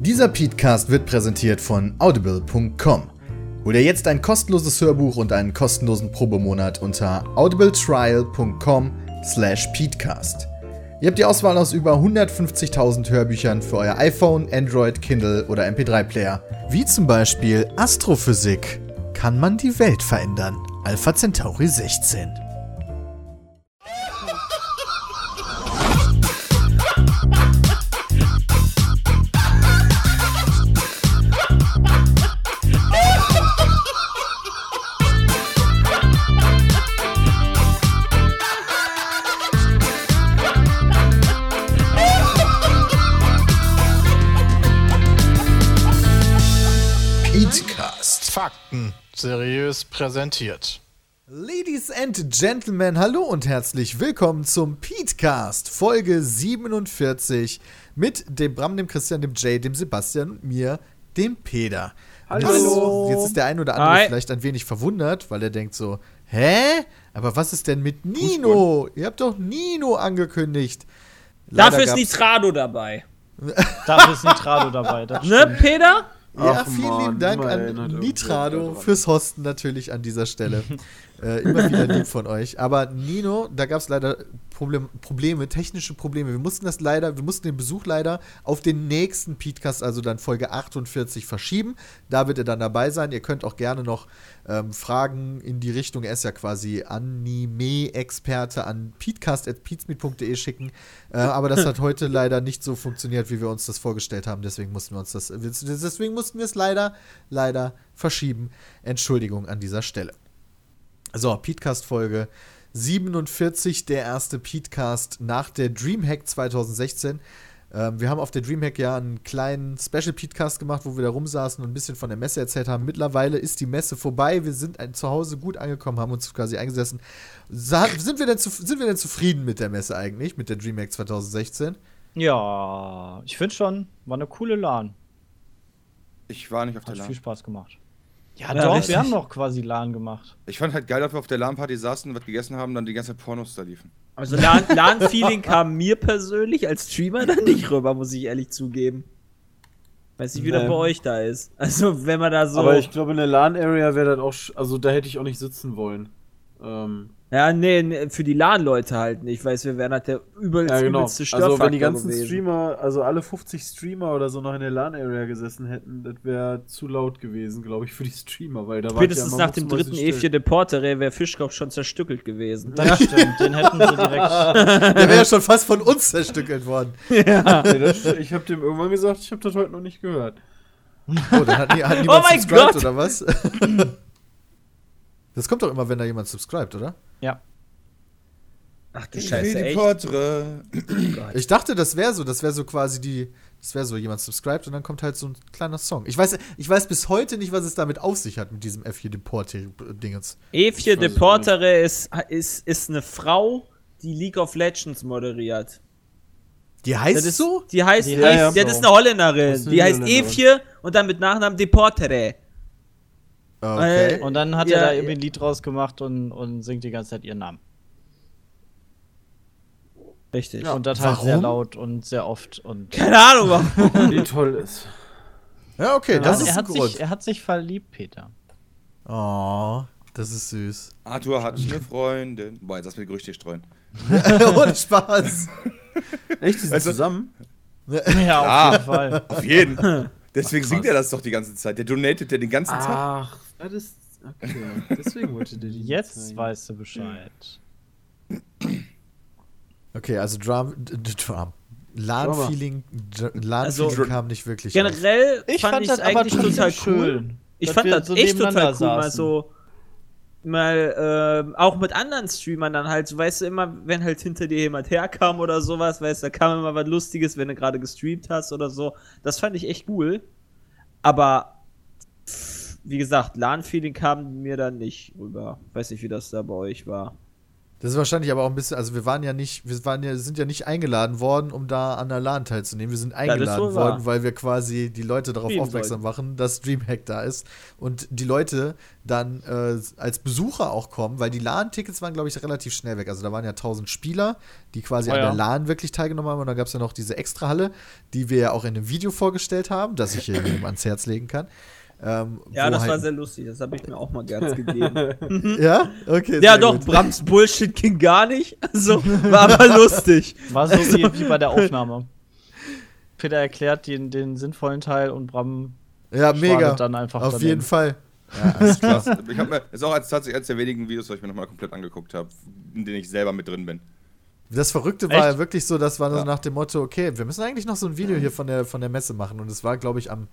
Dieser Podcast wird präsentiert von audible.com. Hol dir jetzt ein kostenloses Hörbuch und einen kostenlosen Probemonat unter audibletrial.com slash peatcast. Ihr habt die Auswahl aus über 150.000 Hörbüchern für euer iPhone, Android, Kindle oder MP3-Player. Wie zum Beispiel Astrophysik. Kann man die Welt verändern? Alpha Centauri 16. seriös präsentiert. Ladies and Gentlemen, hallo und herzlich willkommen zum Petecast, Folge 47 mit dem Bram, dem Christian, dem Jay, dem Sebastian und mir, dem Peter. Hallo. Jetzt, jetzt ist der ein oder andere Hi. vielleicht ein wenig verwundert, weil er denkt so, hä? Aber was ist denn mit Nino? Ihr habt doch Nino angekündigt. Leider Dafür ist Nitrado dabei. Dafür ist Nitrado dabei. Das Ne. Peter? Ja, Ach vielen Mann, lieben Dank an Nitrado fürs Hosten natürlich an dieser Stelle. äh, immer wieder lieb von euch. Aber Nino, da gab es leider Problem, Probleme, technische Probleme. Wir mussten das leider, wir mussten den Besuch leider auf den nächsten Podcast, also dann Folge 48, verschieben. Da wird er dann dabei sein. Ihr könnt auch gerne noch ähm, Fragen in die Richtung, er ist ja quasi Anime-Experte an peatcast.peatsmeet.de schicken. Äh, aber das hat heute leider nicht so funktioniert, wie wir uns das vorgestellt haben. Deswegen mussten wir uns das, deswegen mussten wir es leider, leider verschieben. Entschuldigung an dieser Stelle. So, Peatcast-Folge 47, der erste Peatcast nach der Dreamhack 2016. Ähm, wir haben auf der Dreamhack ja einen kleinen Special Peatcast gemacht, wo wir da rumsaßen und ein bisschen von der Messe erzählt haben. Mittlerweile ist die Messe vorbei. Wir sind ein, zu Hause gut angekommen, haben uns quasi eingesessen. Sa sind, wir denn zu, sind wir denn zufrieden mit der Messe eigentlich, mit der Dreamhack 2016? Ja, ich finde schon, war eine coole LAN. Ich war nicht auf der Hat LAN. viel Spaß gemacht. Ja, Ja, doch, richtig. wir haben noch quasi LAN gemacht. Ich fand halt geil, dass wir auf der LAN-Party saßen, was gegessen haben, dann die ganze Zeit Pornos da liefen. Also LAN- LAN-Feeling kam mir persönlich als Streamer da nicht rüber, muss ich ehrlich zugeben. Weiß nicht, wie das bei euch da ist. Also, wenn man da so. Aber ich glaube, in der LAN-Area wäre das auch, sch- also da hätte ich auch nicht sitzen wollen. Ähm, ja, nee, nee, für die LAN-Leute halt nicht. Ich weiß, wir wären halt der übelst, ja, genau. übelste Also, wenn die Störfaktor ganzen gewesen. Streamer, also alle 50 Streamer oder so noch in der LAN-Area gesessen hätten, das wäre zu laut gewesen, glaube ich, für die Streamer, weil da war Spätestens nach dem dritten E4 Deporter wäre Fischkopf schon zerstückelt gewesen. Das stimmt, den hätten sie direkt. Der wäre ja schon fast von uns zerstückelt worden. Nee, das ich habe dem irgendwann gesagt, ich habe das heute noch nicht gehört. Oh, dann hat, nie- hat niemand Oh mein subscribed, Gott! oder was? Das kommt doch immer, wenn da jemand subscribt, oder? Ja. Ach du Scheiße, die echt? Portre. Ich dachte, das wäre so, das wäre so quasi die, das wäre so, jemand subscribt und dann kommt halt so ein kleiner Song. Ich weiß, ich weiß bis heute nicht, was es damit auf sich hat mit diesem F4. E4 weiß es Deportere ist, ist, ist eine Frau, die League of Legends moderiert. Die heißt Das ist so? Die heißt, Die heißt ja, so. das ist eine Holländerin. Die heißt. E4 und dann mit Nachnamen Deportere. Okay. Äh, Und dann hat Ja, er da ja. irgendwie ein Lied draus gemacht und, und singt die ganze Zeit ihren Namen. Richtig. und das halt warum? sehr laut und sehr oft. Und Keine Ahnung warum. Wie toll ist. ja, okay, Ja, das ist er, hat Grund. sich, er hat sich verliebt, Peter. Oh, das ist süß. Arthur hat eine Freundin. Boah, jetzt lass mir Gerüchte streuen. Ohne Spaß. Echt, die sind Also- zusammen? Ja, auf jeden Fall. Auf jeden. Deswegen singt er das doch die ganze Zeit. Der donatet ja den ganzen Tag. Ach, das ist. Okay, deswegen wollte der die Jetzt zeigen. weißt du Bescheid. Okay, also Drum, Drum. LAN-Feeling LAN Also, kam nicht wirklich. Generell Ich fand fand ich es das eigentlich total cool. Ich fand das so echt total cool, mal so mal ähm, auch mit anderen Streamern dann halt, so weißt du immer, wenn halt hinter dir jemand herkam oder sowas, weißt du, da kam immer was Lustiges, wenn du gerade gestreamt hast oder so. Das fand ich echt cool. Aber pff, wie gesagt, LAN-Feeling kam mir dann nicht rüber. Weiß nicht, wie das da bei euch war. Das ist wahrscheinlich aber auch ein bisschen, also wir waren ja nicht, wir waren ja, sind ja nicht eingeladen worden, um da an der LAN teilzunehmen. Wir sind eingeladen wahr. worden, weil wir quasi die Leute darauf Streamen aufmerksam machen, dass Dreamhack da ist und die Leute dann äh, als Besucher auch kommen, weil die LAN-Tickets waren, glaube ich, relativ schnell weg. Also da waren ja 1000 Spieler, die quasi Oh an ja. der LAN wirklich teilgenommen haben und dann gab es ja noch diese Extrahalle, die wir ja auch in einem Video vorgestellt haben, das ich hier jedem ans Herz legen kann. Ähm, Ja, das halt, war sehr lustig. Das habe ich mir auch mal ganz gegeben. Ja? Okay. ja, doch, gut. Brams Bullshit ging gar nicht. Also, war aber lustig. War so wie, wie bei der Aufnahme. Peter erklärt den, den sinnvollen Teil und Bram Ja, mega. dann einfach Auf daneben. jeden Fall. Ja, alles klar. Ich mir, ist auch als, tatsächlich eines der wenigen Videos, was ich mir nochmal komplett angeguckt habe, in denen ich selber mit drin bin. Das Verrückte war Echt? ja wirklich so, das war so Ja. nach dem Motto, okay, wir müssen eigentlich noch so ein Video hier von der, von der Messe machen. Und es war, glaube ich, am,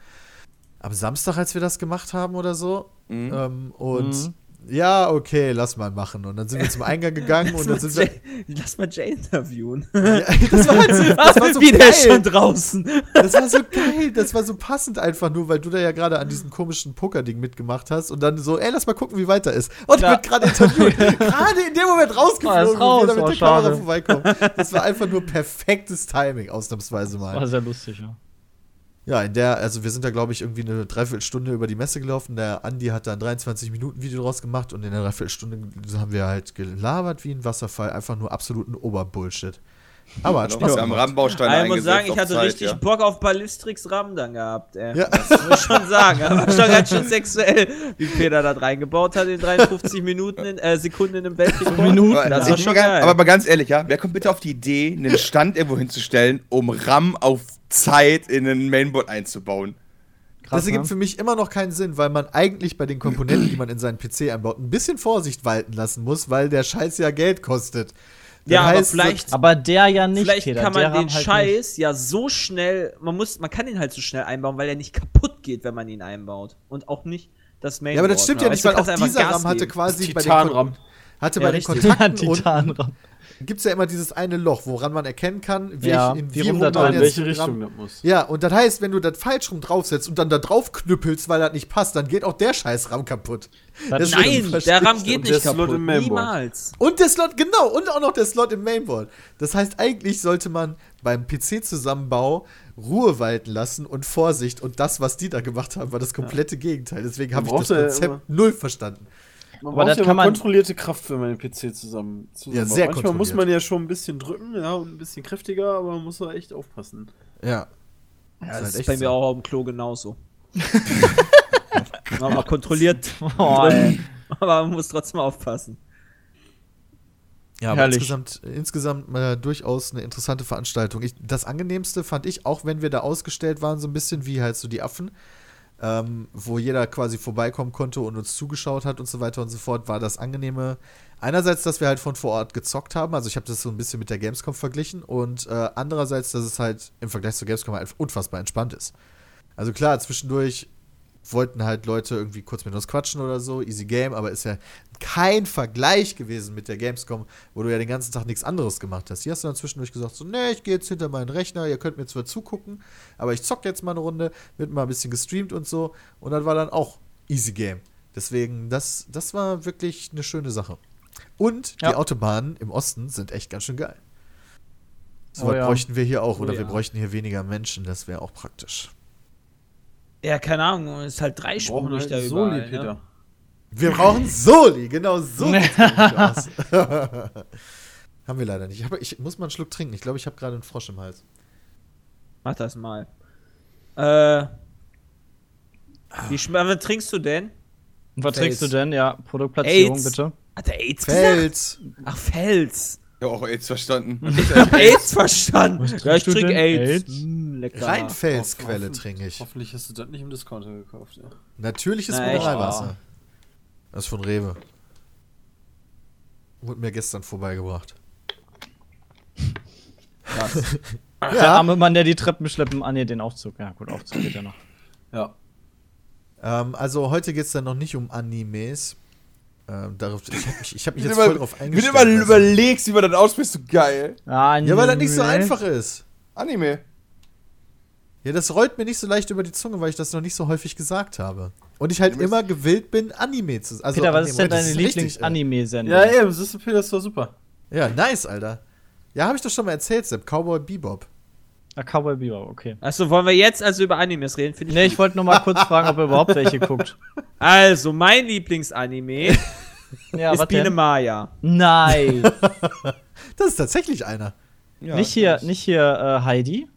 am Samstag, als wir das gemacht haben oder so. Mhm. Ähm, und Mhm. ja, okay, lass mal machen. Und dann sind wir zum Eingang gegangen und dann Lass sind mal, wir. Jay, lass mal Jay interviewen. Ja, das, war halt so, das war so Wie der geil. schon draußen. Das war so geil, das war so passend einfach nur, weil du da ja gerade an diesem komischen Poker-Ding mitgemacht hast und dann so, ey, lass mal gucken, wie weiter ist. Und Ja. wird gerade interviewt. gerade in dem Moment rausgeflogen, ist raus, wo wir da mit oh, der Kamera schade. vorbeikommen. Das war einfach nur perfektes Timing, ausnahmsweise mal. War sehr lustig, ja. Ja, in der, also wir sind da, glaube ich, irgendwie eine Dreiviertelstunde über die Messe gelaufen. Der Andi hat da ein 23-Minuten-Video draus gemacht und in der Dreiviertelstunde haben wir halt gelabert wie ein Wasserfall. Einfach nur absoluten Oberbullshit. Aber hat Spaß am Aber ich muss sagen, ich hatte Zeit, richtig ja. Bock auf Ballistrix Ram dann gehabt, ey. Ja. Das muss ich schon sagen. Aber schon ganz schön sexuell, wie Peter das reingebaut hat in 53 Minuten, in, äh, Sekunden in einem Weltkrieg. Minuten, Aber, Das ich war schon ganz- geil. aber mal ganz ehrlich, ja, wer kommt bitte auf die Idee, einen Stand irgendwo hinzustellen, um RAM auf Zeit in ein Mainboard einzubauen? Das ergibt ne? für mich immer noch keinen Sinn, weil man eigentlich bei den Komponenten, die man in seinen PC einbaut, ein bisschen Vorsicht walten lassen muss, weil der Scheiß ja Geld kostet. Das Ja, aber heißt, vielleicht, Aber der ja nicht, vielleicht Peter. kann der man den halt Scheiß ja so schnell, man muss, man kann ihn halt so schnell einbauen, weil er nicht kaputt geht, wenn man ihn einbaut. Und auch nicht das Mainboard. Ja, aber das stimmt ja Aber nicht, ich weil auch dieser Gas RAM hatte geben. quasi bei den, hatte Ja, bei den richtig. nicht. Kontakten unten Titanram. Gibt es ja immer dieses eine Loch, woran man erkennen kann, wie, Ja, in, wie rum dran in jetzt welche Richtung das muss. Ja, und das heißt, wenn du das falsch rum draufsetzt und dann da drauf knüppelst, weil das nicht passt, dann geht auch der scheiß RAM kaputt. Das. Nein, der RAM geht nicht der Slot kaputt. im Mainboard. Niemals. Und der Slot, genau, und auch noch der Slot im Mainboard. Das heißt, eigentlich sollte man beim PC-Zusammenbau Ruhe walten lassen und Vorsicht. Und das, was die da gemacht haben, war das komplette Gegenteil. Deswegen habe ich das ja Konzept null verstanden. Man Aber braucht das ja kann man- kontrollierte Kraft, man den PC zusammen, zusammen Ja, sehr Manchmal muss man ja schon ein bisschen drücken, ja, und ein bisschen kräftiger, aber man muss da echt aufpassen. Ja. Ja, halt das ist echt bei mir so. auch auf dem Klo genauso. aber kontrolliert, Oh, aber man muss trotzdem aufpassen. Ja, aber Herrlich. insgesamt, insgesamt äh, durchaus eine interessante Veranstaltung. Ich, das angenehmste fand ich, auch wenn wir da ausgestellt waren, so ein bisschen wie halt so die Affen, ähm, wo jeder quasi vorbeikommen konnte und uns zugeschaut hat und so weiter und so fort, war das angenehme. Einerseits, dass wir halt von vor Ort gezockt haben, also ich habe das so ein bisschen mit der Gamescom verglichen und äh, andererseits, dass es halt im Vergleich zur Gamescom halt unfassbar entspannt ist. Also klar, zwischendurch wollten halt Leute irgendwie kurz mit uns quatschen oder so, easy game, aber ist ja kein Vergleich gewesen mit der Gamescom, wo du ja den ganzen Tag nichts anderes gemacht hast. Hier hast du dann zwischendurch gesagt, so, nee, ich gehe jetzt hinter meinen Rechner, ihr könnt mir zwar zugucken, aber ich zock jetzt mal eine Runde, wird mal ein bisschen gestreamt und so und das war dann auch easy game. Deswegen, das, das war wirklich eine schöne Sache. Und Ja. die Autobahnen im Osten sind echt ganz schön geil. So Oh ja. bräuchten wir hier auch, Oh oder ja. wir bräuchten hier weniger Menschen, das wäre auch praktisch. Ja, keine Ahnung, es ist halt Wir brauchen dreispurig halt da Soli, überall. Peter. Ne? Wir brauchen Soli, genau so nämlich aus. Haben wir leider nicht. Ich, hab, ich muss mal einen Schluck trinken. Ich glaube, ich habe gerade einen Frosch im Hals. Mach das mal. Äh. Wie schm- was trinkst du denn? Was Face. trägst du denn? Ja, Produktplatzierung AIDS. bitte. Hat der AIDS gesagt? Fels. Ach, Fels. Ja, auch jetzt verstanden. Ich hab AIDS verstanden. Ja, ich trinkst trinke? AIDS. AIDS? Mm, lecker. Rein Felsquelle Hoffen- trinke ich. Hoffentlich hast du das nicht im Discounter gekauft, ja. Natürliches Na? Mineralwasser. Das ist von Rewe. Wurde mir gestern vorbeigebracht. Krass. Der Ja, arme Mann, der die Treppen schleppen. Ah, nee, den Aufzug. Ja, gut, Aufzug geht ja noch. Ja. ähm, also heute geht es dann noch nicht um Animes. Ähm, darauf, ich habe mich, ich hab mich jetzt du voll immer- drauf eingestellt. immer weißt du. überlegst, wie man das ausspricht, so geil. Ah, ja, weil das nicht so einfach ist. Anime. Ja, das rollt mir nicht so leicht über die Zunge, weil ich das noch nicht so häufig gesagt habe. Und ich halt bist- immer gewillt bin, Anime zu also Peter, was Anime- ist denn das deine Lieblings-Anime-Sendung? Ja, eben, siehst du, Peter, das war super. Ja, nice, Alter. Ja, habe ich doch schon mal erzählt, Sepp. Cowboy Bebop. Ah, Cowboy Bebop, okay. Achso, wollen wir jetzt also über Animes reden? Finde ich Nee, ich wollte nur mal kurz fragen, ob ihr überhaupt welche guckt. Also, mein Lieblingsanime Ja, ist Biene denn? Maya. Nein. Das ist tatsächlich einer. Ja, nicht hier, nicht hier äh, Heidi.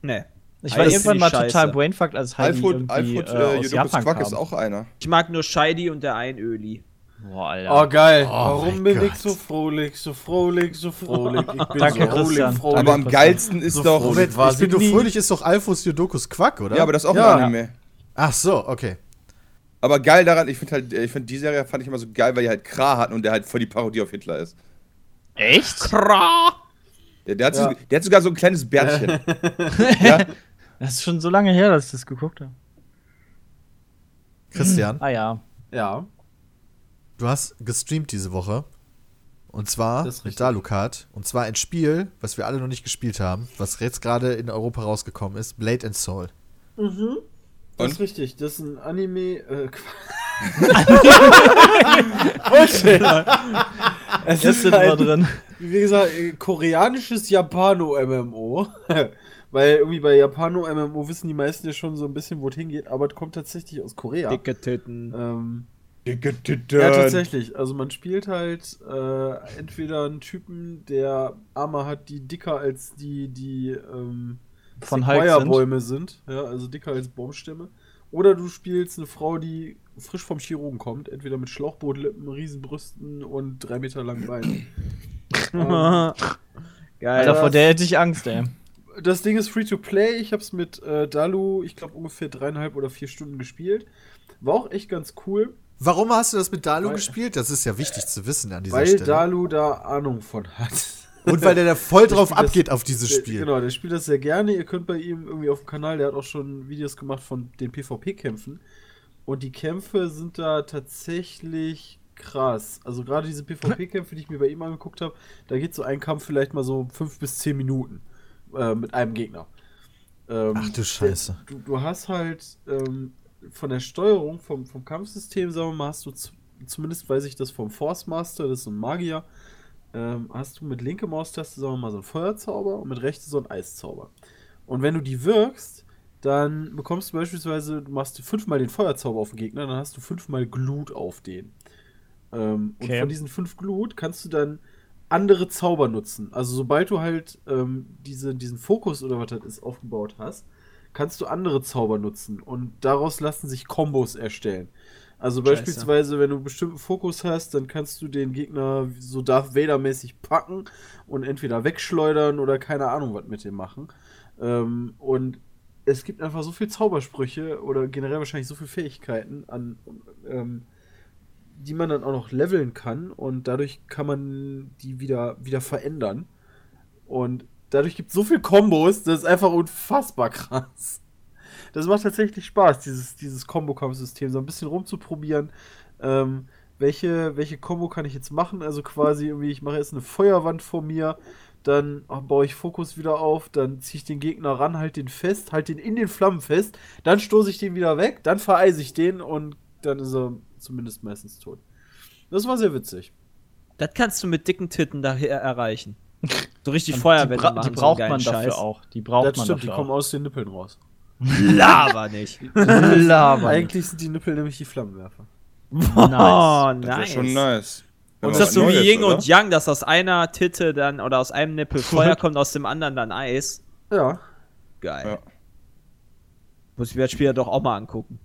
Nee. Ich war irgendwann mal ziemlich total scheiße. brainfucked, als Heidi Alfred, irgendwie Alfred äh, äh, aus Jodokus Japan Quack kam. ist auch einer. Ich mag nur Scheidi und der Einöli. Boah, Alter. Oh, geil. Oh, Warum bin ich Gott. so frohlich, so frohlich, so frohlich? Ich bin Danke, so Christian. frohlich. Aber am geilsten ist So doch. froh. Moment, war ich bin nie. fröhlich ist doch Alphus Jodokus Quack, oder? Ja, aber das ist auch Ja. ein Anime. Ach so, okay. Aber geil daran, ich finde halt, ich finde die Serie fand ich immer so geil, weil die halt Kra hatten und der halt voll die Parodie auf Hitler ist. Echt? Kra! Der, der, hat, Ja. so, der hat sogar so ein kleines Bärtchen. ja? Das ist schon so lange her, dass ich das geguckt habe. Christian, Ah ja. Ja. du hast gestreamt diese Woche. Und zwar Das ist mit richtig. Dalukat. Und zwar ein Spiel, was wir alle noch nicht gespielt haben, was jetzt gerade in Europa rausgekommen ist: Blade and Soul. Das Und? ist richtig. Das ist ein Anime. Äh, Bullshit. es ist sind wir ein, drin. wie gesagt, äh, koreanisches Japano-MMO. Weil irgendwie bei Japano-MMO wissen die meisten ja schon so ein bisschen, wo es hingeht, aber es kommt tatsächlich aus Korea. Dicke Titten. Ähm, Dicke ja, Titten. tatsächlich. Also man spielt halt äh, entweder einen Typen, der Arme hat, die dicker als die, die ähm, Von Hulk sind. Sind. Ja, also dicker als Baumstämme. Oder du spielst eine Frau, die frisch vom Chirurgen kommt, entweder mit Schlauchbootlippen, Riesenbrüsten und drei Meter langen Beinen. ähm, Geil. Alter, vor der hätte ich Angst, ey. Das Ding ist free to play. Ich habe es mit äh, Dalu, ich glaube, ungefähr dreieinhalb oder vier Stunden gespielt. War auch echt ganz cool, Warum hast du das mit Dalu Weil- gespielt? Das ist ja wichtig zu wissen an dieser weil Stelle. Dalu da Ahnung von hat. Und weil der da voll Der drauf spielt das- abgeht auf dieses Der- Spiel. Genau, der spielt das sehr gerne. Ihr könnt bei ihm irgendwie auf dem Kanal, der hat auch schon Videos gemacht von den PvP-Kämpfen. Und die Kämpfe sind da tatsächlich krass. Also gerade diese PvP-Kämpfe, die ich mir bei ihm angeguckt habe, da geht so ein Kampf vielleicht mal so fünf bis zehn Minuten äh, mit einem Gegner. Ähm, Ach du Scheiße. Du, du hast halt ähm, von der Steuerung, vom, vom Kampfsystem, sagen wir mal, hast du zumindest weiß ich das vom Force Master, das ist ein Magier, ähm, hast du mit linke Maustaste, sagen wir mal, so einen Feuerzauber und mit rechte so einen Eiszauber. Und wenn du die wirkst, dann bekommst du beispielsweise, du machst fünfmal den Feuerzauber auf den Gegner, dann hast du fünfmal Glut auf den. Ähm, Und Okay. von diesen fünf Glut kannst du dann andere Zauber nutzen. Also sobald du halt ähm, diese, diesen Fokus oder was das ist aufgebaut hast, kannst du andere Zauber nutzen und daraus lassen sich Kombos erstellen. Also Scheiße. beispielsweise, wenn du einen bestimmten Fokus hast, dann kannst du den Gegner so Darth Vader-mäßig packen und entweder wegschleudern oder keine Ahnung was mit dem machen. Ähm, und es gibt einfach so viel Zaubersprüche oder generell wahrscheinlich so viele Fähigkeiten an, ähm, die man dann auch noch leveln kann und dadurch kann man die wieder, wieder verändern. Und dadurch gibt es so viel Kombos, das ist einfach unfassbar krass. Das macht tatsächlich Spaß, dieses, dieses Combo-Kampfsystem, so ein bisschen rumzuprobieren. Ähm, welche, welche Combo kann ich jetzt machen? Also quasi irgendwie, ich mache jetzt eine Feuerwand vor mir, dann baue ich Fokus wieder auf, dann ziehe ich den Gegner ran, halt den fest, halt den in den Flammen fest, dann stoße ich den wieder weg, dann vereise ich den und dann ist er zumindest meistens tot. Das war sehr witzig. Das kannst du mit dicken Titten daher erreichen. So richtig die, bra machen. die so braucht man geilen dafür Scheiß. auch. Die braucht das man stimmt, die dafür kommen auch. aus den Nippeln raus. Lava nicht. Laber. Eigentlich sind die Nippel nämlich die Flammenwerfer. Oh, Nice. Das wäre nice. schon nice. Wenn Und man ist das so wie Ying oder? und Yang, dass aus einer Titte dann oder aus einem Nippel Feuer kommt, aus dem anderen dann Eis? Ja. Geil. Ja. Muss ich mir das Spiel ja doch auch mal angucken.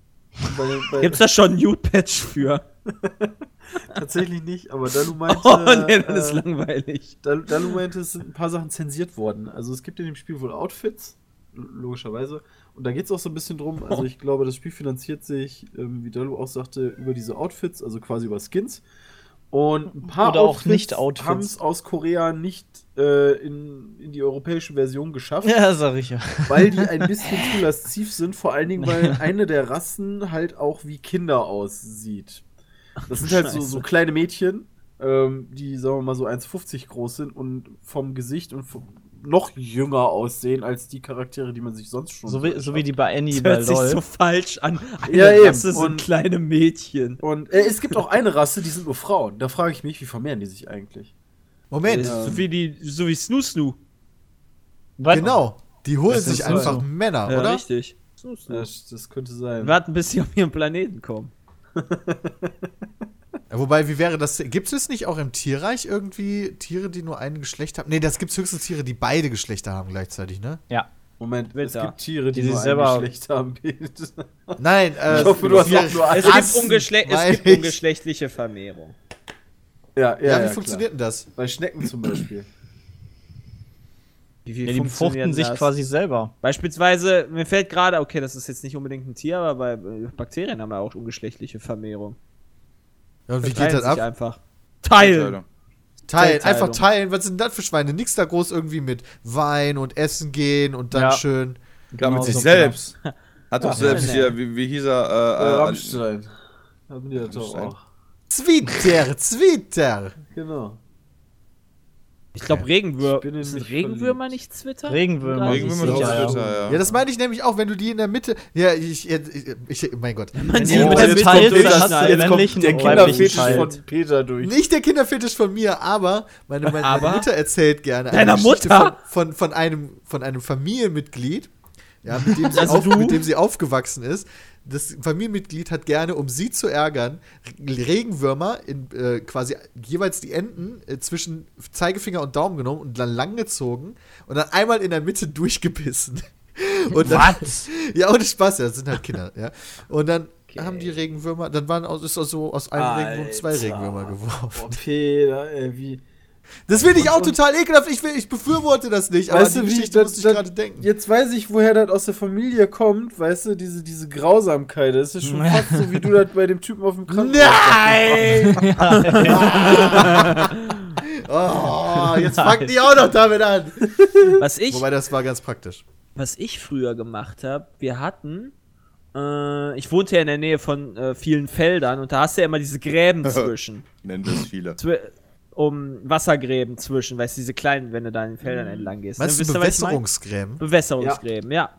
Bei, bei, Gibt's da schon ein Nude-Patch für? tatsächlich nicht, aber Dalu meinte, Oh, nee, das ist äh, langweilig. Dal- Dalu meinte, es sind ein paar Sachen zensiert worden. Also es gibt in dem Spiel wohl Outfits, logischerweise. Und da geht es auch so ein bisschen drum. Also ich glaube, das Spiel finanziert sich, ähm, wie Dalu auch sagte, über diese Outfits, also quasi über Skins. Und ein paar Oder auch Nicht-Outfits. haben es aus Korea nicht äh, in, in die europäische Version geschafft. Ja, sag ich ja. weil die ein bisschen zu lasziv sind, vor allen Dingen, weil eine der Rassen halt auch wie Kinder aussieht. Das sind halt so, so kleine Mädchen, ähm, die, sagen wir mal, so 1,50 groß sind und vom Gesicht und vom, noch jünger aussehen als die Charaktere, die man sich sonst schon So wie, so wie die bei Annie Das bei hört sich LOL. so falsch an. Eine Ja, eben. Rasse sind Und- kleine Mädchen. Und äh, es gibt auch eine Rasse, die sind nur Frauen. Da frage ich mich, wie vermehren die sich eigentlich? Moment, Ja. So wie die, so wie Snoo Snoo. Was? genau. Die holen sich so. einfach Männer, Ja, oder? richtig. Snoo Snoo. Das, das könnte sein. Warten, bis sie auf ihren Planeten kommen. Ja, Wobei, wie wäre das? Gibt es nicht auch im Tierreich irgendwie Tiere, die nur ein Geschlecht haben? Nee, das gibt es höchstens Tiere, die beide Geschlechter haben gleichzeitig, ne? Ja. Moment, es Winter. gibt Tiere, die, Die nur sich ein selber- Geschlecht haben. Nein, äh, Ich hoffe, du hast auch nur Es eins. gibt, ungeschle es gibt ich. ungeschlechtliche Vermehrung. ja, ja, Ja, wie ja, funktioniert denn das? Bei Schnecken zum Beispiel. Wie, wie Ja, die befruchten sich quasi selber. Beispielsweise, mir fällt gerade, okay, das ist jetzt nicht unbedingt ein Tier, aber bei äh, Bakterien haben wir auch ungeschlechtliche Vermehrung. Ja, und wie geht das ab? einfach. Teilen! Teilen, einfach teilen. Was sind das für Schweine? Nix da groß irgendwie mit Wein und Essen gehen und dann Ja. schön. Klar, mit Genau sich so, selbst. Hat doch selbst hier, wie, wie hieß er? Äh, äh, Rammstein. Haben die das doch Rammstein. auch. Zwitter, Zwitter. Genau. Ich glaube, Regenwür sind Regenwürmer verliebt. nicht Twitter? Regenwürmer. Regenwürmer Ja, doch ja. Twitter, ja. Ja, das meine ich nämlich auch, wenn du die in der Mitte. Ja, ich, ich, ich, mein Gott. Man die in der mit Mitte Mitte dann hast du Jetzt kommt der Kinderfetisch von Peter durch. Nicht der Kinderfetisch von mir, aber meine, meine, Aber? meine Mutter erzählt gerne Deiner Mutter? Von, von, von, einem, von einem Familienmitglied, ja, mit, dem sie Also auf, mit dem sie aufgewachsen ist. Das Familienmitglied hat gerne, um sie zu ärgern, Regenwürmer in äh, quasi jeweils die Enden äh, zwischen Zeigefinger und Daumen genommen und dann langgezogen und dann einmal in der Mitte durchgebissen. Und dann, Was? Ja, ohne Spaß, ja, das sind halt Kinder, ja. Und dann haben die Regenwürmer, dann waren aus, ist aus so aus einem Regenwurm zwei Alter. Regenwürmer geworfen. Boah, Peter, ey, wie. Das finde ich auch total ekelhaft. Ich, will, ich befürworte das nicht, aber Weißt du, die wie Geschichte das- musste ich das- gerade denken. Jetzt weiß ich, woher das aus der Familie kommt, weißt du, diese, diese Grausamkeit. Das ist schon fast so, wie du das bei dem Typen auf dem Krankenhaus Nein! oh, jetzt fangen die auch noch damit an. Was ich, Wobei, das war ganz praktisch. was ich früher gemacht habe, wir hatten, äh, ich wohnte ja in der Nähe von äh, vielen Feldern und da hast du ja immer diese Gräben zwischen. Nennen das viele. Zwi um Wassergräben zwischen, weißt du, diese kleinen, wenn du da in den Feldern entlang gehst. Meinst ne? du Wisst ihr, was ich mein? Bewässerungsgräben? Bewässerungsgräben, ja.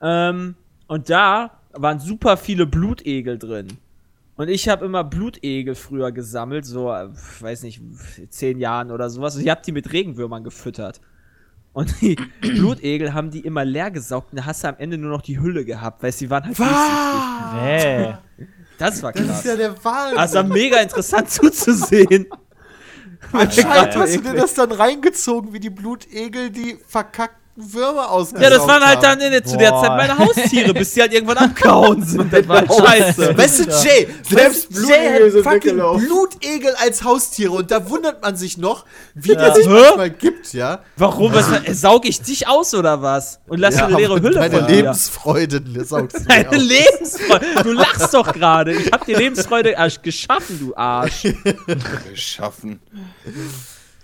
Ähm, und da waren super viele Blutegel drin. Und ich habe immer Blutegel früher gesammelt, so, äh, weiß nicht, zehn Jahren oder sowas. Und ich habe die mit Regenwürmern gefüttert. Und die Blutegel haben die immer leer gesaugt und da hast du am Ende nur noch die Hülle gehabt, weil sie waren halt. Nee. Das war Das krass. ist ja der Wahnsinn. Also war mega interessant zuzusehen. Anscheinend hast du dir das dann reingezogen, wie die Blutegel die verkackten Würmer ausgesaugt Ja, das waren halt dann in der, zu der Boah. Zeit meine Haustiere, bis die halt irgendwann abgehauen sind. Das war halt scheiße. Weißt du, Jay, Selbst weißt du, Blutegel Jay hat sind fucking weggelaufen. Blutegel als Haustiere und da wundert man sich noch, wie Ja. das sich manchmal gibt, ja. Warum? Was, äh, saug ich dich aus oder was? Und lass ja eine leere Hülle Meine von dir. Lebensfreude saugst du Deine. Lebensfreude. Du lachst doch gerade. Ich hab dir Lebensfreude erst geschaffen, du Arsch. Geschaffen.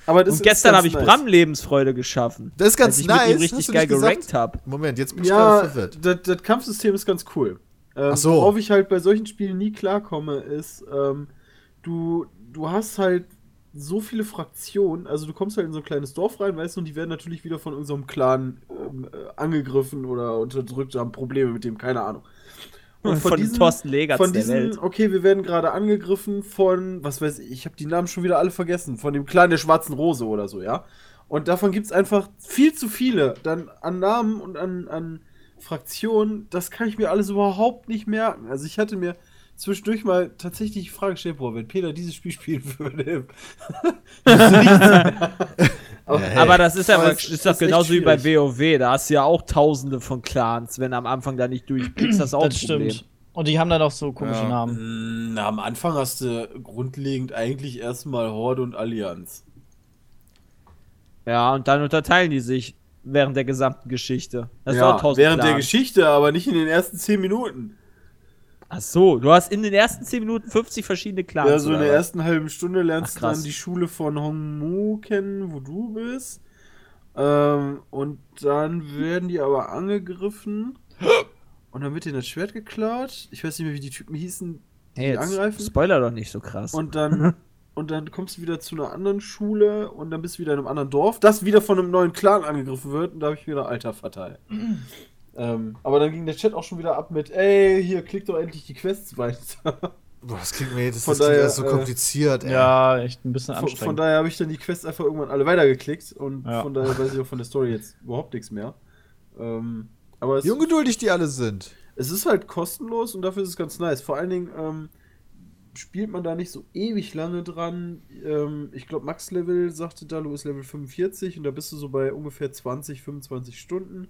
Aber das Und gestern habe ich nice. Bram Lebensfreude geschaffen. Das ist ganz als ich nice. mit ihm richtig geil gerankt hab. Moment, jetzt bin ich gerade Ja, verwirrt. das, das Kampfsystem ist ganz cool. Ähm, Ach so. Worauf ich halt bei solchen Spielen nie klarkomme, ist, ähm, du, du hast halt so viele Fraktionen, also du kommst halt in so ein kleines Dorf rein, weißt du, und die werden natürlich wieder von unserem Clan ähm, äh, angegriffen oder unterdrückt, haben Probleme mit dem, keine Ahnung. Und Von, von Thorsten Legatz von der diesen, Welt. okay, wir werden gerade angegriffen von, was weiß ich, ich habe die Namen schon wieder alle vergessen, von dem Clan der Schwarzen Rose oder so, ja. Und davon gibt es einfach viel zu viele dann an Namen und an, an Fraktionen, das kann ich mir alles überhaupt nicht merken. Also ich hatte mir zwischendurch mal tatsächlich die Frage gestellt, boah, wenn Peter dieses Spiel spielen würde, nichts mehr. Aber, Ja, Aber das ist ja Aber ist ist doch echt genauso wie bei. WoW. Da hast du ja auch tausende von Clans. Wenn du am Anfang da nicht durchblickst, das ist auch ein Das Problem. stimmt. Und die haben dann auch so komische Ja. Namen. Na, am Anfang hast du grundlegend eigentlich erstmal Horde und Allianz. Ja, und dann unterteilen die sich während der gesamten Geschichte. Das ja, dauert tausend während der Clans. Geschichte, aber nicht in den ersten 10 Minuten. Ach so, du hast in den ersten 10 Minuten 50 verschiedene Clans. Ja, so in der was? ersten halben Stunde lernst Ach, du dann die Schule von Hongmu kennen, wo du bist. Ähm, und dann werden die aber angegriffen. Und dann wird denen das Schwert geklaut. Ich weiß nicht mehr, wie die Typen hießen, die Hey, angreifen. Spoiler doch nicht so krass. Und dann und dann kommst du wieder zu einer anderen Schule und dann bist du wieder in einem anderen Dorf, das wieder von einem neuen Clan angegriffen wird und da habe ich wieder alter Verteil. Ähm, aber dann ging der Chat auch schon wieder ab mit, ey, hier klick doch endlich die Quests weiter. Boah, das klingt mir das, Von das daher, so äh, kompliziert, ey. Ja, echt ein bisschen von, anstrengend. von daher habe ich dann die Quests einfach irgendwann alle weitergeklickt und Ja. von daher weiß ich auch von der Story jetzt überhaupt nichts mehr. Ähm, aber es, Wie ungeduldig die alle sind. es ist halt kostenlos und dafür ist es ganz nice. Vor allen Dingen ähm, spielt man da nicht so ewig lange dran. Ähm, ich glaube, Max-Level sagte Dalu ist Level 45 und da bist du so bei ungefähr 20, 25 Stunden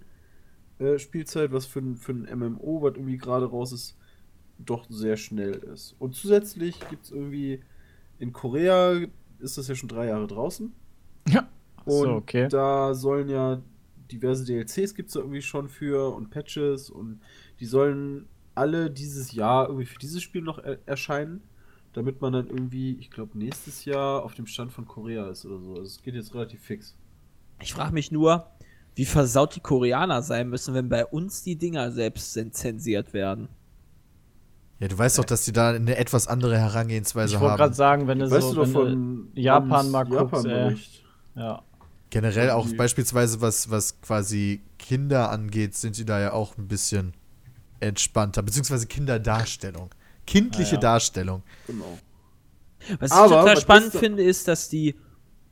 äh, Spielzeit, was für, ein- für ein MMO, was irgendwie gerade raus ist, doch sehr schnell ist. Und zusätzlich gibt es irgendwie in Korea ist das ja schon drei Jahre draußen. Ja. Und So, okay. da sollen ja diverse DLCs gibt es da irgendwie schon für und Patches und die sollen alle dieses Jahr irgendwie für dieses Spiel noch er erscheinen, damit man dann irgendwie, ich glaube, nächstes Jahr auf dem Stand von Korea ist oder so. Also es geht jetzt relativ fix. Ich frage mich nur, wie versaut die Koreaner sein müssen, wenn bei uns die Dinger selbst zensiert werden. Ja, du weißt doch, dass die da eine etwas andere Herangehensweise ich wollte haben. gerade sagen, wenn du weißt so du wenn von Japan mal guckst, ey. Japan-Bericht? ja. Generell auch irgendwie- beispielsweise, was, was quasi Kinder angeht, sind die da ja auch ein bisschen entspannter. Beziehungsweise Kinderdarstellung. Kindliche Ah, ja. Darstellung. Genau. Was ich Aber, total was spannend finde, ist, dass die,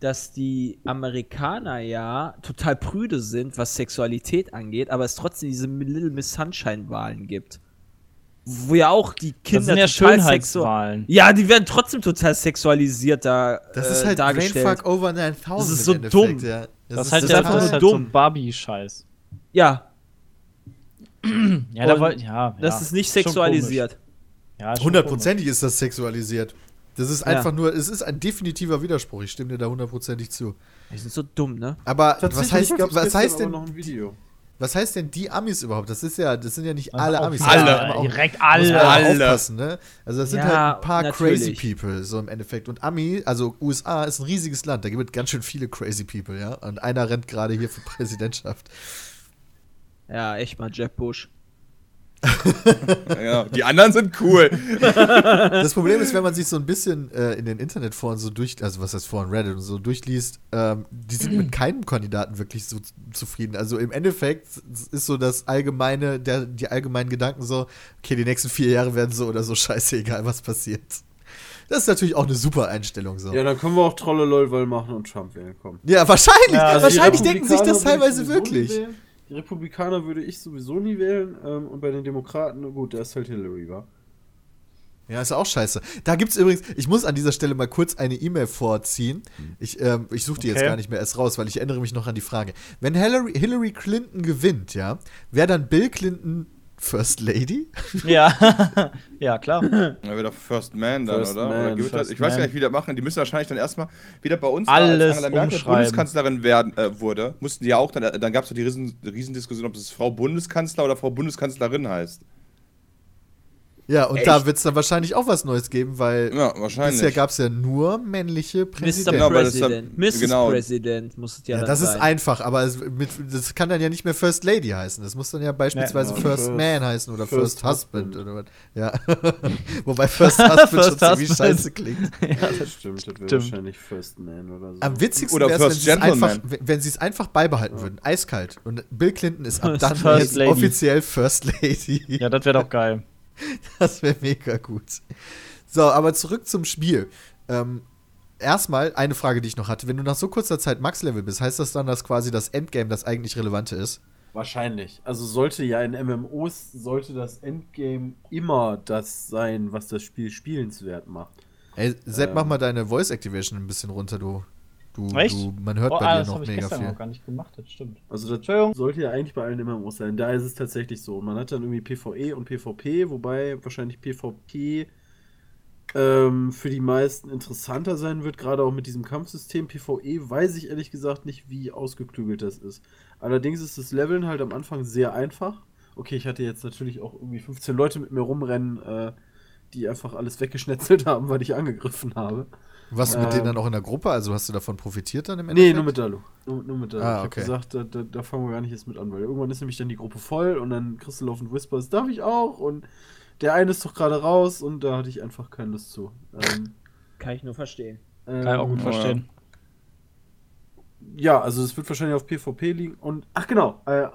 dass die Amerikaner ja total prüde sind, was Sexualität angeht, aber es trotzdem diese Little Miss Sunshine-Wahlen gibt. Wo ja auch die Das Kinder sind ja. Schönheitswahlen. Ja, die werden trotzdem total sexualisiert da Das äh, ist halt dargestellt. Brainfuck over 9000 Das ist so dumm. Ja. Das, ist halt, total das ist halt dumm. so Barbie-Scheiß. Ja, Ja, da wollt, ja, das ja. ist nicht sexualisiert. Ja, Hundertprozentig ist das sexualisiert. Das ist Ja. einfach nur, es ist ein definitiver Widerspruch. Ich stimme dir da hundertprozentig zu. Die sind so dumm, ne? Aber was heißt, was heißt denn, noch ein Video. was heißt denn die Amis überhaupt? Das ist ja, das sind ja nicht alle Amis. alle, auch- direkt muss man alle. Alle. aufpassen, ne? Also das sind Ja, halt ein paar crazy natürlich. people, so im Endeffekt. Und Ami, also USA ist ein riesiges Land, da gibt es ganz schön viele crazy people, ja. Und einer rennt gerade hier für Präsidentschaft. Ja, echt mal Jeb Bush. Ja, die anderen sind cool. Das Problem ist, wenn man sich so ein bisschen äh, in den Internetforen so durch, also was heißt Foren, Reddit und so durchliest, ähm, die sind mit keinem Kandidaten wirklich so zufrieden. Also im Endeffekt ist so das allgemeine, der, die allgemeinen Gedanken so, okay, die nächsten vier Jahre werden so oder so scheißegal, was passiert. Das ist natürlich auch eine super Einstellung so. Ja, dann können wir auch Trolle LOL machen und Trump wählen kommen. Ja, wahrscheinlich. Ja, also wahrscheinlich denken sich das teilweise wirklich. wählen. Republikaner würde ich sowieso nie wählen. Ähm, und bei den Demokraten, gut, da ist halt Hillary, wa? Ja, ist auch scheiße. Da gibt's übrigens, ich muss an dieser Stelle mal kurz eine E-Mail vorziehen. Ich, ähm, ich suche die jetzt Okay. gar nicht mehr erst raus, weil ich erinnere mich noch an die Frage. Wenn Hillary, Hillary Clinton gewinnt, ja, wäre dann Bill Clinton First Lady? Ja, ja, klar. Wird doch First Man dann, First oder? Man, oder First das, ich weiß gar nicht, wie die das machen. Die müssen wahrscheinlich dann erstmal wieder bei uns, Alles als Angela Merkel umschreiben. Bundeskanzlerin werden, äh, wurde, mussten die ja auch, dann, dann gab es doch die riesen, Riesendiskussion, ob es Frau Bundeskanzler oder Frau Bundeskanzlerin heißt. Ja, und Echt? da wird's dann wahrscheinlich auch was Neues geben, weil Ja, wahrscheinlich. bisher gab's ja nur männliche Mr. Präsidenten. Genau, weil das President. Mrs. genau. President muss es ja, Ja, dann das ist sein. einfach, aber es, mit, das kann dann ja nicht mehr First Lady heißen. Das muss dann ja beispielsweise Ja, First, First- Man heißen oder First, First Husband, Husband. oder was. Ja. Wobei First Husband schon First ziemlich Husband. scheiße klingt. ja, Das stimmt, das wäre stimmt. wahrscheinlich First Man oder so. Am witzigsten Oder wäre es, wenn First sie es einfach, Gentleman. wenn- wenn sie es einfach beibehalten würden. Eiskalt. Und Bill Clinton ist ab dann First jetzt offiziell First Lady. ja, das wäre doch geil. Das wäre mega gut. So, aber zurück zum Spiel. Ähm, erstmal eine Frage, die ich noch hatte. Wenn du nach so kurzer Zeit Max-Level bist, heißt das dann, dass quasi das Endgame das eigentlich Relevante ist? Wahrscheinlich. Also sollte ja in MMOs, sollte das Endgame immer das sein, was das Spiel spielenswert macht. Ey, Sepp, Ähm. mach mal deine Voice Activation ein bisschen runter, du. Du, Echt? du man hört Oh, bei ah, dir das noch habe ich mega gestern viel. noch gar nicht gemacht, das stimmt. Also das sollte ja eigentlich bei allen MMOs sein. Da ist es tatsächlich so. Man hat dann irgendwie PvE und PvP, wobei wahrscheinlich PvP ähm, für die meisten interessanter sein wird, gerade auch mit diesem Kampfsystem. PvE weiß ich ehrlich gesagt nicht, wie ausgeklügelt das ist. Allerdings ist das Leveln halt am Anfang sehr einfach. Okay, ich hatte jetzt natürlich auch irgendwie 15 Leute mit mir rumrennen, äh, die einfach alles weggeschnetzelt haben, weil ich angegriffen habe. Warst du mit Ähm. denen dann auch in der Gruppe? Also hast du davon profitiert dann im Nee, Endeffekt? nur mit Dalu. Nur, nur mit Dalu. Ah, ich hab okay. gesagt, da, da, da fangen wir gar nicht erst mit an, weil irgendwann ist nämlich dann die Gruppe voll und dann kriegst du laufend Whispers, darf ich auch? Und der eine ist doch gerade raus und da hatte ich einfach keine Lust zu. Ähm, Kann ich nur verstehen. Kann ich auch gut Ähm, verstehen. Ja, also es wird wahrscheinlich auf PvP liegen. Und, ach genau, äh,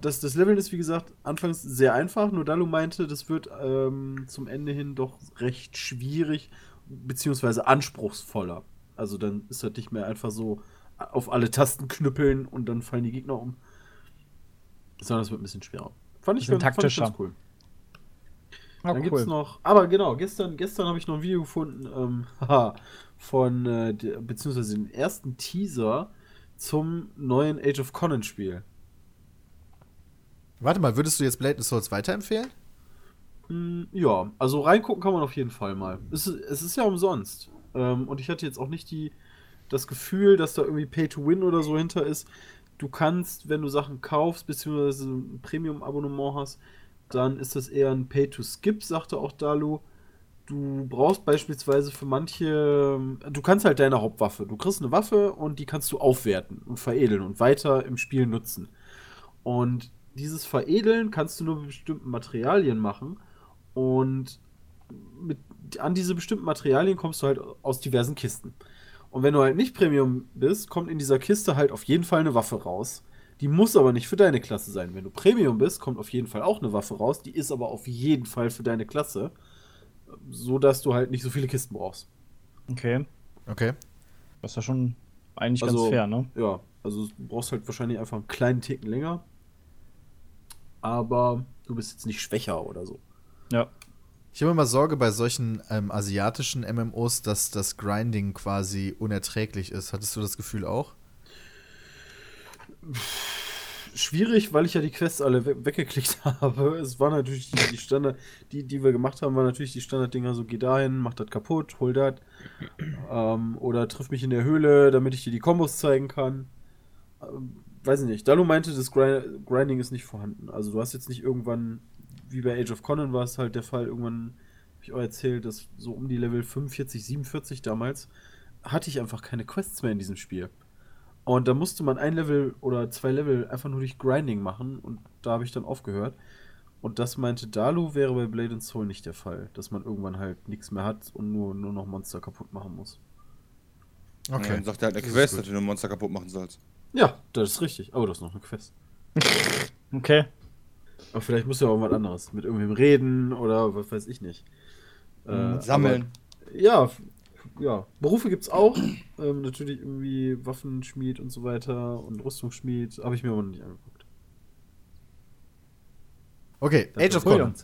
das, das Leveln ist wie gesagt anfangs sehr einfach. Nur Dalu meinte, das wird ähm, zum Ende hin doch recht schwierig, beziehungsweise anspruchsvoller. Also dann ist das nicht mehr einfach so auf alle Tasten knüppeln und dann fallen die Gegner um. Sondern es wird ein bisschen schwerer. Fand ich, ganz, fand ich ganz cool. Ah, Dann gibt's noch, aber genau, gestern, gestern habe ich noch ein Video gefunden, ähm, haha, von, äh, der, beziehungsweise den ersten Teaser zum neuen Age of Conan Spiel. Warte mal, würdest du jetzt Blade and Souls weiterempfehlen? Hm, ja, also reingucken kann man auf jeden Fall mal. Es ist, es ist ja umsonst. Ähm, und ich hatte jetzt auch nicht die, das Gefühl, dass da irgendwie Pay to Win oder so hinter ist. Du kannst, wenn du Sachen kaufst, beziehungsweise ein Premium-Abonnement hast, dann ist das eher ein Pay to Skip, sagte auch Dalu. Du brauchst beispielsweise für manche, du kannst halt deine Hauptwaffe. Du kriegst eine Waffe und die kannst du aufwerten und veredeln und weiter im Spiel nutzen. Und dieses Veredeln kannst du nur mit bestimmten Materialien machen. Und mit, an diese bestimmten Materialien kommst du halt aus diversen Kisten. Und wenn du halt nicht Premium bist, kommt in dieser Kiste halt auf jeden Fall eine Waffe raus. Die muss aber nicht für deine Klasse sein. Wenn du Premium bist, kommt auf jeden Fall auch eine Waffe raus. Die ist aber auf jeden Fall für deine Klasse. So dass du halt nicht so viele Kisten brauchst. Okay. Okay. Das ist ja schon eigentlich Also- ganz fair, ne? Ja, also du brauchst halt wahrscheinlich einfach einen kleinen Ticken länger. Aber du bist jetzt nicht schwächer oder so. Ja. Ich habe immer Sorge bei solchen ähm, asiatischen MMOs, dass das Grinding quasi unerträglich ist. Hattest du das Gefühl auch? schwierig, weil ich ja die Quests alle we weggeklickt habe. Es war natürlich die, die Standard, die, die wir gemacht haben, waren natürlich die Standarddinger so, geh dahin, mach das kaputt, hol das. Ähm, oder triff mich in der Höhle, damit ich dir die Kombos zeigen kann. Ähm, weiß ich nicht. Dalu meinte, das Gri Grinding ist nicht vorhanden. Also du hast jetzt nicht irgendwann, wie bei Age of Conan war es halt der Fall, irgendwann habe ich euch erzählt, dass so um die Level 45, 47 damals hatte ich einfach keine Quests mehr in diesem Spiel. Und da musste man ein Level oder zwei Level einfach nur durch Grinding machen und da habe ich dann aufgehört. Und das meinte Dalu wäre bei Blade and Soul nicht der Fall, dass man irgendwann halt nichts mehr hat und nur, nur noch Monster kaputt machen muss. Und dann sagt er halt eine Das Quest, dass du nur Monster kaputt machen sollst. Ja, das ist richtig. Oh, das ist noch eine Quest. Okay. Aber vielleicht muss ja auch was anderes. Mit irgendwem reden oder was weiß ich nicht. Äh, Sammeln. Aber, ja, ja. Berufe gibt's auch. ähm, natürlich irgendwie Waffenschmied und so weiter und Rüstungsschmied. Habe ich mir aber noch nicht angeguckt. Okay, Das Age of Conan.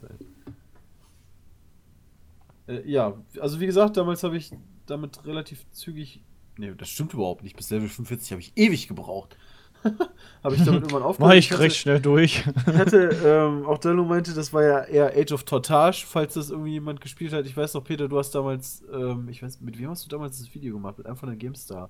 Äh, ja, also wie gesagt, damals habe ich damit relativ zügig. Nee, das stimmt überhaupt nicht. Bis Level 45 habe ich ewig gebraucht. habe ich damit irgendwann aufgehört. Mach ich hatte- recht schnell durch. Ich hatte, ähm, auch Dello meinte, das war ja eher Age of Tortage, falls das irgendwie jemand gespielt hat. Ich weiß noch, Peter, du hast damals, ähm, ich weiß, mit wem hast du damals das Video gemacht? Mit einem von der GameStar.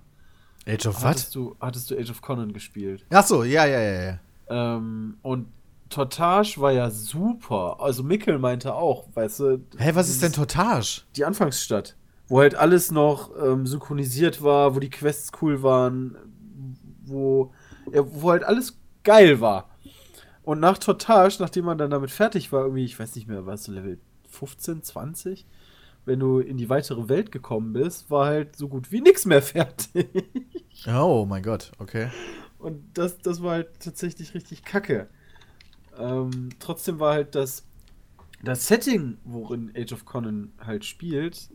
Age of was? Hattest du, hattest du Age of Conan gespielt? Ach so, ja, ja, ja, ja. Ähm, und Tortage war ja super. Also Mickel meinte auch, weißt du. Hä, was ist denn Tortage? Die Anfangsstadt, wo halt alles noch ähm, synchronisiert war, wo die Quests cool waren, wo, wo halt alles geil war. Und nach Tortage, nachdem man dann damit fertig war, irgendwie, ich weiß nicht mehr, warst du Level 15, 20? Wenn du in die weitere Welt gekommen bist, war halt so gut wie nichts mehr fertig. Oh mein Gott, okay. Und das, das war halt tatsächlich richtig kacke. Ähm, trotzdem war halt das, das Setting, worin Age of Conan halt spielt,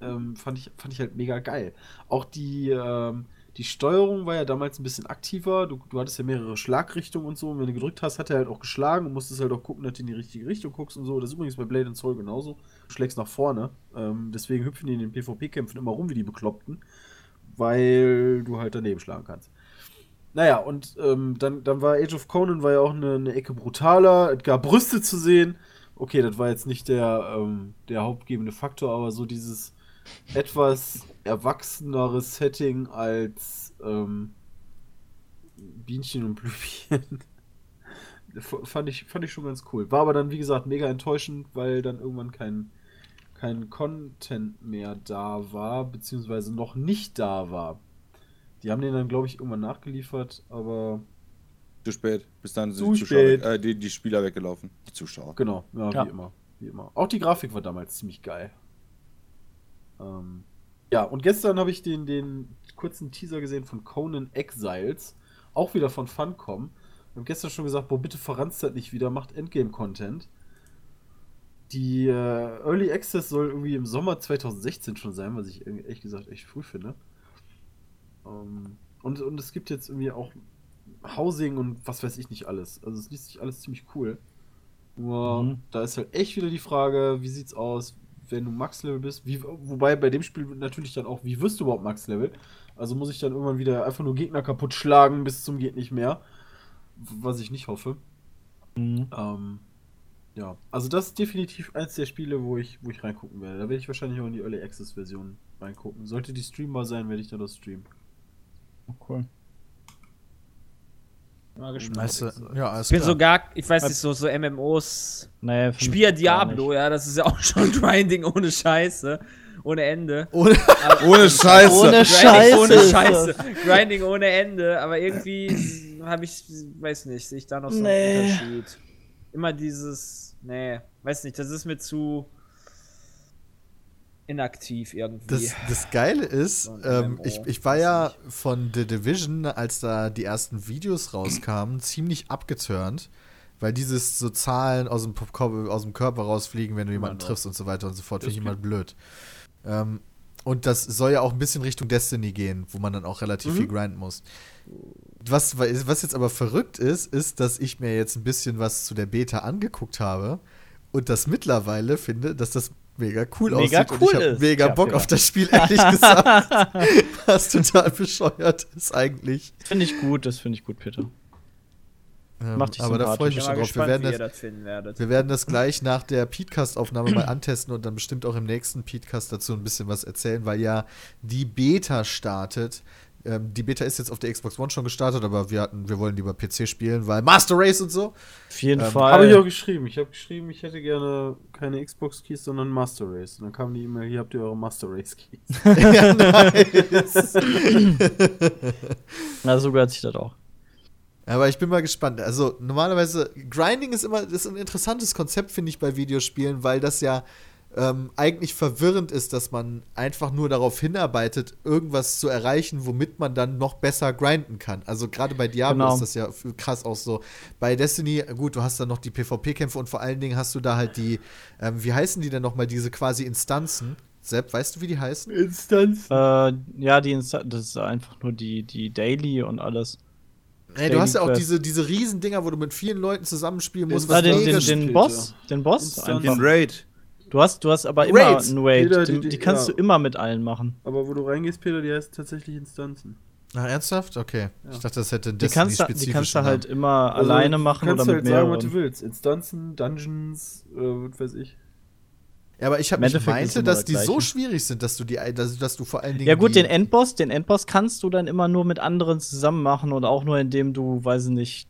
ähm, fand, ich, fand ich halt mega geil. Auch die, ähm, die Steuerung war ja damals ein bisschen aktiver. Du, du hattest ja mehrere Schlagrichtungen und so. Und wenn du gedrückt hast, hat er halt auch geschlagen und musstest halt auch gucken, dass du in die richtige Richtung guckst und so. Das ist übrigens bei Blade and Soul genauso. Du schlägst nach vorne. Ähm, deswegen hüpfen die in den PvP-Kämpfen immer rum wie die Bekloppten. Weil du halt daneben schlagen kannst. Naja, und ähm, dann, dann war Age of Conan war ja auch eine, eine Ecke brutaler. Es gab Brüste zu sehen. Okay, das war jetzt nicht der, ähm, der hauptgebende Faktor, aber so dieses etwas erwachsenere Setting als ähm, Bienchen und Blümchen. Fand, ich, fand ich schon ganz cool. War aber dann, wie gesagt, mega enttäuschend, weil dann irgendwann kein, kein Content mehr da war, beziehungsweise noch nicht da war. Die haben den dann, glaube ich, irgendwann nachgeliefert, aber Zu spät. Bis dann sind Zu die, Zuschauer äh, die, die Spieler weggelaufen. Die Zuschauer. genau, ja, Ja. wie immer. Wie immer. Auch die Grafik war damals ziemlich geil. Ähm, Ja, und gestern habe ich den, den kurzen Teaser gesehen von Conan Exiles, auch wieder von Funcom. Ich habe gestern schon gesagt, boah, bitte verranzt das nicht wieder, macht Endgame-Content. Die äh, Early Access soll irgendwie im Sommer 2016 schon sein, was ich ehrlich gesagt echt früh finde. Ähm, und, und es gibt jetzt irgendwie auch Housing und was weiß ich nicht alles. Also es liest sich alles ziemlich cool. Nur Mhm. da ist halt echt wieder die Frage, wie sieht's aus, wenn du Max-Level bist? Wie, wobei bei dem Spiel natürlich dann auch, wie wirst du überhaupt Max-Level? Also muss ich dann irgendwann wieder einfach nur Gegner kaputt schlagen bis zum geht nicht mehr. Was ich nicht hoffe. Mhm. Ähm, ja, also das ist definitiv eins der Spiele, wo ich, wo ich reingucken werde. Da werde ich wahrscheinlich auch in die Early Access Version reingucken. Sollte die streambar sein, werde ich dann das streamen. Cool. Mal gespannt. Weißt du, ja, alles Ich bin klar. sogar, ich weiß nicht, so, so MMOs. Find Spiel Diablo, ja, das ist ja auch schon Grinding ohne Scheiße. Ohne Ende. Ohne, Ohne Scheiße. Ohne Grinding Scheiße. ohne ist Scheiße. Grinding ohne Ende. Aber irgendwie habe ich, weiß nicht, sehe ich da noch so Nee. einen Unterschied. Immer dieses, nee, weiß nicht, das ist mir zu inaktiv irgendwie. Das, das Geile ist, ähm, ich, ich war ja von The Division, als da die ersten Videos rauskamen, ziemlich abgeturnt, weil dieses so Zahlen aus dem, aus dem Körper rausfliegen, wenn du jemanden noch. triffst und so weiter und so fort, finde ich immer blöd. Ähm, und das soll ja auch ein bisschen Richtung Destiny gehen, wo man dann auch relativ Mhm. viel grinden muss. Was, was jetzt aber verrückt ist, ist, dass ich mir jetzt ein bisschen was zu der Beta angeguckt habe und das mittlerweile finde, dass das mega cool Mega aussieht. und cool ich habe mega Ja, Bock Peter. auf das Spiel, ehrlich gesagt. was total bescheuert ist eigentlich. Finde ich gut, das finde ich gut, Peter. Ähm, Macht dich aber da freue ich mich schon drauf. Wir gespannt, werden, wie ihr das, das wir werden das gleich nach der Podcast-Aufnahme mal antesten und dann bestimmt auch im nächsten Podcast dazu ein bisschen was erzählen, weil ja die Beta startet. Ähm, die Beta ist jetzt auf der Xbox One schon gestartet, aber wir hatten, wir wollen lieber PC spielen, weil Master Race und so. Auf jeden Ähm, Fall. Habe ich auch geschrieben. Ich habe geschrieben, ich hätte gerne keine Xbox Keys, sondern Master Race. Und dann kam die E-Mail, hier habt ihr eure Master Race Keys. ja, nice. Na, so gehört sich das auch. Aber ich bin mal gespannt. Also normalerweise, Grinding ist immer ist ein interessantes Konzept, finde ich, bei Videospielen, weil das ja ähm, eigentlich verwirrend ist, dass man einfach nur darauf hinarbeitet, irgendwas zu erreichen, womit man dann noch besser grinden kann. Also gerade bei Diablo Genau. ist das ja krass auch so. Bei Destiny, gut, du hast dann noch die PvP-Kämpfe und vor allen Dingen hast du da halt die, ähm, wie heißen die denn nochmal, diese quasi Instanzen? Sepp, weißt du, wie die heißen? Instanz. Äh, ja, die Insta das ist einfach nur die, die Daily und alles. Ey, du hast ja auch diese, diese Riesen-Dinger, wo du mit vielen Leuten zusammenspielen musst. Das Ah, den, den, den Boss, den Boss. Den Raid. Du hast, du hast aber immer Raids. einen Raid. Jeder, Den, die- die, kannst ja. du immer mit allen machen. Aber wo du reingehst, Peter, die heißen tatsächlich Instanzen. Ach, ernsthaft? Okay. Ja. Ich dachte, das hätte Die kannst, du, die kannst du halt immer Also, alleine machen du kannst oder mit halt sagen, was du mehreren. willst. Instanzen, Dungeons, äh, was weiß ich. Ja, aber ich, hab, ich meinte, dass das die so schwierig sind, dass du die, dass, dass du vor allen Dingen. Ja gut, die, den Endboss, den Endboss kannst du dann immer nur mit anderen zusammen machen und auch nur indem du, weiß ich nicht,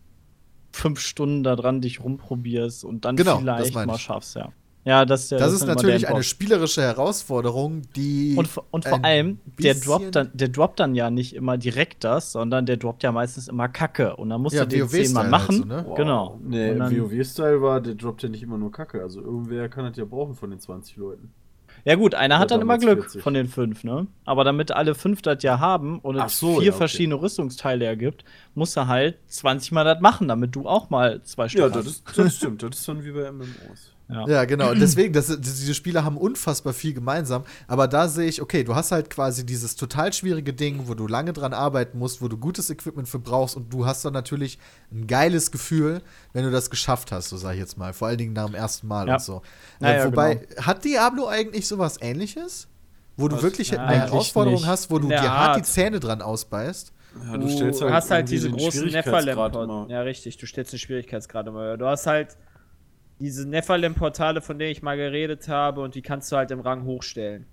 fünf Stunden da dran dich rumprobierst und dann Genau, das vielleicht mal schaffst, ja. Ja, das, ist ja- das ist dann immer natürlich eine spielerische Herausforderung, die. Und, vor- und vor allem, der droppt, dann, der droppt dann ja nicht immer direkt das, sondern der droppt ja meistens immer Kacke. Und dann musst Ja, du den zehnmal halt machen. so, ne? Genau. Nee, WoW-Style war, der droppt ja nicht immer nur Kacke. Also irgendwer kann das ja brauchen von den 20 Leuten. Ja gut, einer hat Ja, dann immer Glück 40. von den fünf, ne? Aber damit alle fünf das ja haben und es so, vier ja, okay. verschiedene Rüstungsteile ergibt, musst du halt 20 Mal das machen, damit du auch mal zwei Stück Ja, hast. das, ist, das stimmt. Das ist dann wie bei MMOs. Ja. Ja, genau. Und deswegen, das, diese Spiele haben unfassbar viel gemeinsam. Aber da sehe ich, okay, du hast halt quasi dieses total schwierige Ding, wo du lange dran arbeiten musst, wo du gutes Equipment für brauchst und du hast dann natürlich ein geiles Gefühl, wenn du das geschafft hast, so sage ich jetzt mal. Vor allen Dingen nach dem ersten Mal Ja. und so. Ja, äh, ja, wobei, hat Diablo eigentlich sowas ähnliches? Wo du Was? wirklich Ja, eine eigentlich Herausforderung nicht. hast, wo du dir hart die. Zähne dran ausbeißt. Ja, Du, hast halt irgendwie diese den großen immer. Ja, richtig, du stellst den Schwierigkeitsgrad. Du hast halt diese Nephalem-Portale, von denen ich mal geredet habe, und die kannst du halt im Rang hochstellen.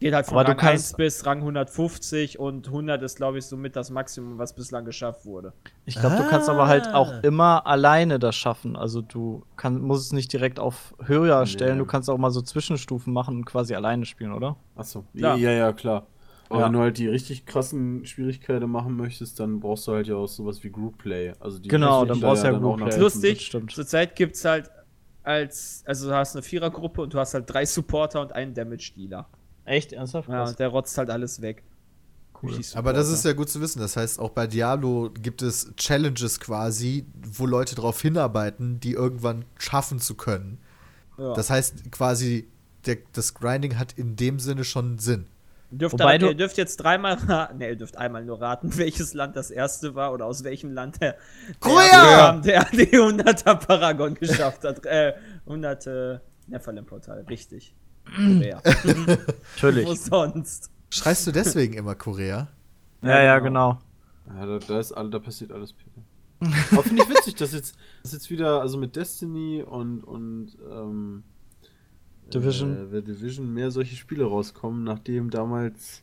Geht halt von Aber du Rang kannst- 1 bis Rang 150 und 100 ist, glaube ich, somit das Maximum, was bislang geschafft wurde. Ich glaube, du kannst aber halt Ah. auch immer alleine das schaffen. Also du kann, musst es nicht direkt auf höher stellen, Nee. du kannst auch mal so Zwischenstufen machen und quasi alleine spielen, oder? Achso, Klar. ja, ja, klar. Aber Ja. wenn du halt die richtig krassen Schwierigkeiten machen möchtest, dann brauchst du halt ja auch sowas wie Group Play. Also die Genau, dann da brauchst du ja Group Play. Lustig, zurzeit gibt es halt als, also du hast eine Vierergruppe und du hast halt drei Supporter und einen Damage-Dealer. Echt? Ernsthaft? Ja, und der rotzt halt alles weg. Cool. Aber das ist ja gut zu wissen. Das heißt, auch bei Diablo gibt es Challenges quasi, wo Leute darauf hinarbeiten, die irgendwann schaffen zu können. Ja. Das heißt quasi, der, das Grinding hat in dem Sinne schon Sinn. Dürft Wobei du- ihr dürft jetzt dreimal raten, ne, ihr dürft einmal nur raten, welches Land das erste war oder aus welchem Land der, Korea! der, der die 100er Paragon geschafft hat. Äh, 100 äh, Nephalem-Portal, richtig. Korea. Natürlich. Wo sonst? Schreist du deswegen immer Korea? Ja, ja, genau. Ja, da, da ist da passiert alles, Peter. Aber finde ich witzig, dass jetzt, dass jetzt wieder, also mit Destiny und, und ähm, Division. Äh, The Division mehr solche Spiele rauskommen, nachdem damals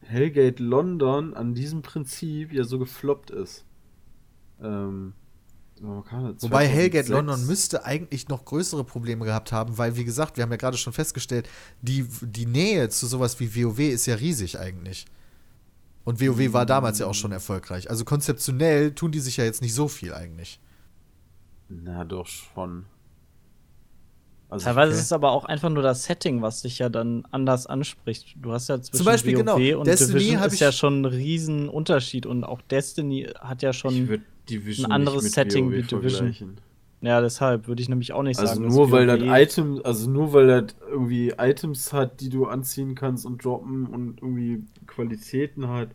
Hellgate London an diesem Prinzip ja so gefloppt ist. Ähm, oh, Wobei 2006. Hellgate London müsste eigentlich noch größere Probleme gehabt haben, weil, wie gesagt, wir haben ja gerade schon festgestellt, die, die Nähe zu sowas wie WoW ist ja riesig eigentlich. Und WoW war damals ja auch schon erfolgreich. Also konzeptionell tun die sich ja jetzt nicht so viel eigentlich. Na doch schon. Also Teilweise okay. ist es aber auch einfach nur das Setting, was dich ja dann anders anspricht. Du hast ja zwischen Beispiel, WoW genau, und Destiny Division ist ja schon ein riesen Unterschied und auch Destiny hat ja schon ein anderes nicht mit Setting WoW wie Division. ja deshalb würde ich nämlich auch nicht Also sagen. dass nur weil das WoW Item, also nur weil das irgendwie Items hat, die du anziehen kannst und droppen und irgendwie Qualitäten hat.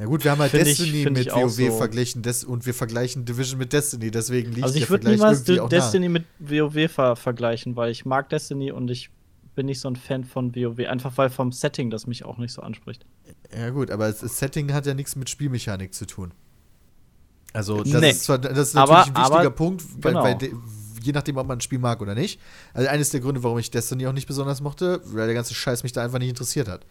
Ja gut, wir haben halt Find Destiny mit ich auch WoW so. verglichen des und wir vergleichen Division mit Destiny, deswegen liegt Also ich würde niemals Destiny mit WoW ver vergleichen, weil ich mag Destiny und ich bin nicht so ein Fan von WoW, einfach weil vom Setting das mich auch nicht so anspricht. nah. Ja gut, aber das Setting hat ja nichts mit Spielmechanik zu tun. Also das Nee. ist zwar das ist Aber- natürlich ein wichtiger aber- Punkt, weil, genau. weil je nachdem, ob man ein Spiel mag oder nicht. Also eines der Gründe, warum ich Destiny auch nicht besonders mochte, weil der ganze Scheiß mich da einfach nicht interessiert hat.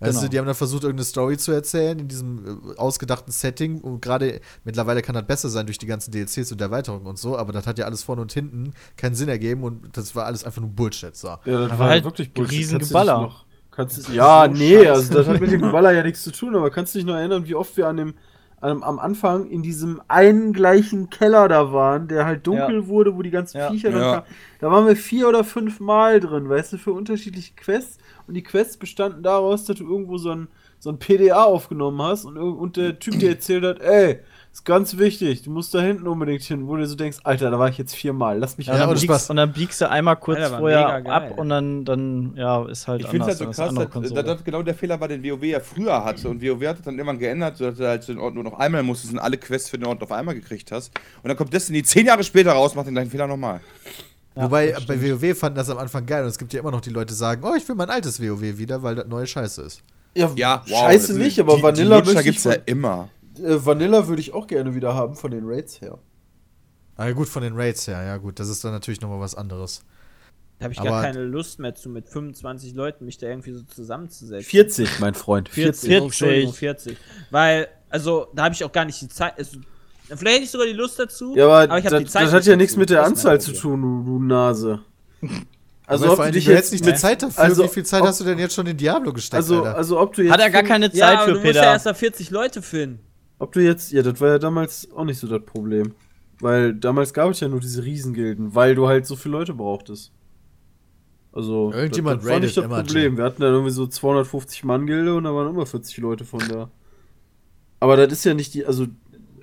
Weißt Genau. du, die haben dann versucht, irgendeine Story zu erzählen in diesem äh, ausgedachten Setting. Und gerade mittlerweile kann das besser sein durch die ganzen DLCs und Erweiterungen und so, aber das hat ja alles vorne und hinten keinen Sinn ergeben und das war alles einfach nur Bullshit. So. Ja, das Aber war halt wirklich riesen Kannst du Geballer. dich noch- Kannst du, ja, so nee, scheiße. also das hat mit dem Geballer ja nichts zu tun, aber kannst du dich noch erinnern, wie oft wir an dem, an, am Anfang in diesem einen gleichen Keller da waren, der halt dunkel wurde, wo die ganzen Ja. Viecher dann Ja. kamen. Da waren wir vier oder fünf Mal drin, weißt du, für unterschiedliche Quests. Und die Quests bestanden daraus, dass du irgendwo so ein, so ein PDA aufgenommen hast und, und der Typ dir erzählt hat, ey, ist ganz wichtig, du musst da hinten unbedingt hin, wo du so denkst, Alter, da war ich jetzt viermal, lass mich Ja, Ja, biegst, und dann biegst du einmal kurz Alter, vorher ab und dann, dann ja, ist halt Ich finde es halt so krass, dass, dass das genau der Fehler war, den WoW ja früher hatte. Und WoW hat das dann irgendwann geändert, sodass du halt den Ort nur noch einmal musstest und alle Quests für den Ort auf einmal gekriegt hast. Und dann kommt Destiny zehn Jahre später raus, macht den gleichen Fehler nochmal. Ja, Wobei bei. WoW fanden das am Anfang geil und es gibt ja immer noch die Leute, die sagen, oh, ich will mein altes WoW wieder, weil das neue Scheiße ist. Ja, Ja, scheiße das- nicht, aber die, Vanilla die Lutscher gibt's ja immer. Äh, Vanilla würde ich auch gerne wieder haben von den Raids her. Ah, ja, gut, von den Raids her, ja gut, das ist dann natürlich nochmal was anderes. Da habe ich Aber- gar keine Lust mehr zu, mit 25 Leuten mich da irgendwie so zusammenzusetzen. 40, mein Freund. 40. 40. Oh, Entschuldigung, 40. Weil, also, da habe ich auch gar nicht die Zeit. Also, vielleicht hätte ich sogar die Lust dazu. Ja, aber, ich hab die das, Zeit das hat ja nichts mit der Anzahl zu tun, du, du Nase. Also, Aber ob vor du allem, dich du hättest jetzt nicht die Zeit dafür. Also, Wie viel Zeit ob- hast du denn jetzt schon in Diablo gesteckt, Also, Alter? also, ob du jetzt. Hat er gar keine Ja, Zeit aber für du musst Peter. ja erst da 40 Leute finden. Ob du jetzt. Ja, das war ja damals auch nicht so das Problem. Weil damals gab es ja nur diese Riesengilden, weil du halt so viele Leute brauchtest. Also, Irgendjemand das, das war nicht das immer, Problem. Wir hatten dann irgendwie so 250 Mann Gilde und da waren immer 40 Leute von da. Aber das ist ja nicht die, also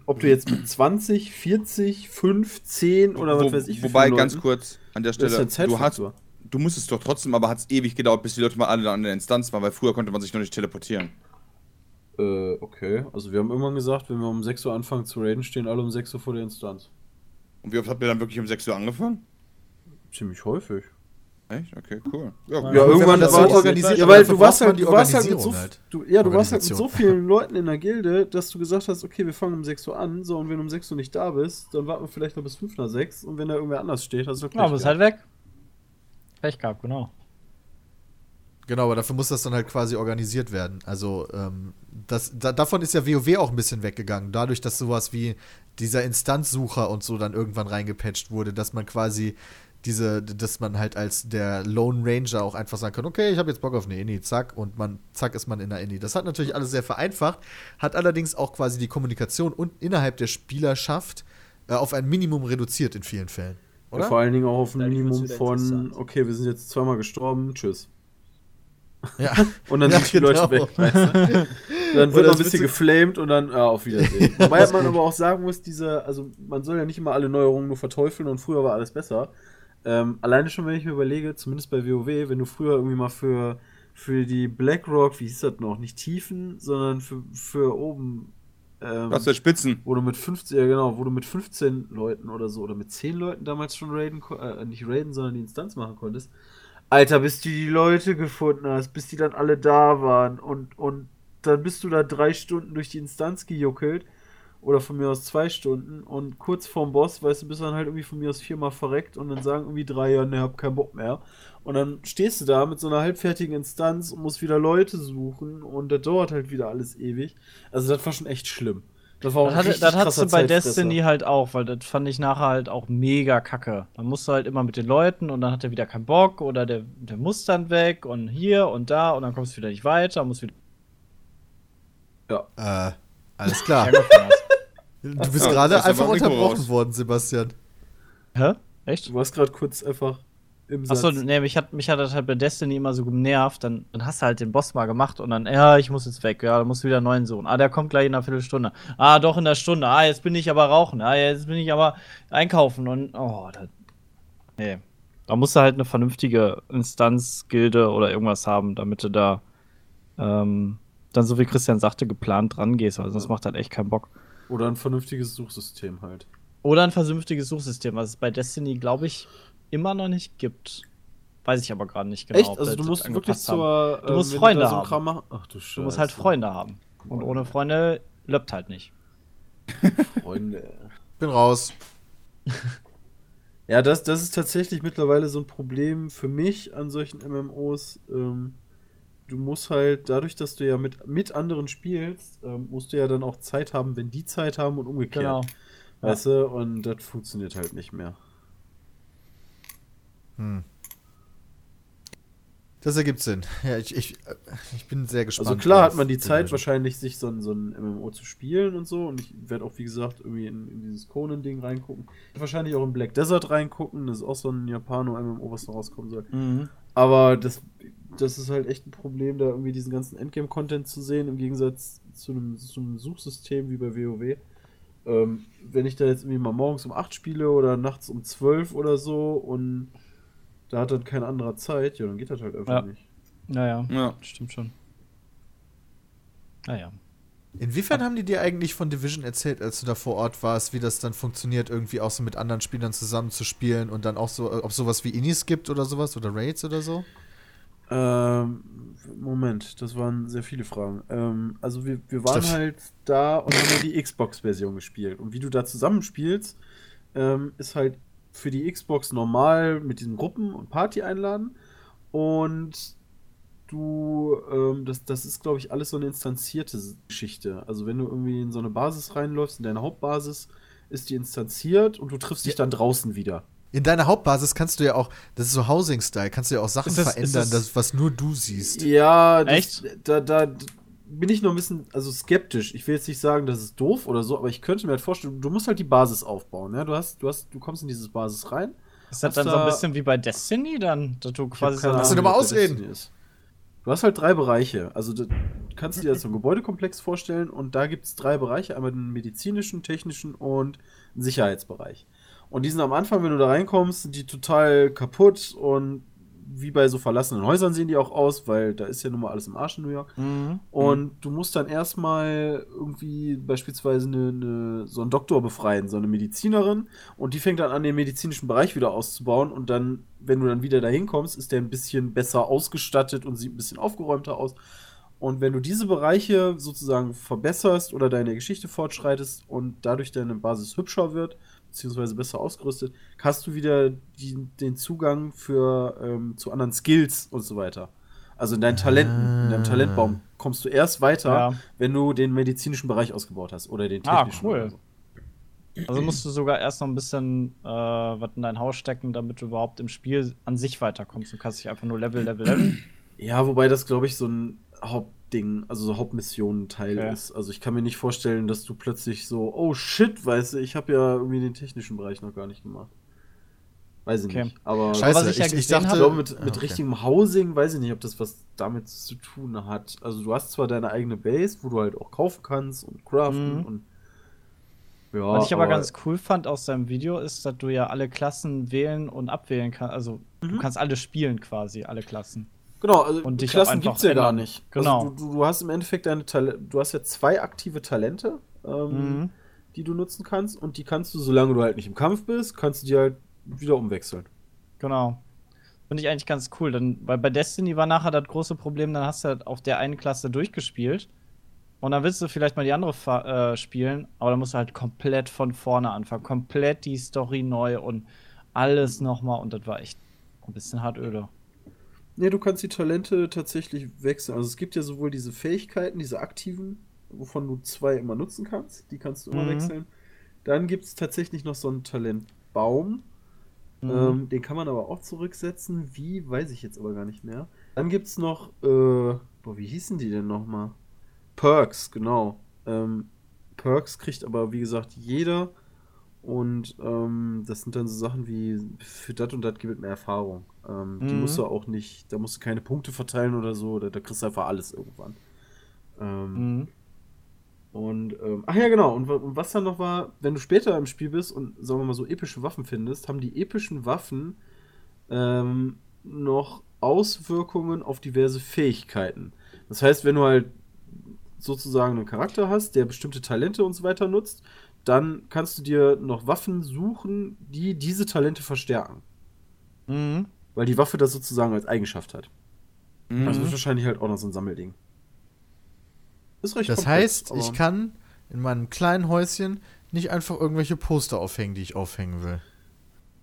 ob du jetzt mit 20, 40, 5, 10 oder was Wo, weiß ich. wie wobei, ganz Leuten, kurz an der Stelle, ja du, hast, du musstest doch trotzdem, aber hat es ewig gedauert, bis die Leute mal alle an der Instanz waren, weil früher konnte man sich noch nicht teleportieren. Äh, okay. Also wir haben irgendwann gesagt, wenn wir um 6 Uhr anfangen zu raiden, stehen alle um 6 Uhr vor der Instanz. Und wie oft habt ihr dann wirklich um 6 Uhr angefangen? Ziemlich häufig. Echt? Okay, cool. Ja, Ja, wenn irgendwann das war organisiert, Ja, weil du warst halt, die du warst halt mit so, Organisation halt. du, ja, du warst halt mit so vielen Leuten in der Gilde, dass du gesagt hast, okay, wir fangen um 6 Uhr an, so, und wenn du um 6 Uhr nicht da bist, dann warten wir vielleicht noch bis 5 nach 6 und wenn da irgendwer anders steht, hast du Ja, aber ist halt weg. Pech gehabt, genau. Genau, aber dafür muss das dann halt quasi organisiert werden. Also, ähm, das, da, davon ist ja WoW auch ein bisschen weggegangen. Dadurch, dass sowas wie dieser Instanzsucher und so dann irgendwann reingepatcht wurde, dass man quasi diese, dass man halt als der Lone Ranger auch einfach sagen kann, okay, ich habe jetzt Bock auf eine Inni, zack, und man, zack, ist man in der Inni. Das hat natürlich alles sehr vereinfacht, hat allerdings auch quasi die Kommunikation und innerhalb der Spielerschaft äh, auf ein Minimum reduziert in vielen Fällen. Ja, Oder? vor allen Dingen auch auf ein Minimum von, okay, wir sind jetzt zweimal gestorben, tschüss. Ja. Und dann Ja, sind die genau. Leute weg, weißt du? Dann wird noch das ein bisschen geflamed und dann, ja, auf Wiedersehen. Wobei man aber auch sagen muss, diese, also man soll ja nicht immer alle Neuerungen nur verteufeln und früher war alles besser. Ähm, alleine schon, wenn ich mir überlege, zumindest bei WoW, wenn du früher irgendwie mal für, für die BlackRock, wie hieß das noch, nicht Tiefen, sondern für, für oben, ähm, Was der Spitzen? wo du mit 15, ja genau, wo du mit 15 Leuten oder so oder mit 10 Leuten damals schon raiden, äh, nicht raiden, sondern die Instanz machen konntest. Alter, bis du die Leute gefunden hast, bis die dann alle da waren und, und dann bist du da drei Stunden durch die Instanz gejuckelt oder von mir aus zwei Stunden und kurz vorm Boss, weißt du, bist dann halt irgendwie von mir aus viermal verreckt und dann sagen irgendwie drei, ja, ne, hab keinen Bock mehr. Und dann stehst du da mit so einer halbfertigen Instanz und musst wieder Leute suchen und das dauert halt wieder alles ewig. Also das war schon echt schlimm. Das war auch Das, hatte, das hattest du bei. Destiny halt auch, weil das fand ich nachher halt auch mega kacke. Dann musst du halt immer mit den Leuten und dann hat er wieder keinen Bock oder der, der muss dann weg und hier und da und dann kommst du wieder nicht weiter, musst wieder. Äh, alles klar. Du bist Ja, gerade einfach unterbrochen raus. worden, Sebastian. Hä? Echt? Du warst gerade kurz einfach im Satz. Achso, nee, mich hat, mich hat das halt bei Destiny immer so genervt. Dann, dann hast du halt den Boss mal gemacht und dann, ja, ich muss jetzt weg. Ja, dann musst du wieder einen neuen suchen. Ah, der kommt gleich in einer Viertelstunde. Ah, doch in der Stunde. Ah, jetzt bin ich aber rauchen. Ah, jetzt bin ich aber einkaufen und, oh, das, nee. Da musst du halt eine vernünftige Instanz, Gilde oder irgendwas haben, damit du da ähm, dann, so wie Christian sagte, geplant dran gehst, weil sonst macht halt echt keinen Bock. Oder ein vernünftiges Suchsystem halt. Oder ein vernünftiges Suchsystem, was es bei Destiny, glaube ich, immer noch nicht gibt. Weiß ich aber gerade nicht genau. Echt? Also du musst wirklich zur. Du musst Freunde da so haben. Kram machen- Ach du Scheiße. Du musst halt Freunde haben. Und ohne Freunde löppt halt nicht. Freunde. Bin raus. Ja, das, das ist tatsächlich mittlerweile so ein Problem für mich an solchen MMOs. Ähm, du musst halt, dadurch, dass du ja mit, mit anderen spielst, ähm, musst du ja dann auch Zeit haben, wenn die Zeit haben und umgekehrt. Genau. Weißt du, und das funktioniert halt nicht mehr. Hm. Das ergibt Sinn. Ja, ich, ich, ich bin sehr gespannt. Also klar hat man die Zeit wahrscheinlich, sich so ein, so ein MMO zu spielen und so. Und ich werde auch, wie gesagt, irgendwie in, in dieses Conan-Ding reingucken. Wahrscheinlich auch in Black Desert reingucken. Das ist auch so ein Japano-MMO, was da rauskommen soll. Mhm. Aber das, das ist halt echt ein Problem, da irgendwie diesen ganzen Endgame-Content zu sehen, im Gegensatz zu einem, zu einem Suchsystem wie bei WoW. Ähm, wenn ich da jetzt irgendwie mal morgens um 8 spiele oder nachts um 12 oder so und da hat dann kein anderer Zeit, ja, dann geht das halt einfach Ja. nicht. Naja, Ja. stimmt schon. Naja. Inwiefern haben die dir eigentlich von Division erzählt, als du da vor Ort warst, wie das dann funktioniert, irgendwie auch so mit anderen Spielern zusammen zu spielen und dann auch so, ob sowas wie Inis gibt oder sowas oder Raids oder so? Ähm, Moment, das waren sehr viele Fragen. Ähm, also wir, wir waren Stimmt. halt da und haben ja die Xbox-Version gespielt. Und wie du da zusammenspielst, ähm, ist halt für die Xbox normal mit diesen Gruppen und Party einladen. Und du, ähm, das, das ist, glaube ich, alles so eine instanzierte Geschichte. Also wenn du irgendwie in so eine Basis reinläufst, in deine Hauptbasis, ist die instanziert und du triffst dich Ja. dann draußen wieder. In deiner Hauptbasis kannst du ja auch, das ist so Housing-Style, kannst du ja auch Sachen das- verändern, das- das, was nur du siehst. Ja, das, Echt? Da, da bin ich noch ein bisschen also skeptisch. Ich will jetzt nicht sagen, das ist doof oder so, aber ich könnte mir halt vorstellen, du musst halt die Basis aufbauen. Ja? Du, hast, du, hast, du kommst in diese Basis rein. Ist das dann so ein da- bisschen wie bei Destiny dann, dass du quasi so Lass doch mal das ausreden. Du hast halt drei Bereiche. Also du kannst dir jetzt so einen Gebäudekomplex vorstellen und da gibt es drei Bereiche. Einmal den medizinischen, technischen und einen Sicherheitsbereich. Und die sind am Anfang, wenn du da reinkommst, sind die total kaputt und wie bei so verlassenen Häusern sehen die auch aus, weil da ist ja nun mal alles im Arsch in New York. Mhm. Und du musst dann erstmal irgendwie beispielsweise eine, eine, so einen Doktor befreien, so eine Medizinerin. Und die fängt dann an, den medizinischen Bereich wieder auszubauen. Und dann, wenn du dann wieder dahin kommst, ist der ein bisschen besser ausgestattet und sieht ein bisschen aufgeräumter aus. Und wenn du diese Bereiche sozusagen verbesserst oder deine Geschichte fortschreitest und dadurch deine Basis hübscher wird, beziehungsweise besser ausgerüstet, hast du wieder die, den Zugang für, ähm, zu anderen Skills und so weiter. Also in deinen Talenten, in deinem Talentbaum kommst du erst weiter, Ja. wenn du den medizinischen Bereich ausgebaut hast oder den Ah, technischen. cool. oder so. Also musst du sogar erst noch ein bisschen äh, was in dein Haus stecken, damit du überhaupt im Spiel an sich weiterkommst. Du kannst dich einfach nur Level, Level, Level. Ja, wobei das, glaube ich, so ein Hauptding, also so Hauptmissionen-Teil Okay. ist. Also ich kann mir nicht vorstellen, dass du plötzlich so, oh shit, weißt du, ich habe ja irgendwie den technischen Bereich noch gar nicht gemacht. Weiß ich Okay. nicht. Aber Scheiße, was ich ja ich, ich dachte. glaube, mit, Ah, mit okay. richtigem Housing, weiß ich nicht, ob das was damit zu tun hat. Also du hast zwar deine eigene Base, wo du halt auch kaufen kannst und craften Mhm. und ja, Was ich aber, ganz cool fand aus deinem Video ist, dass du ja alle Klassen wählen und abwählen kannst. Also Mhm. du kannst alle spielen quasi, alle Klassen. Genau, also Und die dich Klassen einfach gibt's ja gar nicht. Genau. Also du, du, hast im Endeffekt deine Talente, du hast ja zwei aktive Talente, ähm, Mhm. die du nutzen kannst und die kannst du, solange du halt nicht im Kampf bist, kannst du die halt wieder umwechseln. Genau. Finde ich eigentlich ganz cool. Dann, weil bei Destiny war nachher das große Problem, dann hast du halt auf der einen Klasse durchgespielt. Und dann willst du vielleicht mal die andere äh, spielen, aber dann musst du halt komplett von vorne anfangen. Komplett die Story neu und alles nochmal. Und das war echt ein bisschen hart öde. Nee, du kannst die Talente tatsächlich wechseln. Also es gibt ja sowohl diese Fähigkeiten, diese aktiven, wovon du zwei immer nutzen kannst. Die kannst du immer Mhm. wechseln. Dann gibt es tatsächlich noch so einen Talentbaum. Mhm. Ähm, den kann man aber auch zurücksetzen. Wie, weiß ich jetzt aber gar nicht mehr. Dann gibt es noch, äh, boah, wie hießen die denn nochmal? Perks, genau. Ähm, Perks kriegt aber, wie gesagt, jeder. Und ähm, das sind dann so Sachen wie, für das und das gibt es mehr Erfahrung. Ähm, Die Mhm. musst du auch nicht, da musst du keine Punkte verteilen oder so, da, da kriegst du einfach alles irgendwann. Ähm, Mhm. und, ähm, ach ja, genau. Und, und was dann noch war, wenn du später im Spiel bist und, sagen wir mal, so epische Waffen findest, haben die epischen Waffen ähm, noch Auswirkungen auf diverse Fähigkeiten. Das heißt, wenn du halt sozusagen einen Charakter hast, der bestimmte Talente und so weiter nutzt, dann kannst du dir noch Waffen suchen, die diese Talente verstärken. Mhm. Weil die Waffe das sozusagen als Eigenschaft hat. Mhm. Das ist wahrscheinlich halt auch noch so ein Sammelding. Ist recht Das komplex, heißt, ich kann in meinem kleinen Häuschen nicht einfach irgendwelche Poster aufhängen, die ich aufhängen will.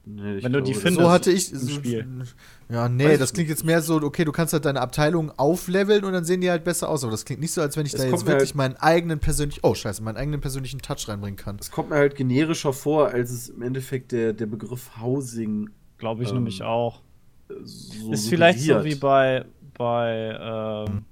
Nee, Wenn du die das- findest. So hatte ich. im So, Spiel. Ja, nee, Weiß das klingt nicht. jetzt mehr so, okay, du kannst halt deine Abteilung aufleveln und dann sehen die halt besser aus. Aber das klingt nicht so, als wenn ich Es da jetzt wirklich halt- meinen eigenen persönlichen, oh scheiße, meinen eigenen persönlichen Touch reinbringen kann. Es kommt mir halt generischer vor, als es im Endeffekt der, der Begriff Housing Glaube ich Ähm, nämlich auch. so ist vielleicht so wie bei bei ähm,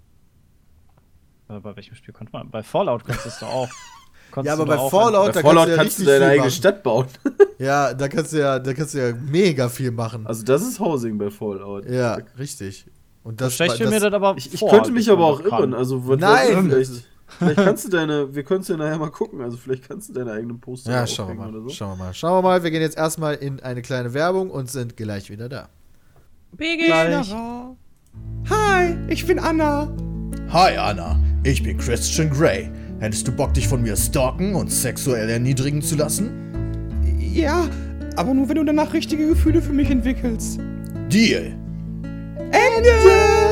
äh, bei welchem Spiel konnte man? Bei Fallout konntest du es doch auch. Konntest Ja, aber bei Fallout- Bei da Fallout kannst du ja kannst du deine eigene machen. Stadt bauen. Ja, da kannst du ja, da kannst du ja mega viel machen. Also das ist Housing bei Fallout. ja, richtig. Und das, ich mir das aber Ich, ich vor, könnte mich aber auch das kann. irren. Also was Nein! ich, vielleicht, vielleicht kannst du deine, wir können es ja nachher mal gucken. Also vielleicht kannst du deine eigenen Poster ja, da schauen wir mal. oder so. Schauen wir mal. Schauen wir mal. Wir gehen jetzt erstmal in eine kleine Werbung und sind gleich wieder da. Gleich. Hi, ich bin Anna. Hi Anna, ich bin Christian Grey. Hättest du Bock, dich von mir stalken und sexuell erniedrigen zu lassen? Ja, aber nur wenn du danach richtige Gefühle für mich entwickelst. Deal. Ende!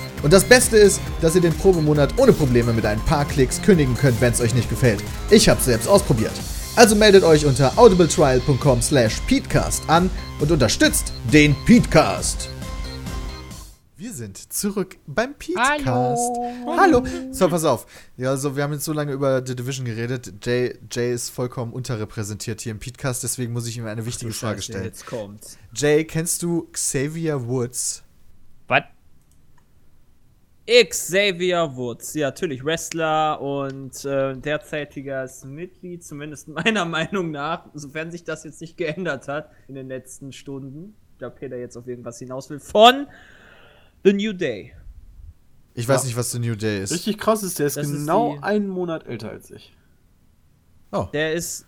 Und das Beste ist, dass ihr den Probemonat ohne Probleme mit ein paar Klicks kündigen könnt, wenn es euch nicht gefällt. Ich hab's selbst ausprobiert. Also meldet euch unter audibletrial.com slash peatcast an und unterstützt den Peatcast. Wir sind zurück beim Petecast. Hallo. Hallo. So, pass auf. Ja, also wir haben jetzt so lange über The Division geredet. Jay, Jay ist vollkommen unterrepräsentiert hier im Petecast, deswegen muss ich ihm eine wichtige Frage stellen. Jetzt kommt's. Jay, kennst du Xavier Woods? Was? Xavier Woods, ja, natürlich Wrestler und äh, derzeitiges Mitglied, zumindest meiner Meinung nach, sofern sich das jetzt nicht geändert hat in den letzten Stunden, da Peter jetzt auf irgendwas hinaus will, von The New Day. Ich weiß Ja. nicht, was The New Day ist. Richtig krass ist, der ist Das ist genau die- einen Monat älter als ich. Oh. Der ist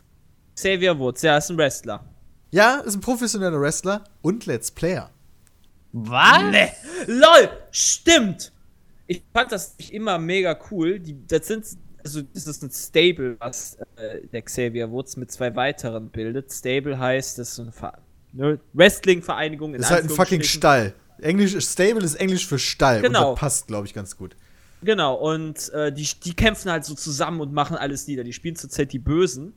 Xavier Woods, der ist ein Wrestler. Ja, ist ein professioneller Wrestler und Let's Player. Was? Nee. LOL, stimmt! Ich fand das nicht immer mega cool. Die, das sind, also das ist ein Stable, was äh, der Xavier Woods mit zwei weiteren bildet. Stable heißt, das ist so eine ne, Wrestling-Vereinigung. in Das ist halt ein fucking. Stall. Englisch, Stable ist Englisch für Stall. Genau. Und das passt, glaube ich, ganz gut. Genau, und äh, die, die kämpfen halt so zusammen und machen alles nieder. Die spielen zurzeit die Bösen.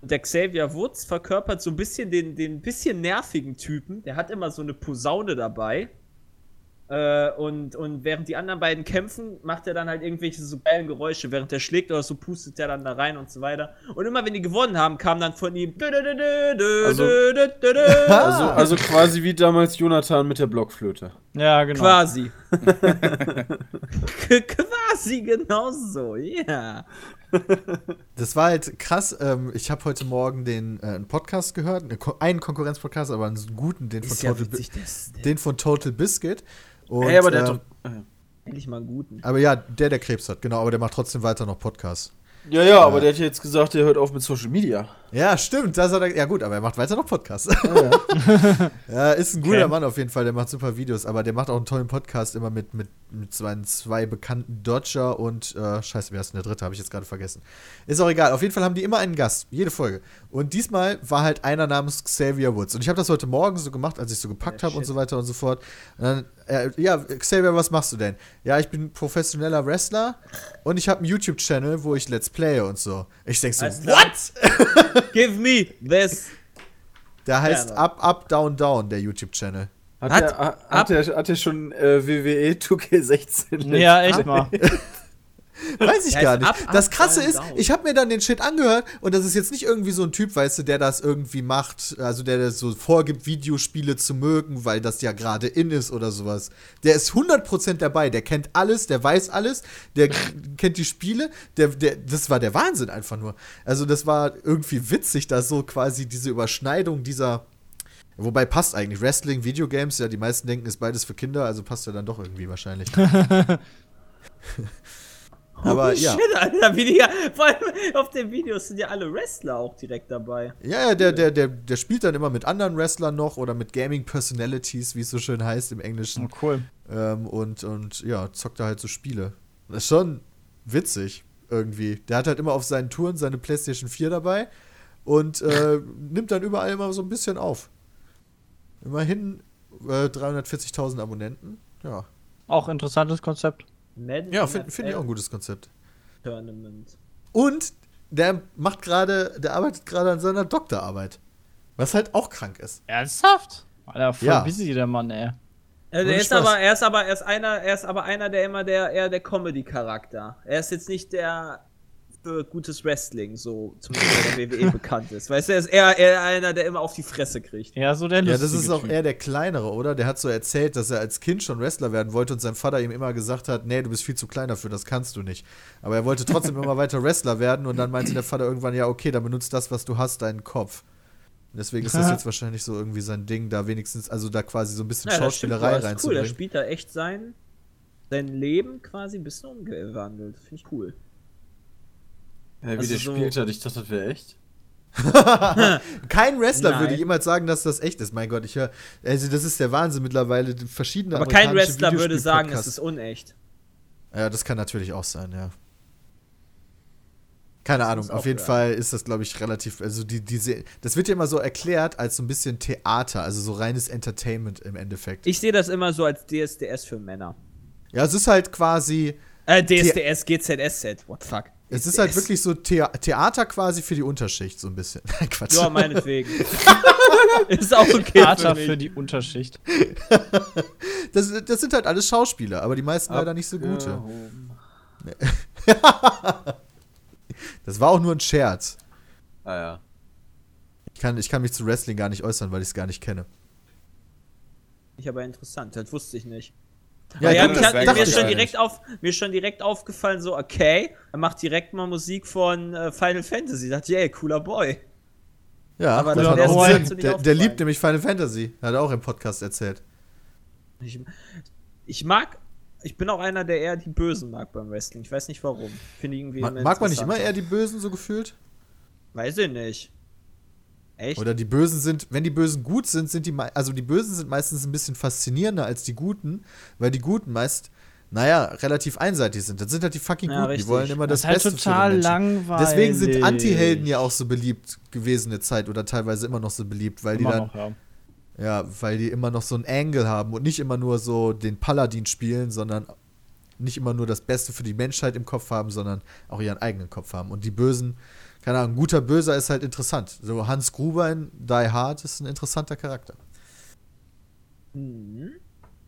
Und der Xavier Woods verkörpert so ein bisschen den, den bisschen nervigen Typen. Der hat immer so eine Posaune dabei. Äh, und, und während die anderen beiden kämpfen, macht er dann halt irgendwelche so geilen Geräusche. Während er schlägt oder so, pustet er dann da rein und so weiter. Und immer wenn die gewonnen haben, kam dann von ihm. Also- Also, also quasi wie damals Jonathan mit der Blockflöte. Ja, genau. Quasi. Quasi genauso, ja. Das war halt krass. Ähm, ich habe heute Morgen den äh, einen Podcast gehört, einen Konkurrenzpodcast, aber einen guten, den von, ja Total, witzig, das, den von Total Biscuit. Und, Ey, aber der ähm, hat doch. äh, endlich mal einen guten. aber ja, der, der Krebs hat, genau, aber der macht trotzdem weiter noch Podcasts. Ja, ja, aber der hat ja jetzt gesagt, der hört auf mit Social Media. Ja, stimmt. Das hat er, ja gut, aber er macht weiter noch Podcasts. ja, ist ein guter Okay. Mann auf jeden Fall. Der macht super Videos, aber der macht auch einen tollen Podcast immer mit, mit, mit seinen zwei bekannten Dodger und äh, scheiße, wer ist denn der dritte? Habe ich jetzt gerade vergessen. Ist auch egal. Auf jeden Fall haben die immer einen Gast, jede Folge. Und diesmal war halt einer namens Xavier Woods. Und ich habe das heute Morgen so gemacht, als ich so gepackt Ja, habe und so weiter und so fort. Und dann, äh, ja, Xavier, was machst du denn? Ja, ich bin professioneller Wrestler und ich habe einen YouTube-Channel, wo ich Let's Playe und so. Ich denk so, Alles klar. what? Give me this. Der heißt Gerne. Up, Up, Down, Down, der YouTube-Channel. Hat, Hat- ab- hat, hat der schon äh, WWE 2K16? Ja, echt mal. Weiß ich Der gar nicht. Up, das Krasse Down, ist, Down. ich habe mir dann den Shit angehört und das ist jetzt nicht irgendwie so ein Typ, weißt du, der das irgendwie macht, also der das so vorgibt, Videospiele zu mögen, weil das ja gerade in ist oder sowas. Der ist 100% dabei, der kennt alles, der weiß alles, der kennt die Spiele, der, der, das war der Wahnsinn einfach nur. Also das war irgendwie witzig, da so quasi diese Überschneidung dieser Wobei passt eigentlich. Wrestling, Videogames, ja, die meisten denken, ist beides für Kinder, also passt ja dann doch irgendwie wahrscheinlich. Aber oh, ja. Shit, Alter, wie die, ja- vor allem auf den Videos sind ja alle Wrestler auch direkt dabei. Ja, ja, der, der, der, der spielt dann immer mit anderen Wrestlern noch oder mit Gaming Personalities, wie es so schön heißt im Englischen. Oh, cool. Ähm, und, und ja, zockt da halt so Spiele. Das ist schon witzig irgendwie. Der hat halt immer auf seinen Touren seine PlayStation 4 dabei und äh, nimmt dann überall immer so ein bisschen auf. Immerhin äh, 340.000 Abonnenten. Ja, Auch interessantes Konzept. Madden ja finde find ich auch ein gutes Konzept. Tournament. Und der macht gerade, der arbeitet gerade an seiner Doktorarbeit. Was halt auch krank ist. Ernsthaft? Alter, voll Ja. busy der Mann, ey. Also er ist Spaß. aber, er ist aber, er ist einer, er ist aber einer, der immer der, eher der Comedy-Charakter. Er ist jetzt nicht der für gutes Wrestling, so zumindest bei der WWE bekannt ist. Weißt du, er ist eher, eher einer, der immer auf die Fresse kriegt. Ja, so der Ja, das ist auch typ. eher der kleinere, oder? Der hat so erzählt, dass er als Kind schon Wrestler werden wollte und sein Vater ihm immer gesagt hat, nee, du bist viel zu klein dafür, das kannst du nicht. Aber er wollte trotzdem immer weiter Wrestler werden und dann meinte der Vater irgendwann, ja, okay, dann benutzt das, was du hast, deinen Kopf. Und Deswegen ist das jetzt wahrscheinlich so irgendwie sein Ding, da wenigstens, also da quasi so ein bisschen Ja, das stimmt, Schauspielerei aber ist cool. Er reinzubringen. spielt da echt sein, sein Leben quasi ein bisschen umgewandelt. Finde ich cool. Ja, wie Also der so- spielt hat, ich dachte, das wäre echt. Kein Wrestler Nein. würde jemals sagen, dass das echt ist. Mein Gott, ich höre, also das ist der Wahnsinn mittlerweile. Verschiedene Aber kein Wrestler würde sagen, es ist unecht. Ja, das kann natürlich auch sein, ja. Keine Ahnung, auf jeden geil. Fall ist das, glaube ich, relativ, also die, diese, das wird ja immer so erklärt als so ein bisschen Theater, also so reines Entertainment im Endeffekt. Ich sehe das immer so als DSDS für Männer. ja, es ist halt quasi, Äh, DSDS, GZSZ, what the fuck. Es ist halt DSDS. wirklich so Thea Theater quasi für die Unterschicht, so ein bisschen. Nein, Quatsch. Ja, meinetwegen. ist auch okay Theater für die Unterschicht. das, das sind halt alles Schauspieler, aber die meisten leider nicht so gute. Abgehoben. Das war auch nur ein Scherz. Ah ja. Ich kann, ich kann mich zu Wrestling gar nicht äußern, weil ich es gar nicht kenne. Ich aber interessant, das wusste ich nicht. Ja, Ja, hat, wär mir, ist schon direkt auf, mir schon direkt aufgefallen, so, okay, er macht direkt mal Musik von äh, Final Fantasy. Da dachte ich, ey, cooler Boy. Ja, Aber das der- der auch Der, der aufgefallen. liebt nämlich Final Fantasy. Hat er auch im Podcast erzählt. Ich, ich mag, ich bin auch einer, der eher die Bösen mag beim Wrestling. Ich weiß nicht warum. Finde ich irgendwie Ma mag man nicht immer eher die Bösen so gefühlt? Weiß ich nicht. Echt? Oder die Bösen sind, wenn die Bösen gut sind, sind die, also die Bösen sind meistens ein bisschen faszinierender als die Guten, weil die Guten meist, naja, relativ einseitig sind. Das sind halt die fucking Ja, Guten, die richtig. wollen immer das, Das halt Beste für total den Menschen. langweilig. Deswegen sind Anti-Helden ja auch so beliebt gewesen eine Zeit oder teilweise immer noch so beliebt, weil die Immer dann, noch, ja. ja, weil die immer noch so einen Angle haben und nicht immer nur so den Paladin spielen, sondern nicht immer nur das Beste für die Menschheit im Kopf haben, sondern auch ihren eigenen Kopf haben. Und die Bösen, keine Ahnung, ein guter Böser ist halt interessant. So Hans Gruber in Die Hard ist ein interessanter Charakter. Mhm.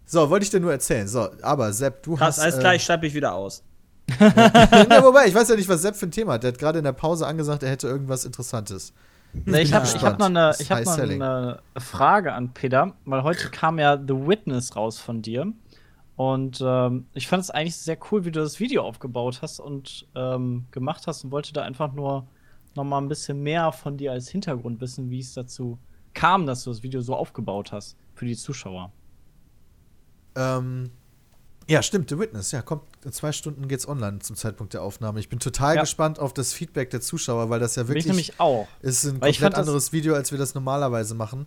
So, wollte ich dir nur erzählen. So, aber Sepp, du Krass, hast. alles äh, klar, ich schreibe mich wieder aus. ja, wobei, ich weiß ja nicht, was Sepp für ein Thema hat. Der hat gerade in der Pause angesagt, er hätte irgendwas Interessantes. Ne, ich habe hab noch, eine, ich hab noch eine Frage an Peter, weil heute kam ja The Witness raus von dir. Und ähm, ich fand es eigentlich sehr cool, wie du das Video aufgebaut hast und ähm, gemacht hast und wollte da einfach nur noch mal ein bisschen mehr von dir als Hintergrund wissen, wie es dazu kam, dass du das Video so aufgebaut hast für die Zuschauer. Ähm, ja, stimmt, The Witness. Ja, kommt, in zwei Stunden geht's online zum Zeitpunkt der Aufnahme. Ich bin total Ja. gespannt auf das Feedback der Zuschauer, weil das ja wirklich ich nämlich auch. ist ein Weil komplett anderes Video, als wir das normalerweise machen.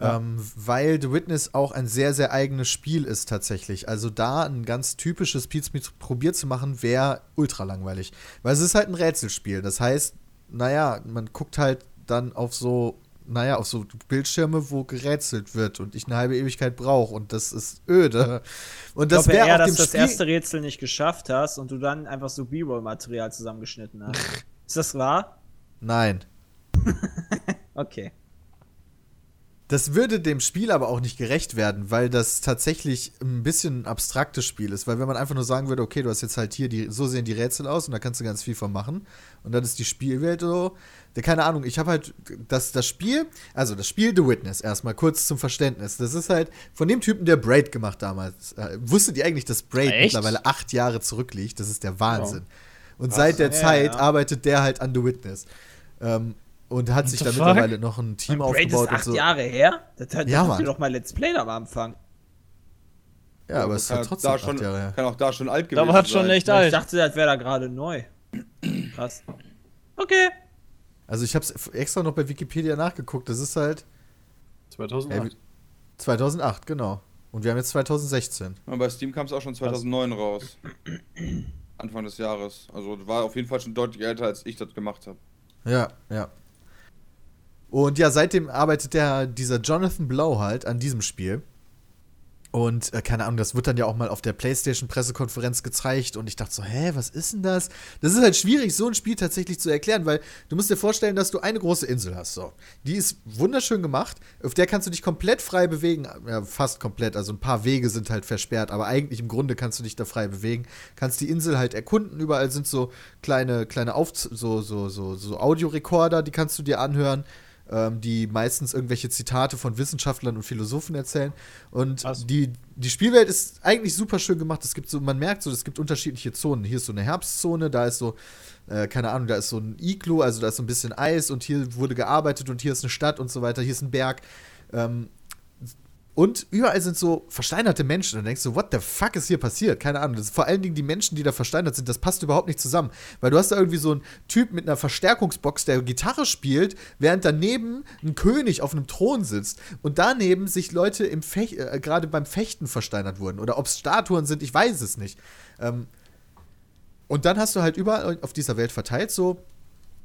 Ja. Ähm, weil The Witness auch ein sehr, sehr eigenes Spiel ist tatsächlich. Also da ein ganz typisches Pizmeet probiert zu machen, wäre ultra langweilig. Weil es ist halt ein Rätselspiel. Das heißt, naja, man guckt halt dann auf so, naja, auf so Bildschirme, wo gerätselt wird und ich eine halbe Ewigkeit brauche und das ist öde. Und das wäre eher, auch dass du das erste Rätsel nicht geschafft hast und du dann einfach so B-Roll-Material zusammengeschnitten hast. ist das wahr? Nein. Okay. Das würde dem Spiel aber auch nicht gerecht werden, weil das tatsächlich ein bisschen ein abstraktes Spiel ist. Weil wenn man einfach nur sagen würde, okay, du hast jetzt halt hier die, so sehen die Rätsel aus und da kannst du ganz viel von machen und dann ist die Spielwelt so. Keine Ahnung, ich habe halt das, das Spiel, also das Spiel The Witness, erstmal kurz zum Verständnis. Das ist halt von dem Typen, der Braid gemacht damals. Äh, wusstet ihr eigentlich, dass Braid Echt? mittlerweile acht Jahre zurückliegt? Das ist der Wahnsinn. Und seit der Ja, Zeit ja. arbeitet der halt an The Witness. Ähm, und hat sich da fuck? mittlerweile noch ein Team Braid aufgebaut ist und acht so. Jahre her? Das hat Ja, ja, Mann. doch mal Let's Play am Anfang. Ja, aber es ist kann, halt trotzdem da acht schon, Jahre her. kann auch da schon alt gewesen Da war es schon sein. echt Ich alt. dachte, das wäre da gerade neu. Krass. Okay. Also ich habe extra noch bei Wikipedia nachgeguckt. Das ist halt 2008. 2008, genau. Und wir haben jetzt 2016. Ja, bei Steam kam es auch schon 2009 raus. Anfang des Jahres. Also war auf jeden Fall schon deutlich älter, als ich das gemacht habe. Ja, ja. Und ja, seitdem arbeitet der, dieser Jonathan Blow halt an diesem Spiel. Und äh, keine Ahnung, das wird dann ja auch mal auf der PlayStation-Pressekonferenz gezeigt. Und ich dachte so, hä, was ist denn das? Das ist halt schwierig, so ein Spiel tatsächlich zu erklären, weil du musst dir vorstellen, dass du eine große Insel hast. So. Die ist wunderschön gemacht. Auf der kannst du dich komplett frei bewegen. Ja, fast komplett. Also ein paar Wege sind halt versperrt. Aber eigentlich im Grunde kannst du dich da frei bewegen. Kannst die Insel halt erkunden. Überall sind so kleine, kleine Auf so, so, so, so Audiorekorder, die kannst du dir anhören ähm, die meistens irgendwelche Zitate von Wissenschaftlern und Philosophen erzählen. Und Krass. die, die Spielwelt ist eigentlich super schön gemacht. Es gibt so, man merkt so, es gibt unterschiedliche Zonen. Hier ist so eine Herbstzone, da ist so, äh, keine Ahnung, da ist so ein Iglu, also da ist so ein bisschen Eis und hier wurde gearbeitet und hier ist eine Stadt und so weiter, hier ist ein Berg. Ähm, und überall sind so versteinerte Menschen. Und du denkst so, what the fuck ist hier passiert? Keine Ahnung. Das vor allen Dingen die Menschen, die da versteinert sind, das passt überhaupt nicht zusammen. Weil du hast da irgendwie so einen Typ mit einer Verstärkungsbox, der Gitarre spielt, während daneben ein König auf einem Thron sitzt. Und daneben sich Leute im Fech äh, gerade beim Fechten versteinert wurden. Oder ob es Statuen sind, ich weiß es nicht. Ähm, und dann hast du halt überall auf dieser Welt verteilt so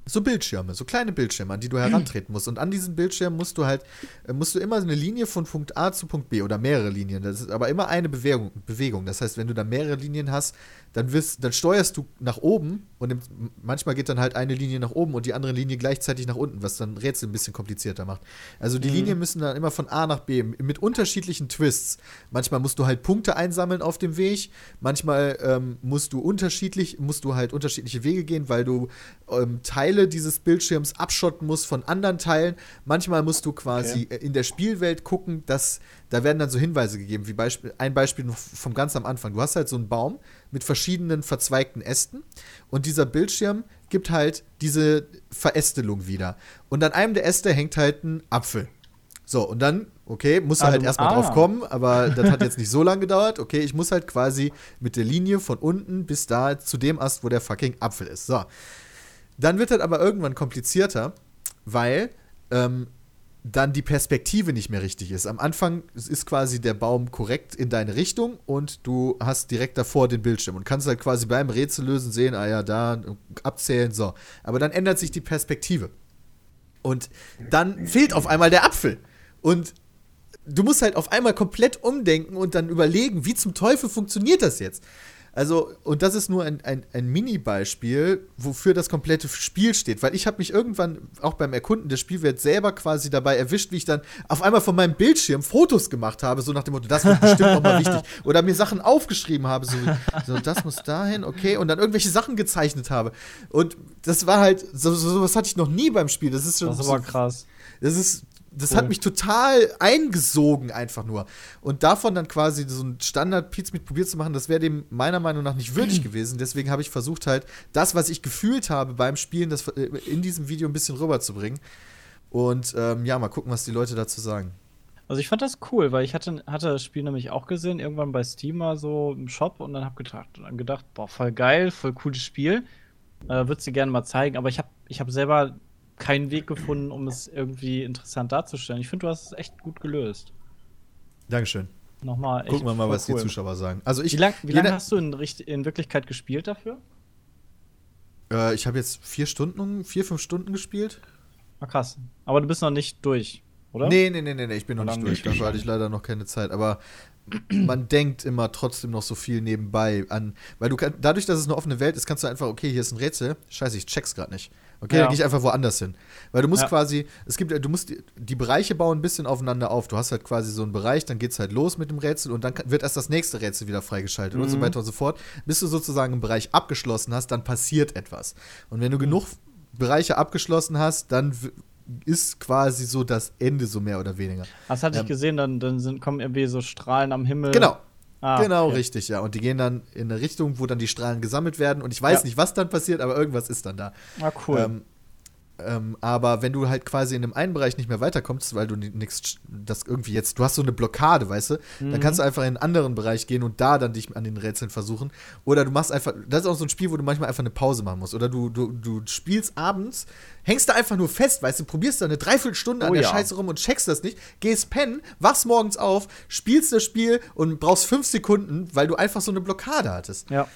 so Bildschirme, so kleine Bildschirme, an die du herantreten musst. Und an diesen Bildschirmen musst du halt, äh, musst du immer eine Linie von Punkt A zu Punkt B oder mehrere Linien. Das ist aber immer eine Bewegung. Bewegung. Das heißt, wenn du da mehrere Linien hast, dann, wirst, dann steuerst du nach oben und im, manchmal geht dann halt eine Linie nach oben und die andere Linie gleichzeitig nach unten, was dann Rätsel ein bisschen komplizierter macht. Also die Linien müssen dann immer von A nach B mit unterschiedlichen Twists. Manchmal musst du halt Punkte einsammeln auf dem Weg, manchmal ähm, musst du unterschiedlich, musst du halt unterschiedliche Wege gehen, weil du ähm, Teile dieses Bildschirms abschotten musst von anderen Teilen. Manchmal musst du quasi äh, in der Spielwelt gucken, dass da werden dann so Hinweise gegeben, wie Beispiel, ein Beispiel vom ganz am Anfang. Du hast halt so einen Baum mit verschiedenen verzweigten Ästen und dieser Bildschirm gibt halt diese Verästelung wieder. Und an einem der Äste hängt halt ein Apfel. So, und dann, okay, musst du Ah, halt erstmal ah. drauf kommen, aber das hat jetzt nicht so lange gedauert. Okay, ich muss halt quasi mit der Linie von unten bis da zu dem Ast, wo der fucking Apfel ist. So. Dann wird das aber irgendwann komplizierter, weil ähm, dann die Perspektive nicht mehr richtig ist. Am Anfang ist quasi der Baum korrekt in deine Richtung und du hast direkt davor den Bildschirm und kannst halt quasi beim Rätsel lösen sehen, ah ja, da, abzählen, so. Aber dann ändert sich die Perspektive. Und dann fehlt auf einmal der Apfel. Und du musst halt auf einmal komplett umdenken und dann überlegen, wie zum Teufel funktioniert das jetzt? Also, und das ist nur ein, ein, ein Mini-Beispiel, wofür das komplette Spiel steht. Weil ich habe mich irgendwann auch beim Erkunden der Spielwelt selber quasi dabei erwischt, wie ich dann auf einmal von meinem Bildschirm Fotos gemacht habe, so nach dem Motto, das wird bestimmt nochmal wichtig. Oder mir Sachen aufgeschrieben habe, so, so, das muss dahin, okay. Und dann irgendwelche Sachen gezeichnet habe. Und das war halt, so, so, sowas hatte ich noch nie beim Spiel. Das ist schon. Das ist so, krass. das ist, das Cool. hat mich total eingesogen einfach nur. Und davon dann quasi so ein standard Pizmeet probiert zu machen, das wäre dem meiner Meinung nach nicht würdig gewesen. Deswegen habe ich versucht halt, das, was ich gefühlt habe beim Spielen, das äh, in diesem Video ein bisschen rüberzubringen. Und ähm, ja, mal gucken, was die Leute dazu sagen. Also ich fand das cool, weil ich hatte, hatte das Spiel nämlich auch gesehen, irgendwann bei Steam mal so im Shop und dann hab gedacht, dann gedacht, boah, voll geil, voll cooles Spiel. Äh, Würde sie gerne mal zeigen, aber ich habe ich hab selber keinen Weg gefunden, um es irgendwie interessant darzustellen. Ich finde, du hast es echt gut gelöst. Dankeschön. Nochmal Gucken wir mal, was die cool. Zuschauer sagen. Also ich, Wie lange lang hast du in, in Wirklichkeit gespielt dafür? äh, ich habe jetzt vier Stunden, vier, fünf Stunden gespielt. Ah, krass. Aber du bist noch nicht durch, oder? Nee, nee, nee, nee, nee, ich bin noch nicht durch. Dafür hatte ich leider noch keine Zeit. Aber man denkt immer trotzdem noch so viel nebenbei an. Weil du kann, dadurch, dass es eine offene Welt ist, kannst du einfach, okay, hier ist ein Rätsel. Scheiße, ich check's gerade nicht. Okay, Ja. dann gehe ich einfach woanders hin. Weil du musst Ja. quasi, es gibt, du musst, die, die Bereiche bauen ein bisschen aufeinander auf. Du hast halt quasi so einen Bereich, dann geht's halt los mit dem Rätsel und dann wird erst das nächste Rätsel wieder freigeschaltet und so Mhm. weiter und so fort. Bis du sozusagen einen Bereich abgeschlossen hast, dann passiert etwas. Und wenn du genug Bereiche abgeschlossen hast, dann ist quasi so das Ende, so mehr oder weniger. Das hatte Ähm, ich gesehen, dann, dann sind, kommen irgendwie so Strahlen am Himmel. Genau. Ah, genau, okay. richtig, ja. Und die gehen dann in eine Richtung, wo dann die Strahlen gesammelt werden. Und ich weiß Ja. nicht, was dann passiert, aber irgendwas ist dann da. Ah, cool. Ähm, ähm, aber wenn du halt quasi in dem einen Bereich nicht mehr weiterkommst, weil du nichts, das irgendwie jetzt, du hast so eine Blockade, weißt du, dann Mhm. kannst du einfach in einen anderen Bereich gehen und da dann dich an den Rätseln versuchen. Oder du machst einfach, das ist auch so ein Spiel, wo du manchmal einfach eine Pause machen musst. Oder du, du, du spielst abends, hängst da einfach nur fest, weißt du, probierst da eine Dreiviertelstunde an Oh der ja. Scheiße rum und checkst das nicht, gehst pennen, wachst morgens auf, spielst das Spiel und brauchst fünf Sekunden, weil du einfach so eine Blockade hattest. ja.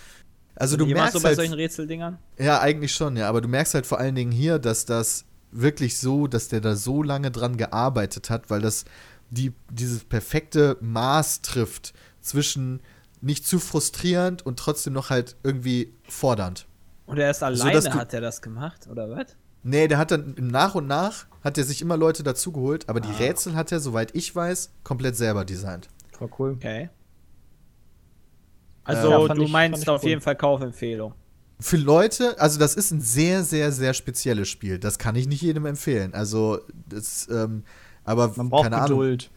Also du merkst so bei halt, solchen Rätseldingern? ja, eigentlich schon, ja. Aber du merkst halt vor allen Dingen hier, dass das wirklich so, dass der da so lange dran gearbeitet hat, weil das die, dieses perfekte Maß trifft zwischen nicht zu frustrierend und trotzdem noch halt irgendwie fordernd. Und er ist So, alleine, du- hat er das gemacht, oder was? Nee, der hat dann nach und nach hat er sich immer Leute dazugeholt, aber die Rätsel hat er, soweit ich weiß, komplett selber designt. War cool. Okay. Also, Ja, du ich- meinst auf cool. jeden Fall Kaufempfehlung. Für Leute, also das ist ein sehr, sehr, sehr spezielles Spiel. Das kann ich nicht jedem empfehlen. Also, das, ähm, aber Man braucht keine Ahnung. Geduld.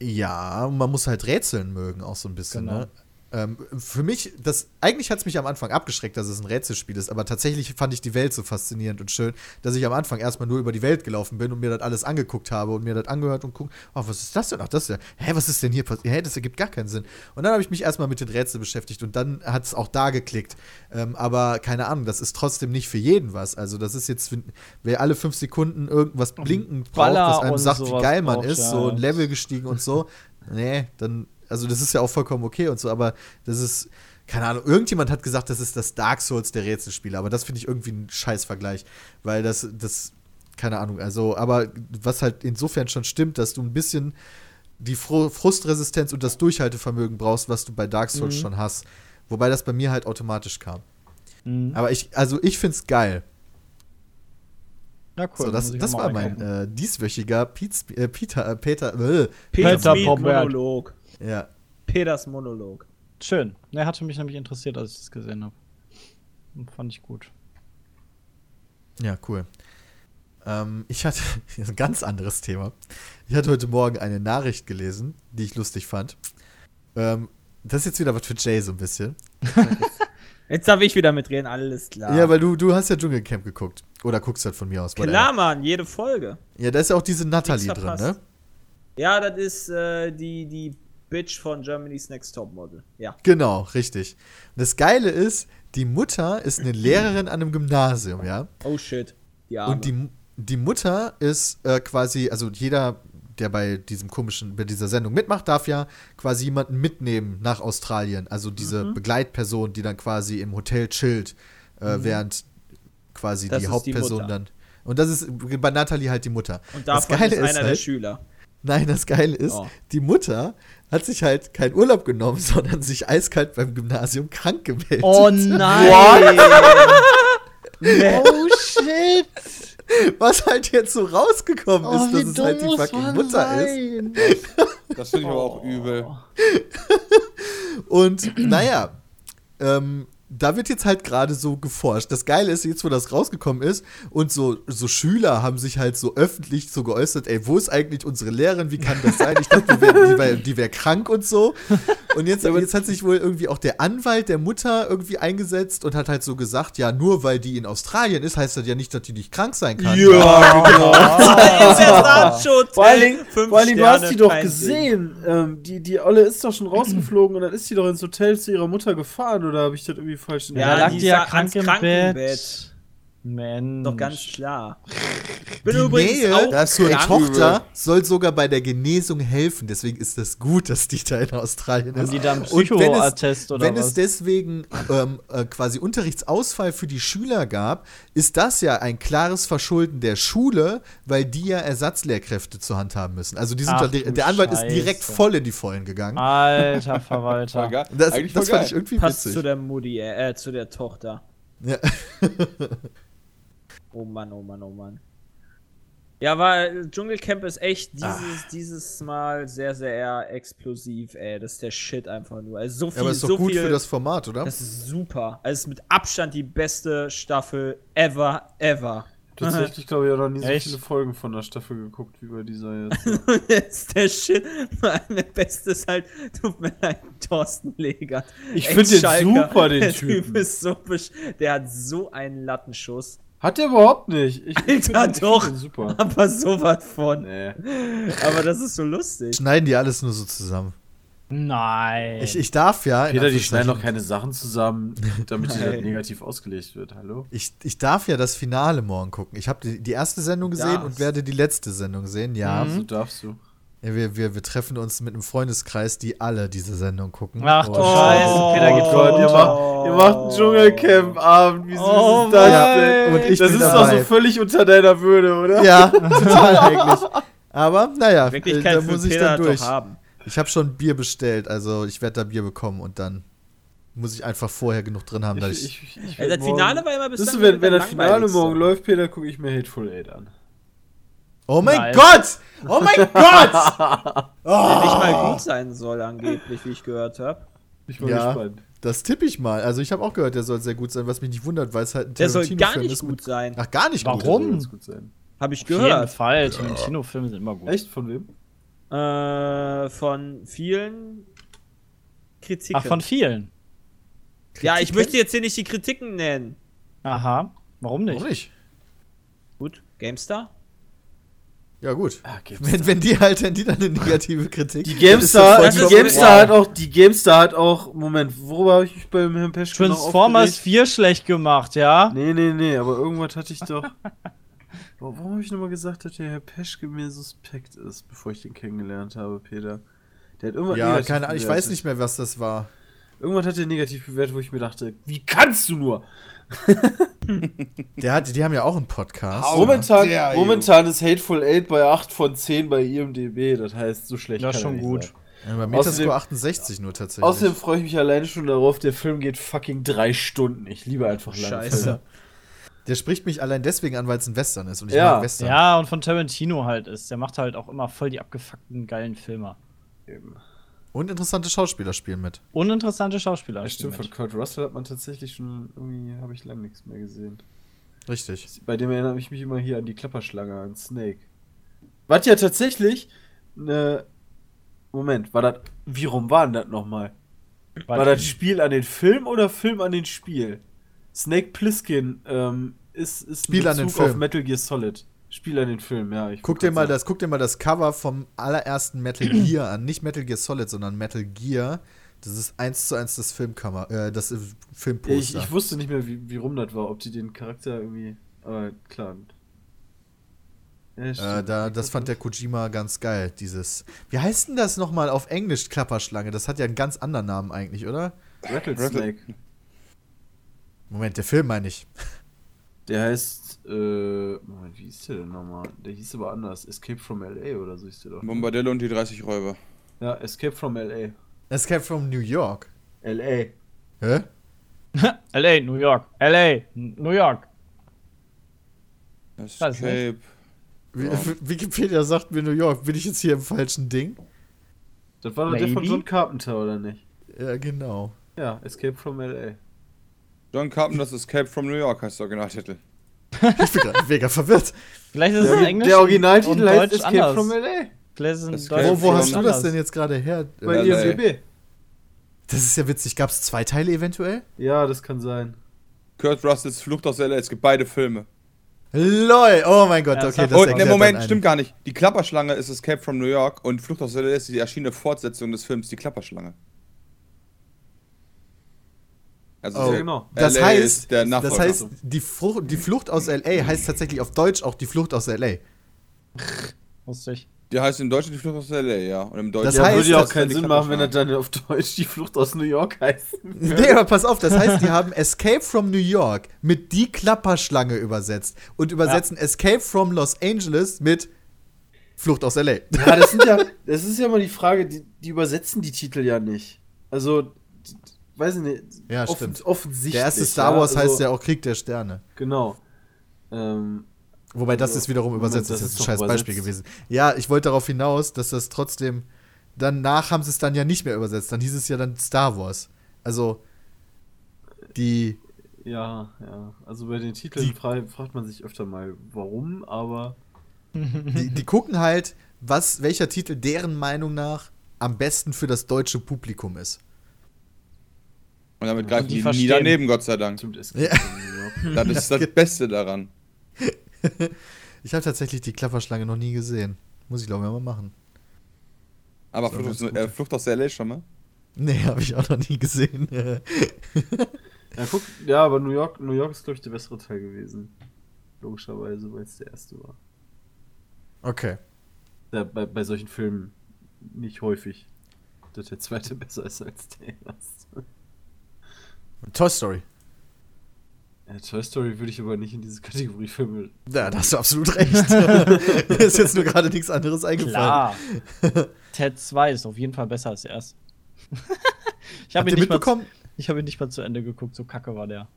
Ja, und man muss halt rätseln mögen, auch so ein bisschen, Genau. ne? Ähm, für mich, das, eigentlich hat es mich am Anfang abgeschreckt, dass es ein Rätselspiel ist, aber tatsächlich fand ich die Welt so faszinierend und schön, dass ich am Anfang erstmal nur über die Welt gelaufen bin und mir das alles angeguckt habe und mir das angehört und guckt, oh, was ist das denn? Ach, das ist ja, hä, was ist denn hier passiert? Hä, das ergibt gar keinen Sinn. Und dann habe ich mich erstmal mit den Rätseln beschäftigt und dann hat es auch da geklickt. Ähm, aber keine Ahnung, das ist trotzdem nicht für jeden was. Also, das ist jetzt, wer alle fünf Sekunden irgendwas blinkend braucht, was einem sagt, wie geil man braucht, ist, ja. so ein Level gestiegen und so. Nee, dann, also das ist ja auch vollkommen okay und so, aber das ist, keine Ahnung, irgendjemand hat gesagt, das ist das Dark Souls der Rätselspiele, aber das finde ich irgendwie ein Scheißvergleich, weil das, das, keine Ahnung, also, aber was halt insofern schon stimmt, dass du ein bisschen die Fru Frustresistenz und das Durchhaltevermögen brauchst, was du bei Dark Souls Mhm. schon hast. Wobei das bei mir halt automatisch kam. Mhm. Aber ich, also ich find's geil. Ja, cool. so, das, das war mein äh, dieswöchiger Piz, äh, Peter, äh, Peter, äh, Peter Bombert. Monolog. Ja. Peters Monolog. Schön. Er hatte mich nämlich interessiert, als ich das gesehen habe. Fand ich gut. Ja, cool. Ähm, ich hatte ein ganz anderes Thema. Ich hatte heute Morgen eine Nachricht gelesen, die ich lustig fand. Ähm, das ist jetzt wieder was für Jay so ein bisschen. Jetzt darf ich wieder mitreden, alles klar. Ja, weil du, du hast ja Dschungelcamp geguckt. Oder guckst halt von mir aus. whatever. Klar, Mann, jede Folge. Ja, da ist ja auch diese Natalie drin, ne? Ja, das ist äh, die, die Bitch von Germany's Next Top Model. Ja. Genau, richtig. Und das Geile ist, die Mutter ist eine Lehrerin an einem Gymnasium, ja? Oh shit. Die Arme. Und die, die Mutter ist äh, quasi, also jeder, der bei diesem komischen, bei dieser Sendung mitmacht, darf ja quasi jemanden mitnehmen nach Australien. Also diese Mhm. Begleitperson, die dann quasi im Hotel chillt, äh, während quasi Das die ist die Hauptperson Mutter. dann. Und das ist bei Nathalie halt die Mutter. Und das davon Geile ist einer ist der halt, Schüler. Nein, das Geile ist, Oh. die Mutter hat sich halt keinen Urlaub genommen, sondern sich eiskalt beim Gymnasium krank gemeldet. Oh nein! Oh shit! Was halt jetzt so rausgekommen Oh, ist, dass es halt die fucking Mutter ist. sein? Das finde ich aber auch übel. Und naja, ähm, da wird jetzt halt gerade so geforscht. Das Geile ist, jetzt wo das rausgekommen ist und so, so Schüler haben sich halt so öffentlich so geäußert, ey, wo ist eigentlich unsere Lehrerin, wie kann das sein? Ich dachte, die wäre wär, die wär krank und so. Und jetzt, jetzt hat sich wohl irgendwie auch der Anwalt der Mutter irgendwie eingesetzt und hat halt so gesagt, ja, nur weil die in Australien ist, heißt das ja nicht, dass die nicht krank sein kann. Ja, genau. Ist der Saatschutz, Vor Dingen, du hast die doch gesehen. Ähm, die, die Olle ist doch schon rausgeflogen und dann ist sie doch ins Hotel zu ihrer Mutter gefahren oder habe ich das irgendwie falsch. Ja, Ja, lag die ja krank im Krankenbett. Mensch. Doch ganz klar. Ich bin Die übrigens Nähe auch da zur krank. Tochter soll sogar bei der Genesung helfen. Deswegen ist das gut, dass die da in Australien Haben ist. die da einen Und wenn es- Psychoattest oder Wenn was? es deswegen ähm, äh, quasi Unterrichtsausfall für die Schüler gab, ist das ja ein klares Verschulden der Schule, weil die ja Ersatzlehrkräfte zur Hand haben müssen. Also die sind Ach da, der, Anwalt ist Scheiße. direkt voll in die Vollen gegangen. Alter Verwalter. Das, das fand ich irgendwie Passt witzig. zu der Mutti, äh, äh, zu der Tochter. Ja. Oh Mann, oh Mann, oh Mann. Ja, weil Dschungelcamp ist echt dieses, Ah. dieses Mal sehr, sehr explosiv, ey. Das ist der Shit einfach nur. Also so Ja, viel, aber ist doch so gut viel, für das Format, oder? Das ist super. Also es ist mit Abstand die beste Staffel ever, ever. Tatsächlich glaube ich auch noch nie so Echt? viele Folgen von der Staffel geguckt wie bei dieser jetzt. das ist der Shit. Meine Beste ist halt, tut mir leid, Thorsten Legert. Ich find den super, den der Typen. Typ ist so besch Der hat so einen Lattenschuss. Hat der überhaupt nicht. Ich, Alter, den- ich doch. super. Aber sowas von. Nee. Aber das ist so lustig. Schneiden die alles nur so zusammen. Nein. Ich, ich darf ja. Peter, die schneiden doch keine Sachen zusammen, damit die Nein. halt negativ ausgelegt wird. Hallo? Ich, ich darf ja das Finale morgen gucken. Ich habe die, die erste Sendung gesehen Darfst. und werde die letzte Sendung sehen. Ja. So darfst du. Ja wir, wir, wir treffen uns mit einem Freundeskreis, die alle diese Sendung gucken. Ach du Und- Scheiße, Peter geht Oh Gott, ihr macht, ihr macht einen Dschungelcamp-Abend. Wie süß Oh ist das denn? Und ich das bin ist dabei. doch so völlig unter deiner Würde, oder? Ja, total eigentlich. Aber naja, äh, da muss ich Peter dann durch. Ich habe schon Bier bestellt, also ich werde da Bier bekommen und dann muss ich einfach vorher genug drin haben, dass ich. ich, ich Ja, das werd Finale war immer bis du, dann wenn, wenn das Finale morgen läuft, Peter, gucke ich mir Hateful Eight an. Oh mein Nein. Gott! Oh mein Gott! Der nicht mal gut sein soll, angeblich, wie ich gehört habe. Ich bin Ja. gespannt. Das tippe ich mal. Also ich habe auch gehört, der soll sehr gut sein, was mich nicht wundert, weil es halt ein Der soll gar nicht ist gut sein. Ach, gar nicht gut. Warum? Soll ganz gut sein. Habe ich Auf jeden gehört. Fall. Tarantino-Filme sind immer gut. Echt? Von wem? Äh, von vielen Kritiken. Ach, von vielen. ja, ich möchte jetzt hier nicht die Kritiken nennen. Aha. Warum nicht? Warum nicht? Gut, GameStar? Ja, gut. Ah. Wenn, wenn die halt, wenn die dann eine negative Kritik. Die GameStar, die GameStar wow. hat auch, die GameStar hat auch, Moment, worüber habe ich mich beim Herrn Peschke noch Transformers aufgeregt? 4 schlecht gemacht, ja? Nee, nee, nee, aber irgendwas hatte ich doch. Warum habe ich nochmal gesagt, dass der Herr Peschke mir suspekt ist, bevor ich den kennengelernt habe, Peter? Der hat irgendwas Ja, negativ keine Ahnung, ich weiß nicht mehr, was das war. Irgendwas hat er negativ bewertet, wo ich mir dachte, wie kannst du nur? Der hat, die haben ja auch einen Podcast. Au. Momentan, der, momentan ist Hateful Eight bei 8 von 10 bei IMDb, das heißt, so schlecht Ja, kann er schon gut. sein. Ja, bei Außerdem- Metascore 68 nur tatsächlich. Außerdem freue ich mich alleine schon darauf, der Film geht fucking drei Stunden. Ich liebe einfach lange Scheiße. Filme. der spricht mich allein deswegen an, weil es ein Western ist. Und ich Ja. mag Western. Ja, und von Tarantino halt ist. Der macht halt auch immer voll die abgefuckten geilen Filme. Eben. Und interessante Schauspieler spielen mit. Uninteressante Schauspieler. Ja, stimmt, von. Kurt Russell hat man tatsächlich schon irgendwie, habe ich lange nichts mehr gesehen. Richtig. Bei dem erinnere ich mich immer hier an die Klapperschlange, an Snake. Was ja tatsächlich eine. Moment, war das. Wie rum war denn das nochmal? War das Spiel an den Film oder Film an den Spiel? Snake Plissken ähm, ist, ist Spiel an den Bezug auf Film. Metal Gear Solid. Spiel an den Film, ja. Guck dir, mal sagen. das, guck dir mal das Cover vom allerersten Metal Gear an. Nicht Metal Gear Solid, sondern Metal Gear. Das ist eins zu eins das Filmcover, äh, das äh, Ja, ich, Filmposter. ich wusste nicht mehr, wie, wie rum das war, ob die den Charakter irgendwie. Aber klar. Ja, äh, da, das fand der Kojima ganz geil, dieses. Wie heißt denn das nochmal auf Englisch, Klapperschlange? Das hat ja einen ganz anderen Namen eigentlich, oder? Rattlesnake. Moment, der Film meine ich. Der heißt, äh, Moment, wie hieß der denn nochmal? Der hieß aber anders. Escape from LA oder so hieß der doch. Bombadillo und die 30 Räuber. Ja, Escape from LA. Escape from New York. LA. Hä? LA, New York. LA, New York. Escape. Wie- Wikipedia sagt mir New York. Bin ich jetzt hier im falschen Ding? Das war doch der von? John Carpenter, oder nicht? Ja, genau. Ja, Escape from LA. John Carpenter's Escape from New York heißt der Originaltitel. Ich bin gerade mega verwirrt. Vielleicht ist es in Der, Englisch der Originaltitel heißt Deutsch Escape anders. from LA. Vielleicht ist Wo, wo hast du das denn jetzt gerade her? Bei. IMDb. Das ist ja witzig. Gab es zwei Teile eventuell? Ja, das kann sein. Kurt Russells Flucht aus LA. Es gibt beide Filme. LOL! Oh mein Gott, Ja, das okay, das Oh, erklärt ne, Moment, dann stimmt gar nicht. Die Klapperschlange ist Escape from New York und Flucht aus LA ist die erschienene Fortsetzung des Films Die Klapperschlange. Also Oh, Ja, genau. Das LA heißt, ist der das heißt die, Frucht, die Flucht aus LA heißt tatsächlich auf Deutsch auch die Flucht aus LA. Wusste ich. Die heißt im Deutschen die Flucht aus LA, ja. Und im Deutschen Das ja, heißt, würde ja auch keinen Sinn machen, wenn er dann auf Deutsch die Flucht aus New York heißt. Nee, aber pass auf, das heißt, die haben Escape from New York mit die Klapperschlange übersetzt und übersetzen Escape from Los Angeles mit Flucht aus LA. Ja, das sind ja, das ist ja immer die Frage, die, die übersetzen die Titel ja nicht. Also, weiß ich nicht. Ja, offen- stimmt. Offensichtlich. Der erste Star Wars ja, also, heißt ja auch Krieg der Sterne. Genau. Ähm, Wobei das Also, ist wiederum übersetzt, das das ist ist ein scheiß Beispiel gewesen. Ja, ich wollte darauf hinaus, dass das trotzdem. Danach haben sie es dann ja nicht mehr übersetzt. Dann hieß es ja dann Star Wars. Also, die. ja, ja. Also bei den Titeln Die- fra fragt man sich öfter mal, warum, aber Die, die gucken halt, was, welcher Titel deren Meinung nach am besten für das deutsche Publikum ist. Und damit greifen die die, nie daneben, Gott sei Dank. es. Ja. Das ist das Beste daran. Ich habe tatsächlich die Klapperschlange noch nie gesehen. Muss ich glaube ich mal machen. Aber Flucht, aus, äh, Flucht aus LA schon mal? Nee, habe ich auch noch nie gesehen. Ja, guck, ja, aber New York, New York ist, glaube ich, der bessere Teil gewesen. Logischerweise, weil es der erste war. okay. Ja, bei, bei solchen Filmen nicht häufig, dass der zweite besser ist als der erste. Toy Story. Ja, Toy Story würde ich aber nicht in diese Kategorie Filme. Ja, da hast du absolut recht. Mir ist jetzt nur gerade nichts anderes eingefallen. Klar. Ted 2 ist auf jeden Fall besser als der erste. ich habe Habt ihn, nicht mal- ich hab ihn nicht mal zu Ende geguckt, so kacke war der.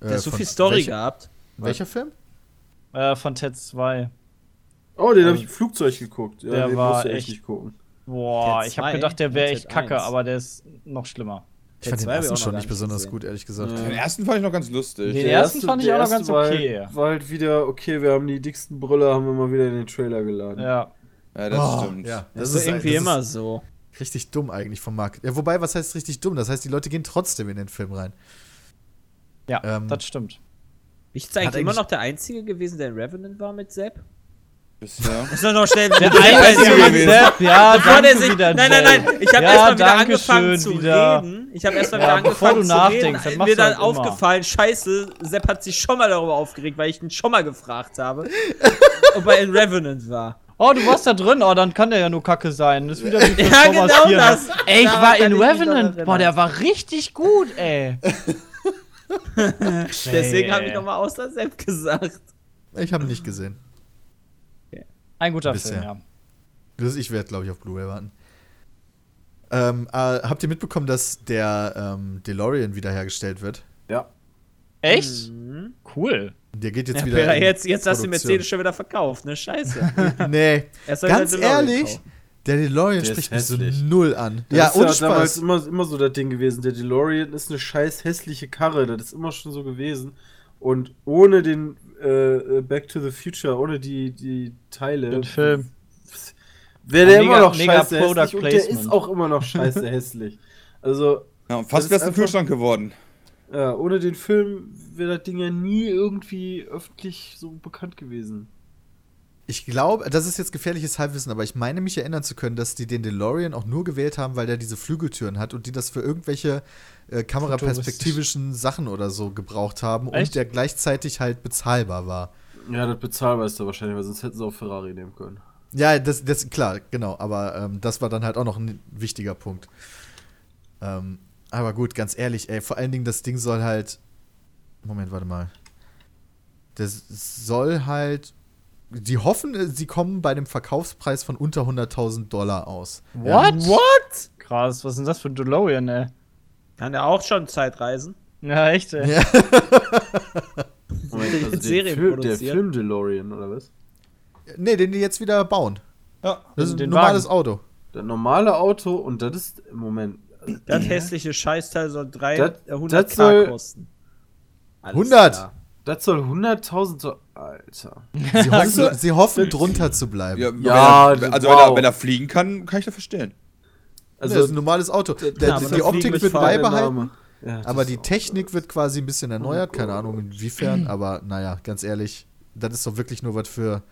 Der Äh, hat so von- viel Story welch- gehabt. Welcher Film? Äh, von Ted 2. Oh, den habe Also, ich im Flugzeug geguckt. Ja, der den war musst du echt- nicht gucken. Boah, ich habe 2 gedacht, der wäre und echt kacke, 1. aber der ist noch schlimmer. Ich fand den ich ersten schon nicht besonders gesehen. gut, ehrlich gesagt. Ja. Den ersten fand ich noch ganz lustig. Den Der ersten fand ich auch noch ganz war okay. Halt, war halt wieder, okay, wir haben die dicksten Brüller, haben wir mal wieder in den Trailer geladen. Ja. Ja, das Oh, stimmt. Ja, Das, ist irgendwie das immer so. Ist richtig dumm eigentlich vom Markt. Ja, wobei, was heißt richtig dumm? Das heißt, die Leute gehen trotzdem in den Film rein. Ja, Ähm, das stimmt. Ich bin eigentlich immer noch der Einzige gewesen, der in Revenant war mit Sepp. Bisher. Ist doch noch schnell. Der Bevor gewesen. Sepp, ja, der danke sich, wieder, nein, nein, nein. Ich habe Ja, erstmal wieder angefangen zu wieder. reden. Ich habe erstmal Ja, wieder bevor angefangen du zu reden. machst Mir du halt dann immer. aufgefallen, scheiße, Sepp hat sich schon mal darüber aufgeregt, weil ich ihn schon mal gefragt habe, ob er in Revenant war. Oh, du warst da drin, oh, dann kann der ja nur Kacke sein. Das ist wieder wie Ja, genau 4, ne? das. Ey, ich Daran war in Revenant. Boah, der war richtig gut, ey. Deswegen habe ich nochmal außer Sepp gesagt. Ich habe ihn nicht gesehen. Ein guter Bisher. Film, ja. Das- Ich werde, glaube ich, auf Blu-ray warten. Ähm, äh, habt ihr mitbekommen, dass der ähm, DeLorean wiederhergestellt wird? Ja. Echt? Mhm. Cool. Der geht jetzt Ja, wieder. Jetzt, jetzt hast du. Mercedes schon wieder verkauft, ne? Scheiße. Nee, Er soll ganz halt DeLorean ehrlich, kaufen. der DeLorean Der spricht mich so null an. Das ja, ist ohne ja damals Spaß. immer, immer so das Ding gewesen. Der DeLorean ist eine scheiß hässliche Karre. Das ist immer schon so gewesen. Und ohne den äh, Back to the Future, ohne die, die Teile, Den Film. wäre der Ja, immer mega- noch mega scheiße Product hässlich. Und der ist auch immer noch scheiße hässlich. Also, Ja, fast ist wär's ein Kühlschrank geworden. ja, ohne den Film wäre das Ding ja nie irgendwie öffentlich so bekannt gewesen. Ich glaube, das ist jetzt gefährliches Halbwissen, aber ich meine mich erinnern zu können, dass die den DeLorean auch nur gewählt haben, weil der diese Flügeltüren hat und die das für irgendwelche äh, kameraperspektivischen Sachen oder so gebraucht haben Echt? und der gleichzeitig halt bezahlbar war. Ja, das bezahlbar ist da wahrscheinlich, weil sonst hätten sie auch Ferrari nehmen können. Ja, das, das klar, genau, aber ähm, das war dann halt auch noch ein wichtiger Punkt. Ähm, aber gut, ganz ehrlich, ey, vor allen Dingen das Ding soll halt. Moment, warte mal. Das soll halt. Die hoffen, äh, sie kommen bei dem Verkaufspreis von unter 100.000 Dollar aus. What? What? Krass, was ist denn das für ein DeLorean, ey? Kann ja auch schon Zeitreisen. Ja, echt, ey. Ja. Moment, also Serien der, Film, der. Film DeLorean, oder was? Nee, den die jetzt wieder bauen. Ja. Das ist ein normales Wagen. Auto. Das normale Auto und das ist im Moment. Das hässliche Scheißteil soll drei- Das- 100 das soll- kosten. Alles 100. klar. Das soll 100.000 so. Alter. Sie hoffen, sie hoffen drunter zu bleiben. Ja, Ja, wenn er, also wow. wenn, er, wenn er fliegen kann, kann ich das verstehen. Also, das ist ein normales Auto. Der, Ja, die Optik wird beibehalten, Ja, aber die auch- Technik wird quasi ein bisschen erneuert. Keine Ahnung inwiefern, aber naja, ganz ehrlich, das ist doch wirklich nur was für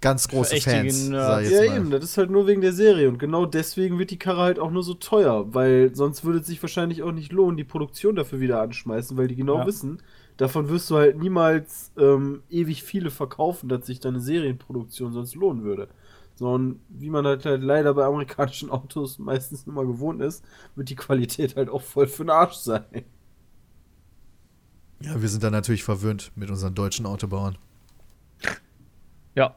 ganz große richtige Fans. Nerds. Sag ich Ja, eben, das ist halt nur wegen der Serie und genau deswegen wird die Karre halt auch nur so teuer, weil sonst würde es sich wahrscheinlich auch nicht lohnen, die Produktion dafür wieder anschmeißen, weil die genau Ja. wissen, davon wirst du halt niemals ähm, ewig viele verkaufen, dass sich deine Serienproduktion sonst lohnen würde. Sondern wie man halt, halt leider bei amerikanischen Autos meistens immer gewohnt ist, wird die Qualität halt auch voll für den Arsch sein. Ja, wir sind da natürlich verwöhnt mit unseren deutschen Autobauern. Ja.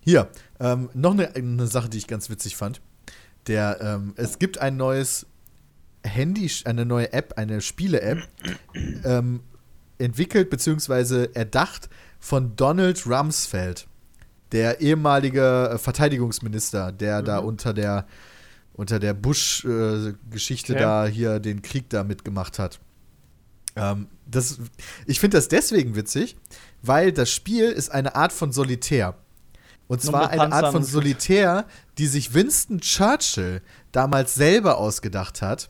Hier, ähm, noch eine, eine Sache, die ich ganz witzig fand. Der, ähm, es gibt ein neues Handy, eine neue App, eine Spiele-App, ähm, entwickelt bzw. erdacht von Donald Rumsfeld, der ehemalige äh, Verteidigungsminister, der da unter der unter der Bush-Geschichte Okay. da hier den Krieg da mitgemacht hat. Ähm, das, ich finde das deswegen witzig, weil das Spiel ist eine Art von Solitär. Und zwar eine Art von Solitär, die sich Winston Churchill damals selber ausgedacht hat.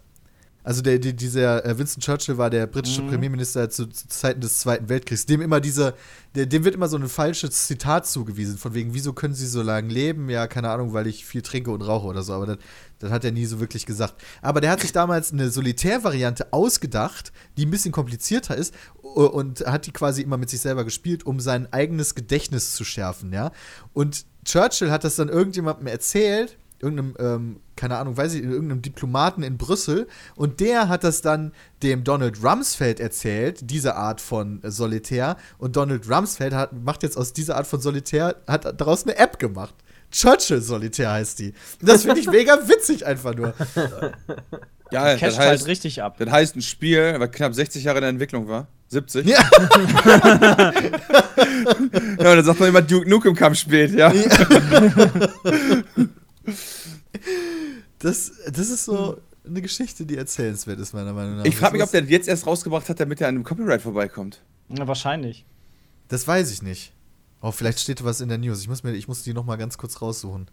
Also der, die, dieser äh, Winston Churchill war der britische Premierminister zu, zu Zeiten des Zweiten Weltkriegs. Dem immer dieser, der, dem wird immer so ein falsches Zitat zugewiesen, von wegen, wieso können sie so lange leben? Ja, keine Ahnung, weil ich viel trinke und rauche oder so, aber das, das hat er nie so wirklich gesagt. Aber der hat sich damals eine Solitärvariante ausgedacht, die ein bisschen komplizierter ist und hat die quasi immer mit sich selber gespielt, um sein eigenes Gedächtnis zu schärfen, ja. Und Churchill hat das dann irgendjemandem erzählt, irgendeinem, ähm, keine Ahnung, weiß ich, irgendeinem Diplomaten in Brüssel und der hat das dann dem Donald Rumsfeld erzählt, diese Art von äh, Solitär und Donald Rumsfeld hat, macht jetzt aus dieser Art von Solitär, hat daraus eine App gemacht. Churchill Solitär heißt die. Und Das finde ich mega witzig einfach nur. Ja, das Casht heißt, halt richtig ab. das heißt ein Spiel, was knapp 60 Jahre in der Entwicklung war. 70. Ja. Ja, und dann sagt noch jemand, Duke Nukem kam spät, ja. Das, das ist so eine Geschichte, die erzählenswert ist, meiner Meinung nach. Ich frage mich, ob der jetzt erst rausgebracht hat, damit er an dem Copyright vorbeikommt. Ja, wahrscheinlich. Das weiß ich nicht. Oh, vielleicht steht was in der News. Ich muss, mir, ich muss die noch mal ganz kurz raussuchen.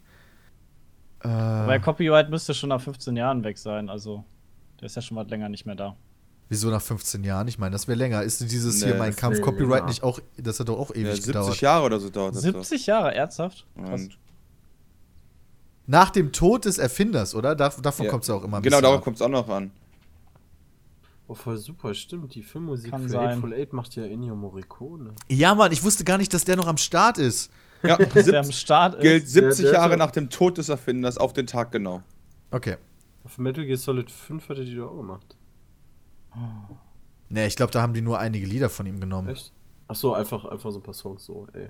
Äh, Weil Copyright müsste schon nach 15 Jahren weg sein, also der ist ja schon mal länger nicht mehr da. wieso nach 15 Jahren? Ich meine, das wäre länger. Ist dieses Nee, hier mein Kampf Copyright länger. nicht auch, das hat doch auch ewig Ja, 70 gedauert. Jahre oder so dauert das. doch. 70 Jahre, ernsthaft? Krass. Und Nach dem Tod des Erfinders, oder? Dav davon Ja. kommt es ja auch immer ein genau, darauf kommt es auch noch an. Oh, voll super, stimmt. Die Filmmusik Kann für sein. Hateful Eight macht ja Ennio Morricone. Ja, Mann, ich wusste gar nicht, dass der noch am Start ist. Ja, Der am Start gilt ist. 70 der- der- Jahre nach dem Tod des Erfinders auf den Tag genau. Okay. Auf Metal Gear Solid 5 hatte die doch auch gemacht. Ne, ich glaube, da haben die nur einige Lieder von ihm genommen. Echt? Achso, einfach, einfach so ein paar Songs so, ey.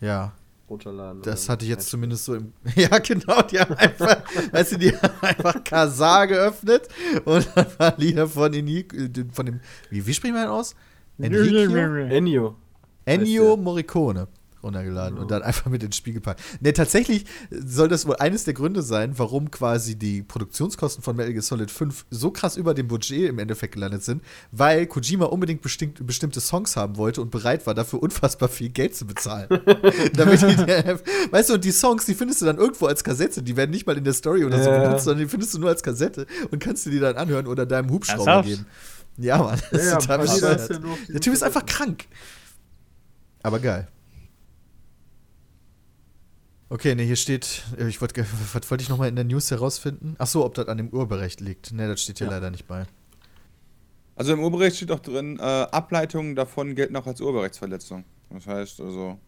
Ja, Runterladen. das hatte ich jetzt zumindest so im. Ja, genau, die haben einfach, weißt du, die haben einfach Kazar geöffnet und dann waren Lieder von, Ini, von dem. Wie, wie spricht man den aus? Ennio. Ennio. Morricone runtergeladen und dann einfach mit ins Spiel gepackt. Ne, tatsächlich soll das wohl eines der Gründe sein, warum quasi die Produktionskosten von Metal Gear Solid 5 so krass über dem Budget im Endeffekt gelandet sind, weil Kojima unbedingt bestimmt, bestimmte Songs haben wollte und bereit war, dafür unfassbar viel Geld zu bezahlen. Damit die, weißt du, und die Songs, die findest du dann irgendwo als Kassette, die werden nicht mal in der Story oder so Ja. benutzt, sondern die findest du nur als Kassette und kannst du die dann anhören oder deinem Hubschrauber geben. Ja, Mann, das Ja, ja, ist total ja Der Typ ist einfach krank. Aber geil. Okay, ne, hier steht, äh, ich wollte, was wollte ich nochmal in der News herausfinden? Ach so, ob das an dem Urheberrecht liegt. Ne, das steht hier Ja. leider nicht bei. Also im Urheberrecht steht auch drin, äh, Ableitungen davon gelten auch als Urheberrechtsverletzung. Das heißt also,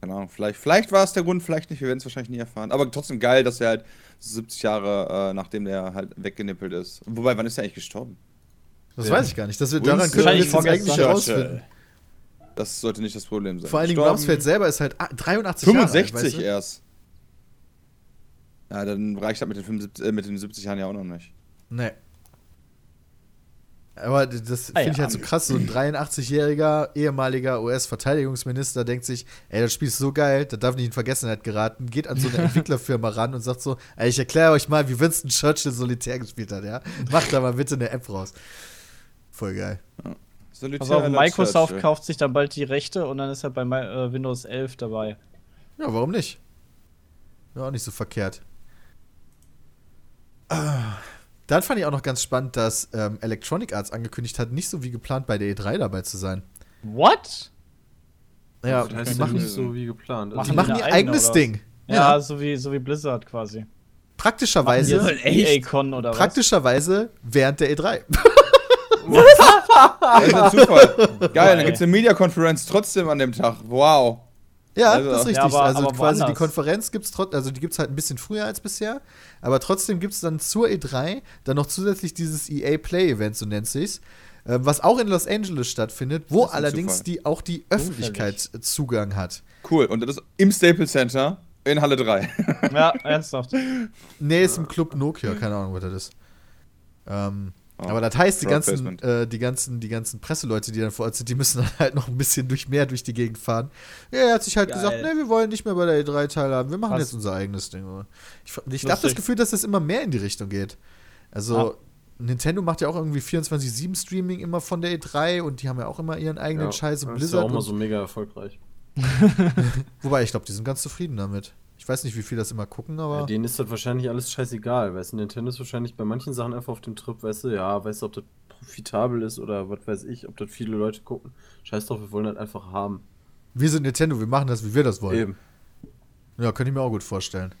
keine Ahnung, vielleicht, vielleicht war es der Grund, vielleicht nicht, wir werden es wahrscheinlich nie erfahren. Aber trotzdem geil, dass er halt 70 Jahre, äh, nachdem der halt weggenippelt ist. Wobei, wann ist er eigentlich gestorben? Das Ja. weiß ich gar nicht. Das wird, daran können wir jetzt eigentlich herausfinden. Das sollte nicht das Problem sein. Vor allen Dingen Rumsfeld selber ist halt ah, 83 Jahre alt, 65 weißt du? erst. Ja, dann reicht das mit den, 75, äh, mit den 70 Jahren ja auch noch nicht. Nee. Aber das Ah finde ja. ich halt so krass. So ein 83-jähriger ehemaliger US-Verteidigungsminister denkt sich, ey, das Spiel ist so geil, das darf nicht in Vergessenheit geraten. Geht an so eine Entwicklerfirma ran und sagt so, ey, ich erkläre euch mal, wie Winston Churchill Solitär gespielt hat, ja. Macht da mal bitte eine App raus. Voll geil. Solitär Also Microsoft kauft sich dann bald die Rechte und dann ist er bei äh, Windows 11 dabei. Ja, warum nicht? Ja, auch nicht so verkehrt. Ah, Dann fand ich auch noch ganz spannend, dass ähm, Electronic Arts angekündigt hat, nicht so wie geplant bei der E3 dabei zu sein. What? Ja, das die heißt ja machen, nicht so wie geplant. die Machen die ihr eigenes oder? Ding. Ja, so, wie, so wie Blizzard quasi. Praktischerweise, die oder was? praktischerweise während der E E3. Das ist ein Zufall. Geil, dann Ey. gibt's eine Media-Konferenz trotzdem an dem Tag. Wow. Ja, Also- das ist richtig. Ja, aber- also aber quasi die woanders. Konferenz gibt's trotzdem, also die gibt's halt ein bisschen früher als bisher, aber trotzdem gibt's dann zur E3 dann noch zusätzlich dieses EA Play Event, so nennt sich's, äh, was auch in Los Angeles stattfindet, wo allerdings Zufall. die auch die Öffentlichkeit äh, Zugang hat. Cool. Und das ist im Staples Center in Halle 3. Ja, ernsthaft. Nee, ist im Club Nokia, keine Ahnung, was das ist. Ähm, Oh, aber das heißt, die ganzen, äh, die, ganzen, die ganzen Presseleute, die dann vor Ort sind, die müssen dann halt noch ein bisschen durch mehr durch die Gegend fahren. Ja, er hat sich halt Geil. gesagt, nee, wir wollen nicht mehr bei der E3 teilhaben, wir machen Krass. jetzt unser eigenes Ding. Ich, ich habe das. Gefühl, dass das immer mehr in die Richtung geht. Also, Ja. Nintendo macht ja auch irgendwie 24-7 Streaming immer von der E3 und die haben ja auch immer ihren eigenen Scheiß und das ist ja Blizzard. auch und, so mega erfolgreich. wobei, ich glaube, die sind ganz zufrieden damit. Ich weiß nicht, wie viel das immer gucken, aber. Ja, denen ist das wahrscheinlich alles scheißegal, weißt du, Nintendo ist wahrscheinlich bei manchen Sachen einfach auf dem Trip, weißt du, ja, weißt du, ob das profitabel ist oder was weiß ich, ob das viele Leute gucken. Scheiß drauf, wir wollen das einfach haben. wir sind Nintendo, wir machen das, wie wir das wollen. Eben. Ja, könnte ich mir auch gut vorstellen.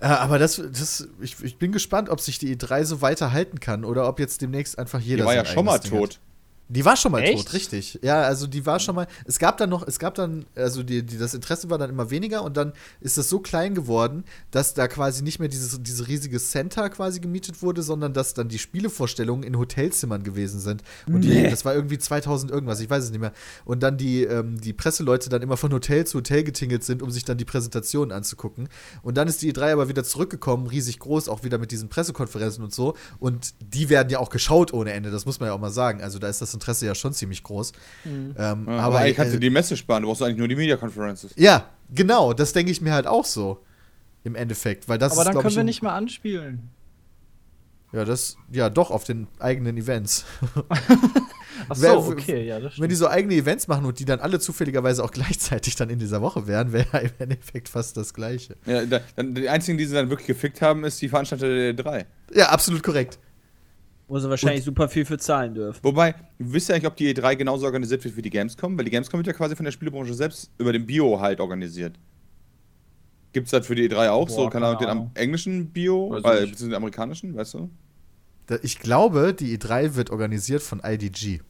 Ja, aber das, das ich, ich bin gespannt, ob sich die E3 so weiterhalten kann oder ob jetzt demnächst einfach jeder Die war ja schon mal Ding hat. Die war schon mal Echt? tot, richtig. Ja, also die war schon mal. Es gab dann noch, es gab dann, also die, die, das Interesse war dann immer weniger und dann ist es so klein geworden, dass da quasi nicht mehr dieses, diese riesige Center quasi gemietet wurde, sondern dass dann die Spielevorstellungen in Hotelzimmern gewesen sind. Und die, das war irgendwie 2000 irgendwas, ich weiß es nicht mehr. Und dann die, ähm, die Presseleute dann immer von Hotel zu Hotel getingelt sind, um sich dann die Präsentationen anzugucken. Und dann ist die E3 aber wieder zurückgekommen, riesig groß, auch wieder mit diesen Pressekonferenzen und so. Und die werden ja auch geschaut ohne Ende, das muss man ja auch mal sagen. Also da ist das Interesse ja schon ziemlich groß. Ähm, Ja, aber, aber eigentlich kannst du äh, die Messe sparen. Du brauchst eigentlich nur die Media-Conferences. ja, genau, das denke ich mir halt auch so. Im Endeffekt, weil das Aber ist, dann können ich, wir nicht mehr anspielen. Ja, das, ja, doch, auf den eigenen Events. Ach so, okay, ja, das Wenn stimmt. die so eigene Events machen und die dann alle zufälligerweise auch gleichzeitig dann in dieser Woche wären, wäre ja im Endeffekt fast das Gleiche. Ja, da, dann, die einzigen, die sie dann wirklich gefickt haben, ist die Veranstalter der 3. Ja, absolut korrekt. Wo sie wahrscheinlich super viel für zahlen dürfen. Wobei, wisst ihr eigentlich, ob die E3 genauso organisiert wird wie die Gamescom? Weil die Gamescom wird ja quasi von der Spielebranche selbst über den Bio halt organisiert. Gibt's das für die E3 auch so? Boah, Keine Ahnung, den am englischen Bio, äh, beziehungsweise den amerikanischen, weißt du? Da, ich glaube, die E3 wird organisiert von IDG.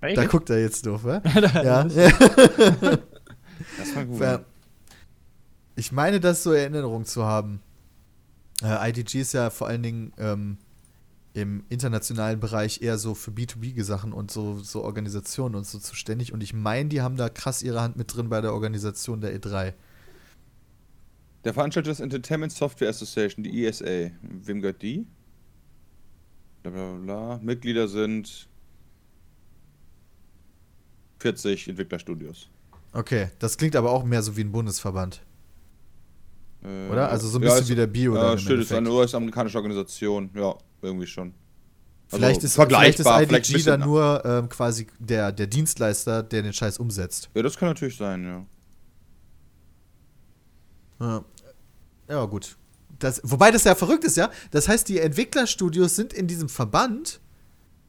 Echt? Da guckt er jetzt doof, wa? ja. Das war gut. Ich meine, das so in Erinnerung zu haben. Äh, IDG ist ja vor allen Dingen ähm, im internationalen Bereich eher so für B2B-Sachen und so, so Organisationen und so zuständig. Und ich meine, die haben da krass ihre Hand mit drin bei der Organisation der E E3. Der Veranstalter ist Entertainment Software Association, die ESA. Wem gehört die? Bla bla bla. Mitglieder sind 40 Entwicklerstudios. Okay, das klingt aber auch mehr so wie ein Bundesverband, Äh, oder? Also so ein ja, bisschen ist- wie der Bio. Ja, stimmt, ist eine. US-amerikanische Organisation. Ja, irgendwie schon. Also Vielleicht ist, vielleicht ist vergleichbar, IDG vielleicht ein bisschen- dann nur ähm, quasi der, der Dienstleister, der den Scheiß umsetzt. Ja, das kann natürlich sein, ja. Ja, ja gut. Das, wobei das ja verrückt ist, ja. Das heißt, die Entwicklerstudios sind in diesem Verband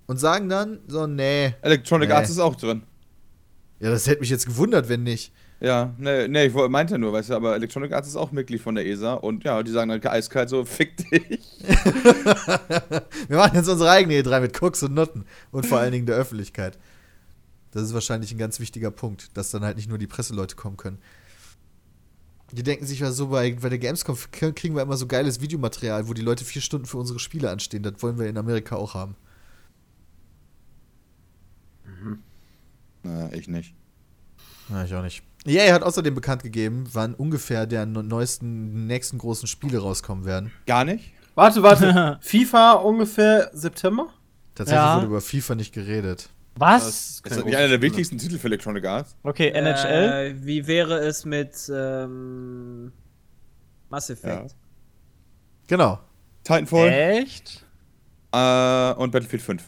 und sagen dann so, nee. Electronic Nee. Arts ist auch drin. Ja, das hätte mich jetzt gewundert, wenn nicht. Ja, nee, nee, ich meinte nur, weißt du, aber Electronic Arts ist auch Mitglied von der ESA und ja, die sagen dann eiskalt so, fick dich. Wir machen jetzt unsere eigene E3 mit Cooks und Nutten und vor allen Dingen der Öffentlichkeit. Das ist wahrscheinlich ein ganz wichtiger Punkt, dass dann halt nicht nur die Presseleute kommen können. Die denken sich ja so, bei, bei der Gamescom kriegen wir immer so geiles Videomaterial, wo die Leute vier Stunden für unsere Spiele anstehen. Das wollen wir in Amerika auch haben. Naja, ich nicht. Ja, ich auch nicht. EA hat außerdem bekannt gegeben, wann ungefähr der no- neuesten, nächsten großen Spiele rauskommen werden. Gar nicht? Warte, warte. FIFA ungefähr September? Tatsächlich Ja. wurde über FIFA nicht geredet. Was? Ist kein das nicht einer der wichtigsten Titel für Electronic Arts? Okay, NHL? Äh, wie wäre es mit ähm, Mass Effect? Genau. Titanfall Echt? äh, und Battlefield 5.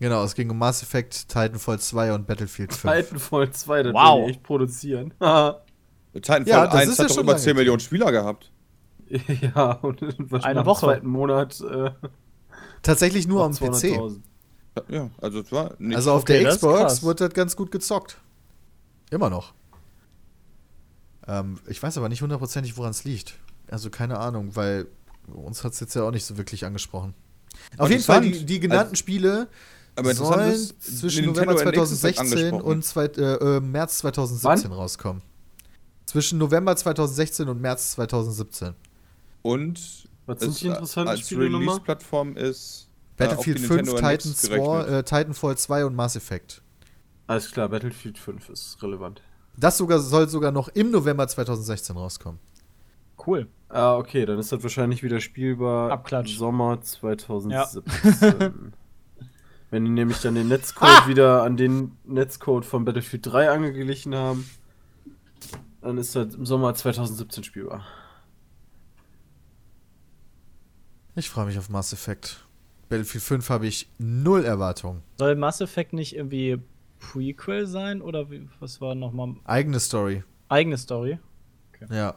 Genau, es ging um Mass Effect, Titanfall 2 und Battlefield 5. Titanfall 2, das Wow. wow. echt produzieren. Titanfall Ja, das 1 ist ja hat doch schon über lange 10 her. Millionen Spieler gehabt. ja, und wahrscheinlich Eine im Woche. zweiten Monat äh, Tatsächlich nur am PC. 200.000. Ja, also es war nicht Also auf Okay, der Xbox wurde das ganz gut gezockt. Immer noch. Ähm, ich weiß aber nicht hundertprozentig, woran es liegt. Also keine Ahnung, weil uns hat es jetzt ja auch nicht so wirklich angesprochen. Auf jeden Fall, die, die genannten Also- Spiele aber sollen ist, zwischen November in nächster Zeit 2016 angesprochen. und zwei, äh, äh, März 2017 rauskommen. Zwischen November 2016 und März 2017. Und Was sind die interessanten als Spiele? Release-Plattform ist äh, Battlefield auf die 5, Nintendo NX Titans. War, äh, Titanfall 2 und Mass Effect. Alles klar, Battlefield 5 ist relevant. Das sogar, soll sogar noch im November 2016 rauskommen. Cool. Ah, okay, dann ist das wahrscheinlich wieder spielbar Abklatsch. Sommer 2017. Wenn die nämlich dann den Netzcode Ah! wieder an den Netzcode von Battlefield 3 angeglichen haben, dann ist das im Sommer 2017 spielbar. Ich freue mich auf Mass Effect. Battlefield 5 habe ich null Erwartungen. Soll Mass Effect nicht irgendwie Prequel sein? Oder wie, was war nochmal Eigene Story. eigene Story? Ja.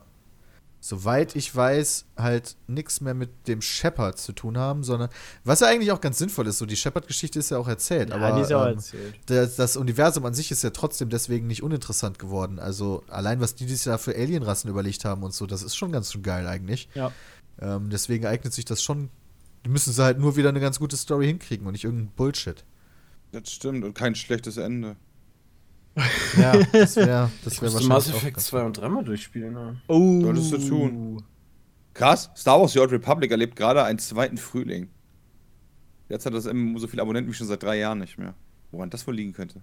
Soweit ich weiß, halt nichts mehr mit dem Shepard zu tun haben, sondern was ja eigentlich auch ganz sinnvoll ist, so die Shepard-Geschichte ist ja auch erzählt, Ja, aber die ist auch ähm, erzählt. das, das Universum an sich ist ja trotzdem deswegen nicht uninteressant geworden. Also allein was die dieses Jahr für Alienrassen überlegt haben und so, das ist schon ganz schön geil eigentlich. Ja. Ähm, deswegen eignet sich das schon. Die müssen sie halt nur wieder eine ganz gute Story hinkriegen und nicht irgendein Bullshit. Das stimmt und kein schlechtes Ende. Ja, das wäre das Ich wär musste wahrscheinlich Mass Effect ganz 2 und 3 mal durchspielen. Ne? Oh. Solltest du tun. Krass, Star Wars The Old Republic erlebt gerade einen zweiten Frühling. Jetzt hat das MMO so viele Abonnenten wie schon seit drei Jahren nicht mehr. Woran das wohl liegen könnte?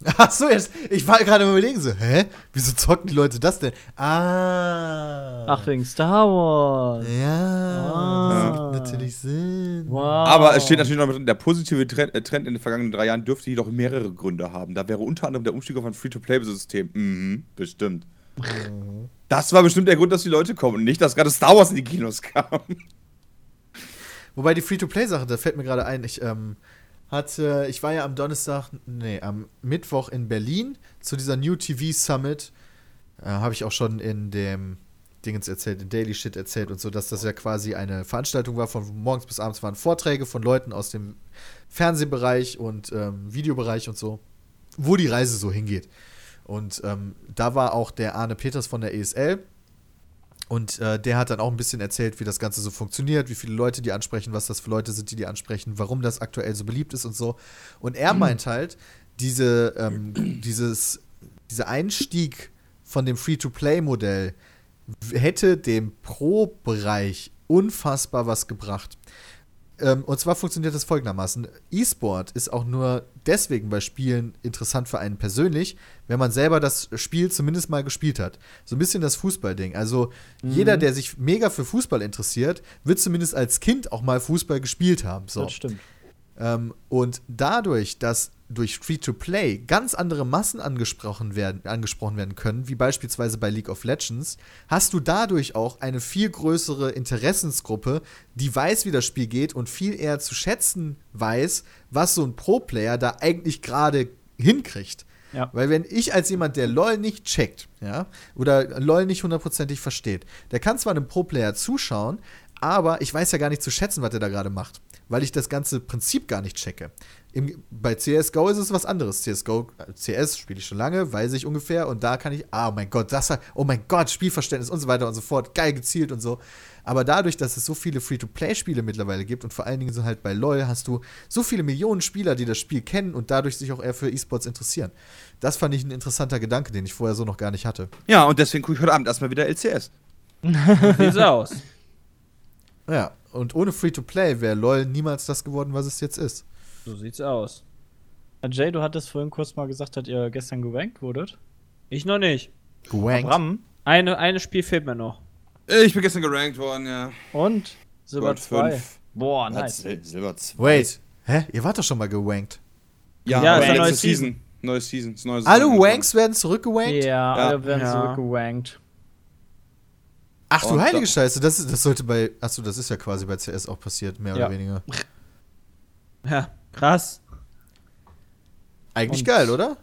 Ach so, jetzt, ich war gerade überlegen so, hä? Wieso zocken die Leute das denn? Ah. Ach, wegen Star Wars. Ja, Ah. das macht natürlich Sinn. Wow. Aber es steht natürlich noch mit drin, der positive Trend, äh, Trend in den vergangenen drei Jahren dürfte jedoch mehrere Gründe haben. Da wäre unter anderem der Umstieg auf ein Free-to-Play-System. Mhm, bestimmt. Das war bestimmt der Grund, dass die Leute kommen und nicht, dass gerade Star Wars in die Kinos kam. Wobei die Free-to-Play-Sache, da fällt mir gerade ein, ich ähm, hatte, ich war ja am Donnerstag, nee, am Mittwoch in Berlin zu dieser New TV Summit. Äh, Habe ich auch schon in dem Dingens erzählt, in Daily Shit erzählt und so, dass das ja quasi eine Veranstaltung war, von morgens bis abends waren Vorträge von Leuten aus dem Fernsehbereich und ähm, Videobereich und so, wo die Reise so hingeht. Und ähm, da war auch der Arne Peters von der ESL. Und äh, der hat dann auch ein bisschen erzählt, wie das Ganze so funktioniert, wie viele Leute die ansprechen, was das für Leute sind, die die ansprechen, warum das aktuell so beliebt ist und so. Und er meint halt, diese, ähm, dieses, dieser Einstieg von dem Free-to-Play-Modell hätte dem Pro-Bereich unfassbar was gebracht. Ähm, und zwar funktioniert das folgendermaßen. E-Sport ist auch nur deswegen bei Spielen interessant für einen persönlich, wenn man selber das Spiel zumindest mal gespielt hat. So ein bisschen das Fußballding. Also jeder, der sich mega für Fußball interessiert, wird zumindest als Kind auch mal Fußball gespielt haben. So. Das stimmt. Ähm, und dadurch, dass durch Free-to-Play ganz andere Massen angesprochen werden, angesprochen werden können, wie beispielsweise bei League of Legends, hast du dadurch auch eine viel größere Interessensgruppe, die weiß, wie das Spiel geht und viel eher zu schätzen weiß, was so ein Pro-Player da eigentlich gerade hinkriegt. Ja. Weil wenn ich als jemand, der LOL nicht checkt, ja, oder LOL nicht hundertprozentig versteht, der kann zwar einem Pro-Player zuschauen, aber ich weiß ja gar nicht zu schätzen, was er da gerade macht. weil ich das ganze Prinzip gar nicht checke. Im, bei CSGO ist es was anderes. CSGO, CS spiele ich schon lange, weiß ich ungefähr und da kann ich, ah, oh mein Gott, das, hat- oh mein Gott, Spielverständnis und so weiter und so fort, geil gezielt und so. Aber dadurch, dass es so viele Free-to-Play-Spiele mittlerweile gibt und vor allen Dingen so halt bei LoL, hast du so viele Millionen Spieler, die das Spiel kennen und dadurch sich auch eher für E-Sports interessieren. Das fand ich ein interessanter Gedanke, den ich vorher so noch gar nicht hatte. Ja, und deswegen gucke ich heute Abend erstmal wieder LCS. Sieht's aus. Ja, und ohne Free-to-Play wäre LoL niemals das geworden, was es jetzt ist. So sieht's aus. Jay, du hattest vorhin kurz mal gesagt, dass ihr gestern gerankt wurdet. Ich noch nicht. Gewankt. Bram Eine, eine Spiel fehlt mir noch. Ich bin gestern gerankt worden, ja. und Silber Gold 2. fünf. Boah, nice. Sil Silber 2. Wait, hä? Ihr wart doch schon mal gewankt. Ja, Ja, ist eine neue Season. Season. Neue Season. neue Saison Alle. Wanks werden zurückgewankt? Ja, alle werden Ja. zurückgewankt. Ach du Und heilige da- Scheiße, das, ist- das sollte bei. Achso, das ist ja quasi bei CS auch passiert, mehr Ja. oder weniger. Ja, krass. Eigentlich Und- geil, oder?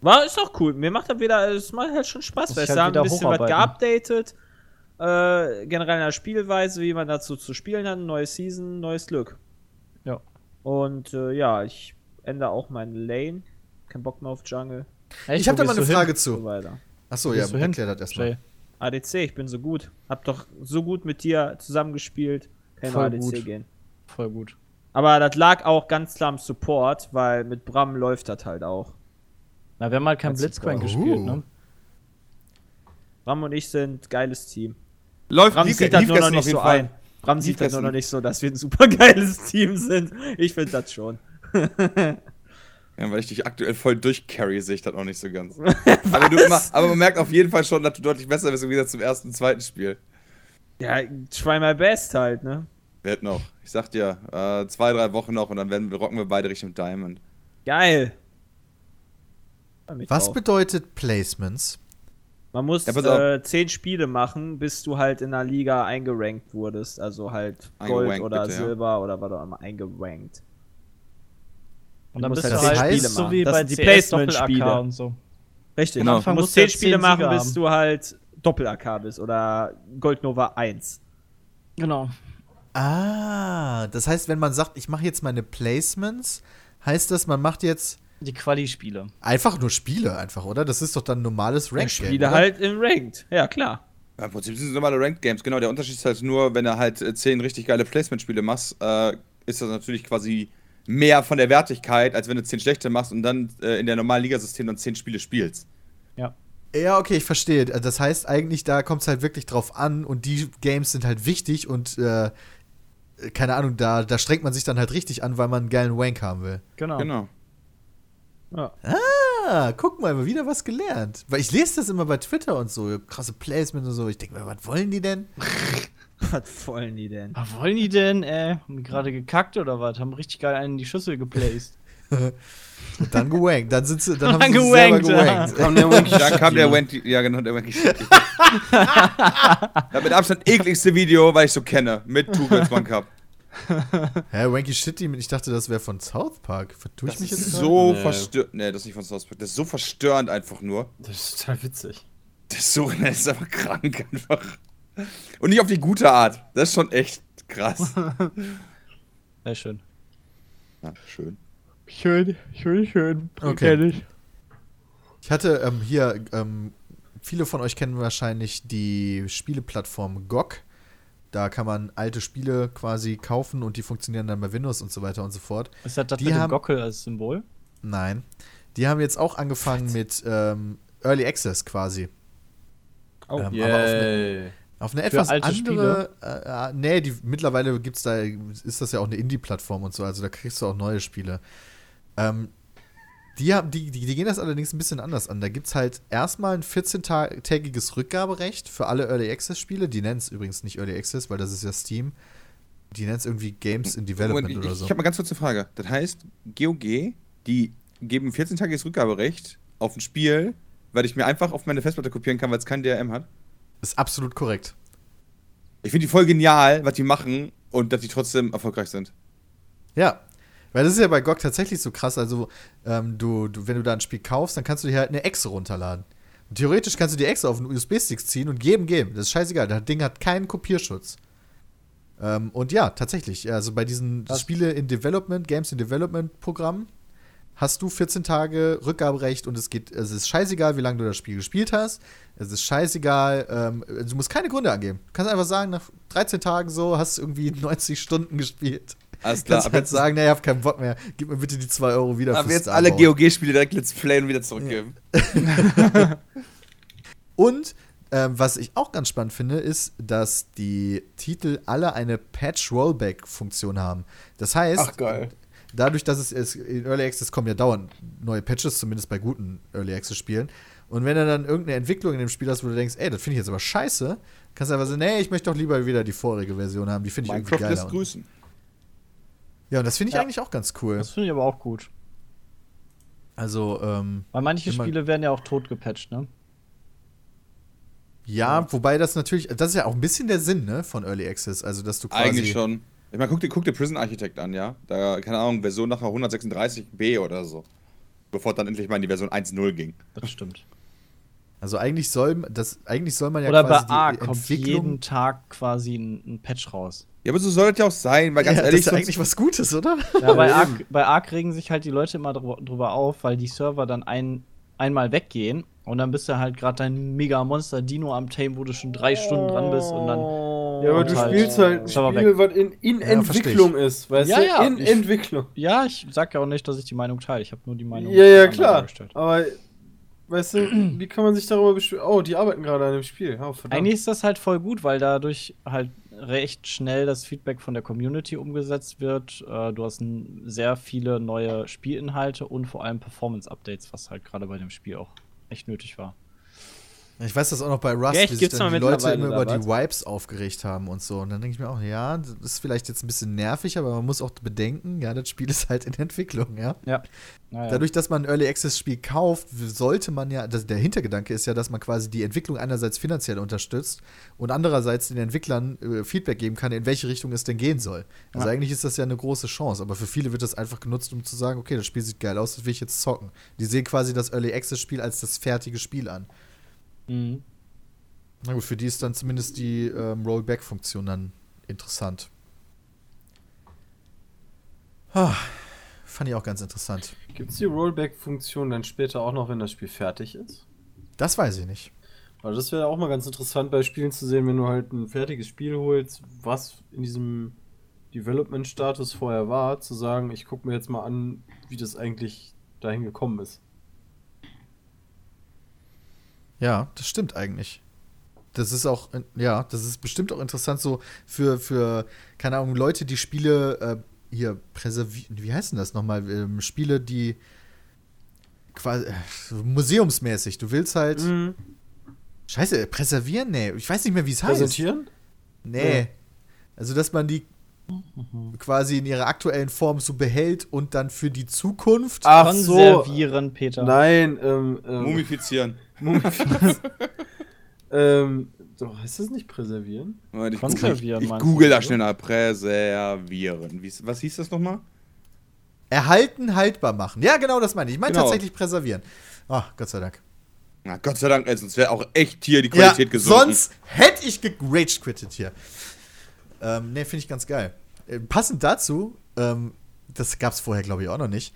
War, ist auch cool. Mir macht das wieder, es macht halt schon Spaß, weil ich es halt da ein bisschen was geupdatet. Äh, generell in der Spielweise, wie man dazu zu spielen hat. Neue Season, neues Glück. Ja. Und äh, ja, ich ändere auch meine Lane. Kein Bock mehr auf Jungle. Echt, Ich habe da mal eine Frage hin? Zu. Achso, ja, du erklär das erstmal. Jay? ADC, ich bin so gut. Hab doch so gut mit dir zusammengespielt. Kann Voll nur ADC gut. gehen. Voll gut. Aber das lag auch ganz klar am Support, weil mit Bram läuft das halt auch. Na, wir haben halt kein Als Blitzcrank gespielt, Uh. ne? Bram und ich sind geiles Team. Läuft, Bram lief, sieht das nur noch nicht so Fall. ein. Bram Lief sieht das nur noch nicht so, dass wir ein super geiles Team sind. Ich finde das schon. Ja, weil ich dich aktuell voll durchcarry, sehe ich das auch nicht so ganz. aber, du, immer- aber man merkt auf jeden Fall schon, dass du deutlich besser bist im Gegensatz zum ersten, zweiten Spiel. Ja, try my best halt, ne? Wird noch. Ich sag dir, äh, zwei, drei Wochen noch und dann werden, wir- rocken wir beide Richtung Diamond. Geil. Was drauf. bedeutet Placements? Man muss Ja, auf. äh, zehn Spiele machen, bis du halt in der Liga eingerankt wurdest. Also halt Gold Eingerankt, oder bitte, ja. Silber oder was auch immer eingerankt. Und dann musst bist halt du zehn halt Spiele so machen. wie Das bei sind die Placement-Spiele. Und so. Richtig. Genau. Du Anfang musst du zehn ja Spiele machen, bis du halt Doppel-AK bist oder Goldnova 1. Genau. Ah, das heißt, wenn man sagt, ich mache jetzt meine Placements, heißt das, man macht jetzt Die Quali-Spiele. einfach nur Spiele einfach, oder? Das ist doch dann ein normales rank Spiele halt im Ranked. Ja, klar. Ja, Im Prinzip sind es normale Ranked Games, genau. Der Unterschied ist halt nur, wenn du halt äh, zehn richtig geile Placement-Spiele machst, äh, ist das natürlich quasi mehr von der Wertigkeit, als wenn du zehn schlechte machst und dann äh, in der normalen Ligasystem dann zehn Spiele spielst. Ja. Ja, okay, ich verstehe. Das heißt eigentlich, da kommt es halt wirklich drauf an und die Games sind halt wichtig und äh, keine Ahnung, da, da strengt man sich dann halt richtig an, weil man einen geilen Wank haben will. Genau. Genau. Ja. Ah, guck mal, wieder was gelernt. Weil ich lese das immer bei Twitter und so, krasse Placements und so. Ich denke mir, was wollen die denn? Was wollen die denn? Was wollen die denn, ey? Haben die gerade gekackt oder was? Haben richtig geil einen in die Schüssel geplaced. Und dann gewankt. Dann sind sie, dann haben Dann sie sich selber gewankt, gewankt. Kam der Wanky Dann kam der Wendy, ja genau, der Wendy Shitty. das mit Abstand ekligste Video, weil ich so kenne, mit Two Girls One Cup. Hä, Wanky Shitty, ich dachte, das wäre von South Park. Vertue ich Das mich ist jetzt so Nee. verstörend. Nee, das ist nicht von South Park. Das ist so verstörend einfach nur. Das ist total witzig. Das ist so, das ist einfach krank einfach. Und nicht auf die gute Art. Das ist schon echt krass. Sehr schön. Ja, schön. Schön, schön, schön. Okay. Ich hatte ähm, hier, ähm, viele von euch kennen wahrscheinlich die Spieleplattform GOG. Da kann man alte Spiele quasi kaufen und die funktionieren dann bei Windows und so weiter und so fort. Ist das das Die mit dem haben- Gockel als Symbol? Nein. Die haben jetzt auch angefangen mit ähm, Early Access quasi. Oh, ähm, aber auf eine, auf eine etwas alte andere. Äh, äh, nee, die, mittlerweile gibt's da, ist das ja auch eine Indie-Plattform und so, also da kriegst du auch neue Spiele. Ähm, die, haben, die, die, die gehen das allerdings ein bisschen anders an. Da gibt es halt erstmal ein 14-tägiges Rückgaberecht für alle Early Access-Spiele. Die nennen es übrigens nicht Early Access, weil das ist ja Steam. Die nennen es irgendwie Games in Development Moment, oder ich, so. ich habe mal ganz kurz eine Frage. Das heißt, GOG, die geben 14 Tage Rückgaberecht auf ein Spiel, weil ich mir einfach auf meine Festplatte kopieren kann, weil es kein DRM hat. Ist absolut korrekt. Ich finde die voll genial, was die machen und dass die trotzdem erfolgreich sind. Ja. Weil das ist ja bei GOG tatsächlich so krass. Also, ähm, du, du, wenn du da ein Spiel kaufst, dann kannst du dir halt eine Exe runterladen. Und theoretisch kannst du die Exe auf einen USB-Stick ziehen und geben, geben. Das ist scheißegal. Das Ding hat keinen Kopierschutz. Ähm, und ja, tatsächlich, also bei diesen Was? Spiele in Development, Games in Development Programm, hast du 14 Tage Rückgaberecht und es geht, es ist scheißegal, wie lange du das Spiel gespielt hast. Es ist scheißegal, ähm, du musst keine Gründe angeben. Du kannst einfach sagen, nach 13 Tagen so hast du irgendwie 90 Stunden gespielt. Alles klar, kannst halt jetzt, sagen, naja, ich hab keinen Bock mehr, gib mir bitte die 2 Euro wieder ab für jetzt alle. GOG-Spiele direkt Let's Play und wieder zurückgeben. Und ähm, was ich auch ganz spannend finde, ist, dass die Titel alle eine Patch-Rollback-Funktion haben. Das heißt, Ach, geil. dadurch, dass es, es in Early Access kommen ja dauernd neue Patches, zumindest bei guten Early Access-Spielen. Und wenn du dann irgendeine Entwicklung in dem Spiel hast, wo du denkst, ey, das finde ich jetzt aber scheiße, kannst du einfach sagen, nee, ich möchte doch lieber wieder die vorige Version haben, die finde ich irgendwie Minecraft geiler. lässt grüßen. Ja, und das finde ich Ja. eigentlich auch ganz cool. Das finde ich aber auch gut. Also, ähm, Weil manche Spiele werden ja auch tot gepatcht, ne? ja, wobei das natürlich, das ist ja auch ein bisschen der Sinn, ne, von Early Access. Also, dass du quasi. Eigentlich schon. Ich meine, guck dir, guck dir Prison Architect an, ja? Da, keine Ahnung, Version nachher 136b oder so. Bevor es dann endlich mal in die Version 1.0 ging. Das stimmt. Also eigentlich soll das eigentlich soll man ja Oder bei quasi A die kommt jeden Tag quasi ein, ein Patch raus. Ja, aber so soll es ja auch sein, weil ganz ja, ehrlich, das ist eigentlich was Gutes, oder? Ja, bei, Ark, bei Ark regen sich halt die Leute immer drüber, drüber auf, weil die Server dann ein, einmal weggehen und dann bist du halt gerade dein Mega-Monster Dino am Tame, wo du schon drei Stunden dran bist und dann. Ja, aber du halt spielst halt ein Spiel, was in, in Ja, Entwicklung ist, weißt Ja, du? ja, in ich- Entwicklung. Ja, ich sag ja auch nicht, dass ich die Meinung teile. Ich habe nur die Meinung Ja, ja, klar. Aber, weißt du, wie kann man sich darüber beschweren? Oh, die arbeiten gerade an dem Spiel. Oh. Eigentlich ist das halt voll gut, weil dadurch halt recht schnell das Feedback von der Community umgesetzt wird. Äh, du hast sehr viele neue Spielinhalte und vor allem Performance-Updates, was halt gerade bei dem Spiel auch echt nötig war. Ich weiß das auch noch bei Rust, Echt? wie sich Gibt's dann die Leute immer über die Wipes aufgeregt haben und so. Und dann denke ich mir auch, ja, das ist vielleicht jetzt ein bisschen nervig, aber man muss auch bedenken, ja, das Spiel ist halt in Entwicklung, ja. Ja. Naja. Dadurch, dass man ein Early Access Spiel kauft, sollte man ja, das, der Hintergedanke ist ja, dass man quasi die Entwicklung einerseits finanziell unterstützt und andererseits den Entwicklern äh, Feedback geben kann, in welche Richtung es denn gehen soll. Also Ja. eigentlich ist das ja eine große Chance, aber für viele wird das einfach genutzt, um zu sagen, okay, das Spiel sieht geil aus, das will ich jetzt zocken. Die sehen quasi das Early Access Spiel als das fertige Spiel an. Mhm. Na gut, für die ist dann zumindest die ähm, Rollback-Funktion dann interessant. Ah, fand ich auch ganz interessant. Gibt es die Rollback-Funktion dann später auch noch, wenn das Spiel fertig ist? Das weiß ich nicht. Weil das wäre auch mal ganz interessant bei Spielen zu sehen, wenn du halt ein fertiges Spiel holst, was in diesem Development-Status vorher war, zu sagen, ich gucke mir jetzt mal an, wie das eigentlich dahin gekommen ist. Ja, das stimmt eigentlich. Das ist auch, äh, ja, das ist bestimmt auch interessant so für, für keine Ahnung, Leute, die Spiele äh, hier präservieren, wie heißt denn das nochmal? Ähm, Spiele, die quasi äh, so museumsmäßig, du willst halt, Mhm. scheiße, präservieren? Nee, ich weiß nicht mehr, wie es heißt. Präsentieren? Nee. Ja. Also, dass man die quasi in ihrer aktuellen Form so behält und dann für die Zukunft. Ach so. Konservieren, Peter. Nein, ähm, ähm, Mumifizieren. ähm, doch, heißt das nicht präservieren? Ich, Konservieren, ich meinst du, google da schnell nach. Präservieren. Wie, was hieß das nochmal? Erhalten, haltbar machen. Ja, genau das meine ich. Ich meine Genau. tatsächlich präservieren. Ach, Gott sei Dank. Na, Gott sei Dank, ey, sonst wäre auch echt hier die Qualität ja, gesunken. Sonst hätte ich gerage quittet hier. Ähm, ne, finde ich ganz geil. Äh, passend dazu, ähm, das gab es vorher, glaube ich, auch noch nicht.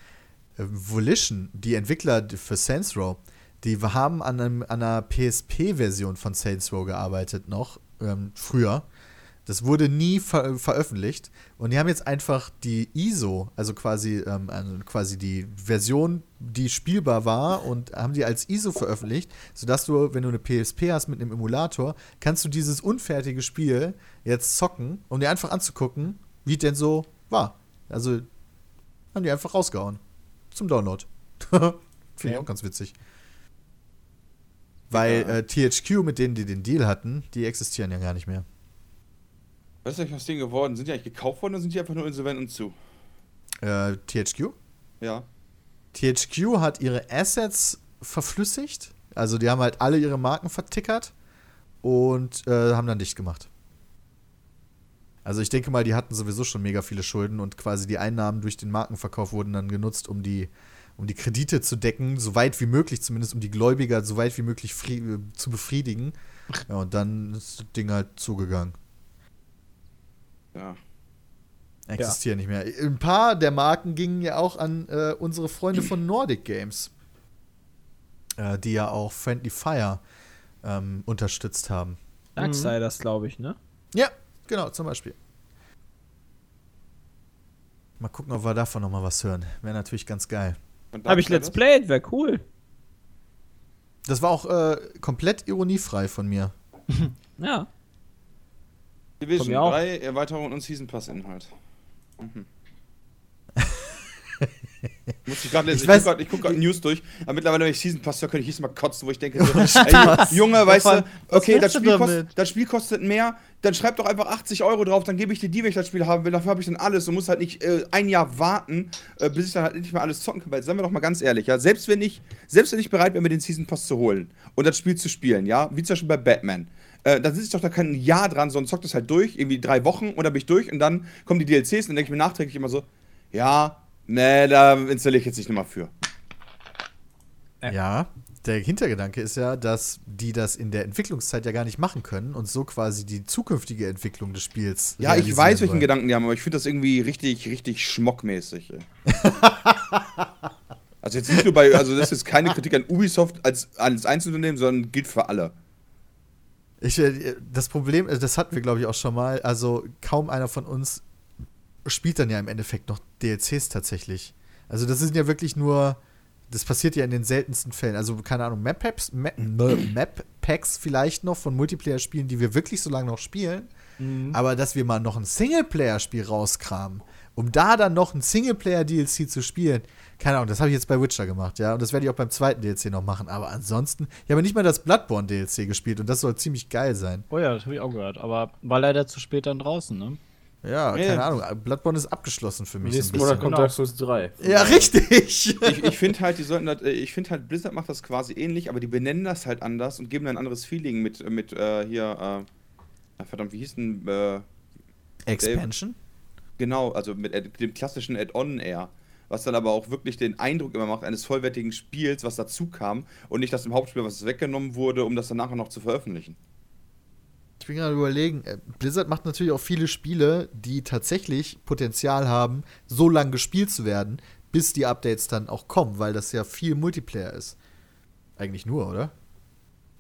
Äh, Volition, die Entwickler für Saints Row, die haben an, einem, an einer PSP-Version von Saints Row gearbeitet noch, ähm, früher. Das wurde nie ver veröffentlicht. Und die haben jetzt einfach die ISO, also quasi, ähm, also quasi die Version, die spielbar war, und haben die als ISO veröffentlicht, sodass du, wenn du eine PSP hast mit einem Emulator, kannst du dieses unfertige Spiel jetzt zocken, um dir einfach anzugucken, wie es denn so war. Also haben die einfach rausgehauen. Zum Download. Finde ich Ja. auch ganz witzig. Weil äh, THQ, mit denen die den Deal hatten, die existieren ja gar nicht mehr. Was ist eigentlich aus denen geworden? Sind die eigentlich gekauft worden oder sind die einfach nur insolvent und zu? Äh, THQ? Ja. THQ hat ihre Assets verflüssigt. Also die haben halt alle ihre Marken vertickert und äh, haben dann dicht gemacht. Also ich denke mal, die hatten sowieso schon mega viele Schulden und quasi die Einnahmen durch den Markenverkauf wurden dann genutzt, um die, um die Kredite zu decken, so weit wie möglich zumindest, um die Gläubiger so weit wie möglich äh, zu befriedigen. Ja, und dann ist das Ding halt zugegangen. Ja. Existieren nicht mehr. Ein paar der Marken gingen ja auch an äh, unsere Freunde von Nordic Games, äh, die ja auch Friendly Fire ähm, unterstützt haben. Darksiders, glaube ich, ne? Ja, genau, zum Beispiel. Mal gucken, ob wir davon noch mal was hören. Wäre natürlich ganz geil. Habe ich? Let's Played, wäre cool. Das war auch äh, komplett ironiefrei von mir. Ja. Division Von mir auch. 3, Erweiterung und Season Pass Inhalt. Mhm. Muss ich gerade lesen. Ich Ich, gucke gerade guck News durch. Aber mittlerweile, wenn ich Season Pass höre, könnte ich jedes Mal kotzen, wo ich denke, so, ey, Junge, weißt du, okay, das Spiel, kostet, das Spiel kostet mehr, dann schreib doch einfach 80 Euro drauf, dann gebe ich dir die, wenn ich das Spiel haben will. Dafür habe ich dann alles und muss halt nicht äh, ein Jahr warten, äh, bis ich dann halt nicht mehr alles zocken kann. Weil, seien wir doch mal ganz ehrlich, ja, selbst wenn ich, selbst wenn ich bereit wäre, mir den Season Pass zu holen und das Spiel zu spielen, ja, wie zum Beispiel bei Batman, äh, dann sitze ich doch da kein Jahr dran, sondern zock das halt durch, irgendwie drei Wochen und dann bin ich durch und dann kommen die DLCs und dann denke ich mir nachträglich immer so, ja, nee, da installiere ich jetzt nicht nochmal für. Ja. Der Hintergedanke ist ja, dass die das in der Entwicklungszeit ja gar nicht machen können und so quasi die zukünftige Entwicklung des Spiels. Ja, ich weiß, welchen wollen. Gedanken die haben, aber ich finde das irgendwie richtig, richtig schmockmäßig. Also jetzt nicht nur bei, also das ist keine Kritik an Ubisoft als, als Einzelunternehmen, sondern gilt für alle. Ich, äh, das Problem, äh, das hatten wir, glaube ich, auch schon mal. Also, kaum einer von uns spielt dann ja im Endeffekt noch DLCs tatsächlich. Also, das sind ja wirklich nur. Das passiert ja in den seltensten Fällen. Also, keine Ahnung, Map-Packs Map, Map -Packs vielleicht noch von Multiplayer-Spielen, die wir wirklich so lange noch spielen. Aber dass wir mal noch ein Singleplayer-Spiel rauskramen, um da dann noch ein Singleplayer-DLC zu spielen, keine Ahnung, das habe ich jetzt bei Witcher gemacht, ja. Und das werde ich auch beim zweiten DLC noch machen. Aber ansonsten, ich habe nicht mal das Bloodborne-DLC gespielt und das soll ziemlich geil sein. Oh ja, das habe ich auch gehört. Aber war leider zu spät dann draußen, ne? Ja, Ja. keine Ahnung. Bloodborne ist abgeschlossen für mich. Nächsten Monat kommt Genau. Dark Souls 3. Ja, richtig. Ich, ich finde halt, die sollten das, äh, ich finde halt, Blizzard macht das quasi ähnlich, aber die benennen das halt anders und geben ein anderes Feeling mit, mit äh, hier, äh, verdammt, wie hieß denn, äh, Expansion? Genau, also mit dem klassischen Add-on eher. Was dann aber auch wirklich den Eindruck immer macht eines vollwertigen Spiels, was dazu kam und nicht das im Hauptspiel, was weggenommen wurde, um das dann nachher noch zu veröffentlichen. Ich bin gerade überlegen, äh, Blizzard macht natürlich auch viele Spiele, die tatsächlich Potenzial haben, so lang gespielt zu werden, bis die Updates dann auch kommen, weil das ja viel Multiplayer ist. Eigentlich nur, oder?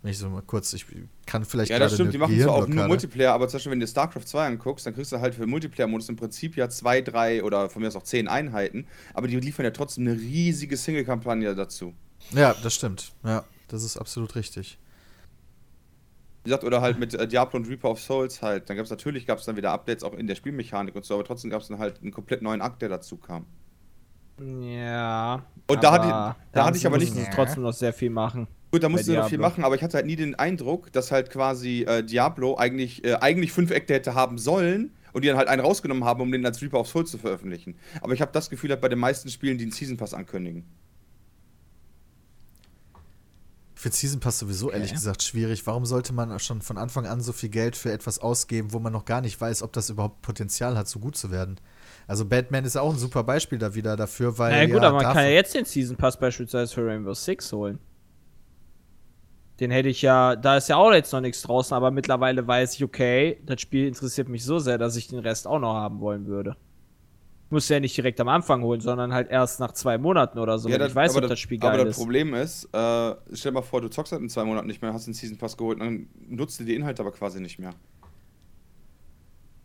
Wenn ich so mal kurz, ich kann vielleicht Ja, das stimmt, die machen zwar auch nur. Multiplayer, aber zum Beispiel, wenn du StarCraft 2 anguckst, dann kriegst du halt für Multiplayer-Modus im Prinzip ja zwei, drei oder von mir aus auch zehn Einheiten, aber die liefern ja trotzdem eine riesige Single-Kampagne dazu. Ja, das stimmt. Ja, das ist absolut richtig. Wie gesagt, oder halt mit äh, Diablo und Reaper of Souls halt. Dann gab es natürlich gab's dann wieder Updates auch in der Spielmechanik und so, aber trotzdem gab es dann halt einen komplett neuen Akt, der dazu kam. Ja. Und da hatte ich- aber da hatte ich aber nicht- trotzdem noch sehr viel machen. Gut, da musste noch viel machen, aber ich hatte halt nie den Eindruck, dass halt quasi äh, Diablo eigentlich, äh, eigentlich fünf Akte hätte haben sollen und die dann halt einen rausgenommen haben, um den als Reaper of Souls zu veröffentlichen. Aber ich habe das Gefühl halt bei den meisten Spielen, die einen Season Pass ankündigen. Ich finde Season Pass sowieso ehrlich gesagt schwierig. Warum sollte man schon von Anfang an so viel Geld für etwas ausgeben, wo man noch gar nicht weiß, ob das überhaupt Potenzial hat, so gut zu werden? Also Batman ist auch ein super Beispiel da wieder dafür, weil. Na ja, gut, ja aber man kann ja jetzt den Season Pass beispielsweise für Rainbow Six holen. Den hätte ich ja, da ist ja auch jetzt noch nichts draußen, aber mittlerweile weiß ich, okay, das Spiel interessiert mich so sehr, dass ich den Rest auch noch haben wollen würde. Muss ja nicht direkt am Anfang holen, sondern halt erst nach zwei Monaten oder so, wenn das- ich weiß, aber ob das Spiel aber geil das ist. Problem ist, äh, stell dir mal vor, du zockst halt in zwei Monaten nicht mehr, hast den Season Pass geholt, dann nutzt du die Inhalte aber quasi nicht mehr.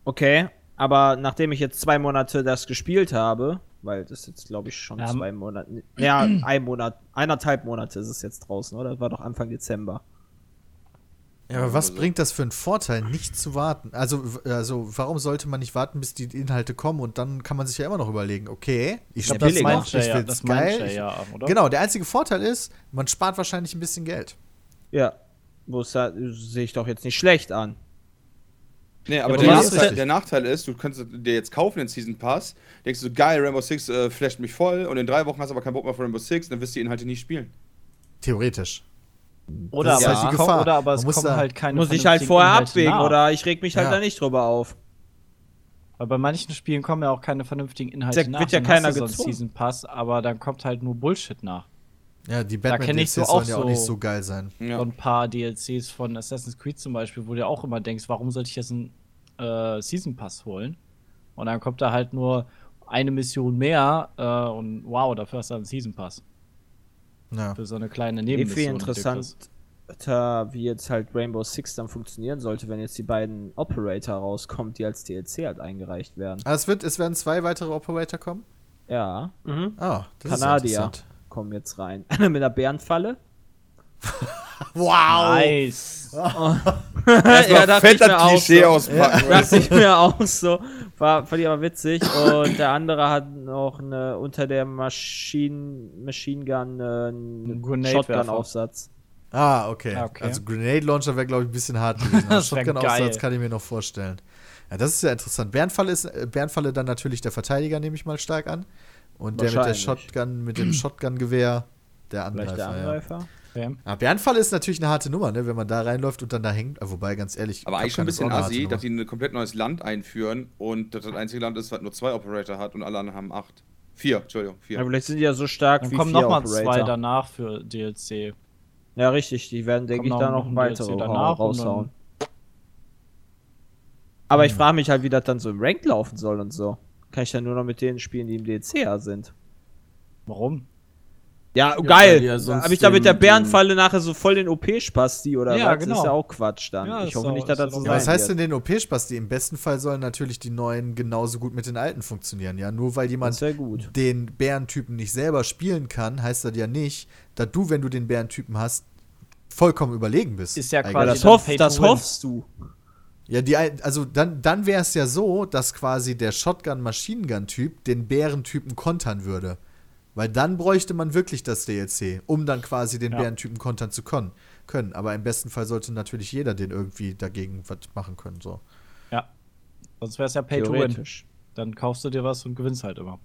Okay, aber nachdem ich jetzt zwei Monate das gespielt habe, weil das jetzt glaube ich schon Ja, zwei Monate, ja, ein Monat, eineinhalb Monate ist es jetzt draußen, oder? Das war doch Anfang Dezember. Ja, aber was Also- bringt das für einen Vorteil, nicht zu warten? Also, also, warum sollte man nicht warten, bis die Inhalte kommen und dann kann man sich ja immer noch überlegen, okay, ich Ich glaube, spiele das ich ja, das geil. ja, oder? Genau, der einzige Vorteil ist, man spart wahrscheinlich ein bisschen Geld. Ja, wo es da sehe ich doch jetzt nicht schlecht an. Nee, aber aber der, Nachteil, der Nachteil ist, du könntest dir jetzt kaufen den Season Pass, denkst du, geil, Rainbow Six äh, flasht mich voll und in drei Wochen hast du aber keinen Bock mehr auf Rainbow Six, dann wirst du die Inhalte nie spielen. Theoretisch. Oder Das ist aber, halt die es kommt, Gefahr. oder aber es muss kommen da- halt keine Muss ich halt vorher Inhalte abwägen nach. oder ich reg mich halt Ja. da nicht drüber auf. Weil bei manchen Spielen kommen ja auch keine vernünftigen Inhalte Da nach. wird ja Dann keiner so einen gezwungen. Season Pass, aber dann kommt halt nur Bullshit nach. Ja, die Batman ich so DLCs auch sollen ja auch so- nicht so geil sein. Ja. So ein paar DLCs von Assassin's Creed zum Beispiel, wo du auch immer denkst, warum sollte ich jetzt ein äh, Season Pass holen. Und dann kommt da halt nur eine Mission mehr äh, und wow, dafür hast du einen Season Pass. Ja. Für so eine kleine Nebenmission. viel die du kriegst. interessanter, wie jetzt halt Rainbow Six dann funktionieren sollte, wenn jetzt die beiden Operator rauskommen, die als DLC halt eingereicht werden. Ah, es, wird, es werden zwei weitere Operator kommen? Ja, Ah, das ist Kanadier interessant. kommen jetzt rein. Einer mit einer Bärenfalle. Wow! Nice. ja, dachte fett ich mir das auch Klischee so. auspacken. Dachte ich mir auch so. War, fand ich aber witzig. Und der andere hat noch eine, unter der Maschine, Machine Gun äh, einen. Shotgun-Aufsatz. Ah, okay. Ah, okay. Also Grenade Launcher wäre, glaube ich, ein bisschen hart gewesen. Shotgun-Aufsatz kann ich mir noch vorstellen. Ja, das ist ja interessant. Bärenfalle ist äh, Bärenfalle dann natürlich der Verteidiger, nehme ich mal stark an. Und der mit der. Shotgun, mit dem Shotgun-Gewehr, der Vielleicht der Angreifer. Ja. Okay. Ah, Bärenfalle ist natürlich eine harte Nummer, ne? wenn man da reinläuft und dann da hängt. Ah, Wobei, ganz ehrlich. Aber eigentlich schon ein bisschen assi, dass die ein komplett neues Land einführen und das das einzige Land ist, was nur zwei Operator hat und alle anderen haben acht. Vier, Entschuldigung, vier. Ja, vielleicht sind die ja so stark Dann wie kommen vier nochmal Operator. zwei danach für DLC. Ja, richtig. Die werden, denke ich, da noch weitere raushauen. Aber ich frage mich halt, wie das dann so im Rank laufen soll und so. Kann ich dann nur noch mit denen spielen, die im DLC ja sind? Warum? Ja, geil. ja Habe ich da mit der Bärenfalle nachher so voll den OP-Spasti oder Ja, was? Das genau. ist ja auch Quatsch dann. Ja, ich hoffe auch- nicht, dass das so sein was heißt denn den OP-Spaß? Die im besten Fall sollen natürlich die neuen genauso gut mit den alten funktionieren. Ja, nur weil jemand Das den Bärentypen nicht selber spielen kann, heißt das ja nicht, dass du, wenn du den Bärentypen hast, vollkommen überlegen bist. Ist ja Eigentlich. quasi Das, hoff, das hoffst du. Ja, die, also dann, dann wäre es ja so, dass quasi der Shotgun-Machine-Gun-Typ den Bärentypen kontern würde. Weil dann bräuchte man wirklich das DLC, um dann quasi den Ja. Bärentypen kontern zu können. können. Aber im besten Fall sollte natürlich jeder den irgendwie dagegen was machen können. So. Ja. Sonst wäre es ja Pay to Win. Theoretisch. Dann kaufst du dir was und gewinnst halt immer.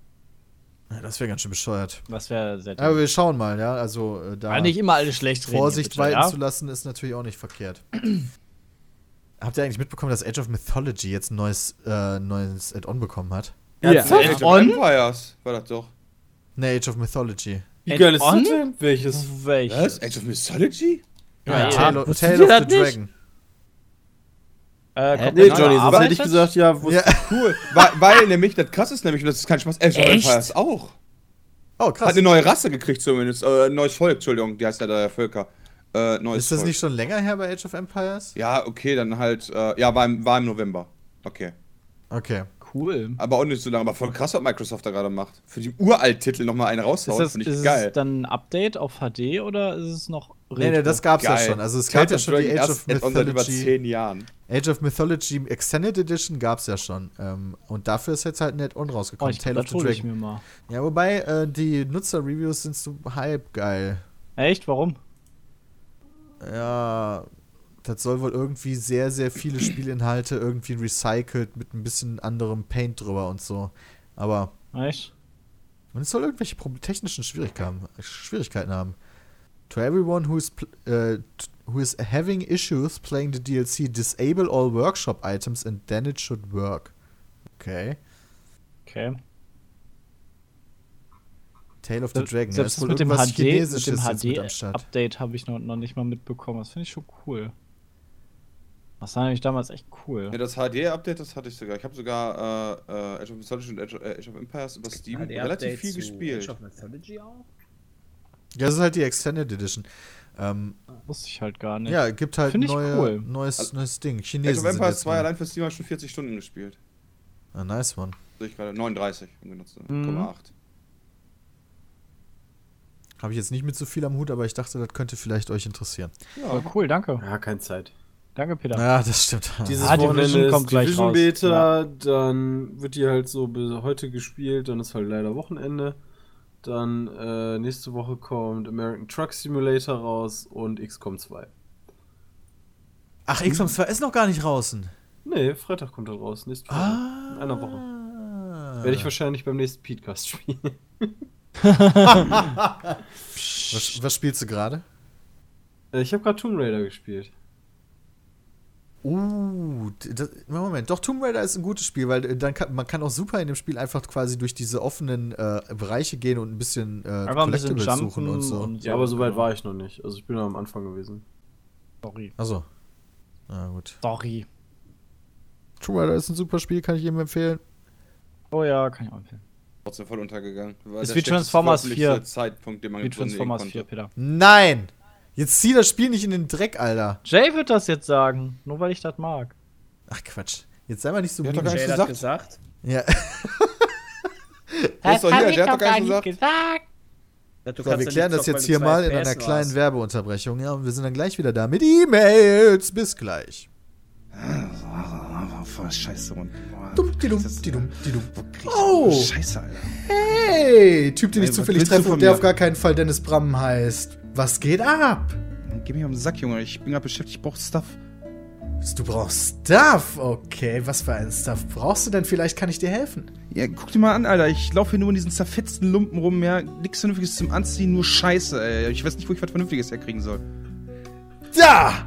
Ja, das wäre ganz schön bescheuert. Das wäre sehr Aber wir schauen mal, ja. Also äh, da Kann nicht immer alles schlecht reden. Vorsicht bitte, walten ja? zu lassen, ist natürlich auch nicht verkehrt. Habt ihr eigentlich mitbekommen, dass Age of Mythology jetzt ein neues, äh, neues Add-on bekommen hat? Ja, Age of On? Empires war das doch. Ne, Age of Mythology. Wie geil ist das denn? Welches? Welches? Age of Mythology? Ja, Tale, wusstet Tale of the nicht? Dragon. Äh, Nee, das Johnny, sonst hätte ich gesagt, ja, wo Ja. Cool. weil, weil nämlich, das krass ist nämlich, und das ist kein Spaß, Age of? Empires auch. Oh, Hat krass. eine neue Rasse gekriegt zumindest. Äh, neues Volk, Entschuldigung, die heißt ja da Völker. Äh, neues Ist das Volk. nicht schon länger her bei Age of Empires? Ja, okay, dann halt, äh, ja, war im, war im November. Okay. Okay. Cool. Aber auch nicht so lange, aber voll krass, was Microsoft da gerade macht. Für die Uralt-Titel nochmal einen Ist raushauen, das, finde ich ist geil. es dann ein Update auf HD oder ist es noch Nee, nee, das gab's ja Geil. schon. Also es Tales gab ja of schon die Dragon Age of Add-on seit über Mythology. zehn Jahren. Age of Mythology Extended Edition gab's ja schon. Ähm, und dafür ist jetzt halt ein Add-on Oh, rausgekommen. ich, Tale of the hole ich Dragon. mir mal. Ja, wobei äh, die Nutzer-Reviews sind so halb geil. Echt? Warum? Ja, das soll wohl irgendwie sehr, sehr viele Spielinhalte irgendwie recycelt mit ein bisschen anderem Paint drüber und so. Aber Echt? und es soll irgendwelche technischen Schwierigkeiten, Schwierigkeiten haben. To everyone who is, pl- t- who is having issues playing the DLC, disable all workshop items and then it should work. Okay. Okay. Tale of the Dragon. ja, Selbst ist das wohl mit dem HD, mit dem jetzt mit Start. HD-Update habe ich noch, noch nicht mal mitbekommen. Das finde ich schon cool. Das war nämlich damals echt cool. Ja, das HD-Update, das hatte ich sogar. Ich habe sogar äh, äh, Age of Mythology und Age, äh, Age of Empires über Steam relativ viel gespielt. Ja, das ist halt die Extended Edition. Ähm, Wusste ich halt gar nicht. ja, gibt halt neue, cool. neues, Also, neues Ding. Age Chinesen of sind Empires jetzt 2 neu. allein für Steam habe ich schon 40 Stunden gespielt. Ah, nice one. Ich gerade 39, um genau zu Mhm. 0,8. Habe ich jetzt nicht mit so viel am Hut, aber ich dachte, das könnte vielleicht euch interessieren. Aber cool, danke. Ja, keine Zeit. Danke, Peter. Ja, das stimmt. Dieses Ah, Division Wochenende ist kommt gleich Division raus. Beta, dann wird die halt so bis heute gespielt, dann ist halt leider Wochenende. Dann äh, nächste Woche kommt American Truck Simulator raus und XCOM 2. Ach, XCOM 2 ist noch gar nicht draußen. Nee, Freitag kommt er raus, nächste Woche. Ah. In einer Woche. Werde ich wahrscheinlich beim nächsten Podcast spielen. Was, was spielst du gerade? Äh, ich habe gerade Tomb Raider gespielt. Uh, das, Moment, doch Tomb Raider ist ein gutes Spiel, weil äh, dann kann, man kann auch super in dem Spiel einfach quasi durch diese offenen äh, Bereiche gehen und ein bisschen äh, Einfach ein bisschen suchen und so. und Ja, aber so weit genau. war ich noch nicht. Also ich bin noch am Anfang gewesen. Sorry. Achso. Na gut. Sorry. Tomb Raider ist ein super Spiel, kann ich jedem empfehlen. Oh ja, kann ich auch empfehlen. Trotzdem voll untergegangen. War Ist wie Transformers veröffentlichte 4. Zeitpunkt, den man Wie Transformers konnte. 4, Peter. Nein! Jetzt zieh das Spiel nicht in den Dreck, Alter. Jay wird das jetzt sagen, nur weil ich das mag. Ach Quatsch. Jetzt sei mal nicht so Der hat doch minisch. gar Jay nicht hat gesagt. gesagt. Ja. Das ist doch hier, der hat doch gar nicht gesagt. Ja, du So, wir klären das jetzt hier mal in einer kleinen hast. Werbeunterbrechung. Ja, und wir sind dann gleich wieder da mit E-Mails. Bis gleich. Voll scheiße und. Oh. Scheiße, Alter. Hey, Typ, den ich zufällig treffe und der auf gar keinen Fall Dennis Bram heißt. Was geht ab? Geh mich auf den Sack, Junge. Ich bin gerade beschäftigt. Ich brauch Stuff. Du brauchst Stuff. Okay, was für einen Stuff brauchst du denn? Vielleicht kann ich dir helfen. Ja, guck dir mal an, Alter. Ich laufe hier nur in diesen zerfetzten Lumpen rum, ja. Nichts Vernünftiges zum Anziehen, nur Scheiße, ey. Ich weiß nicht, wo ich was Vernünftiges herkriegen soll. Da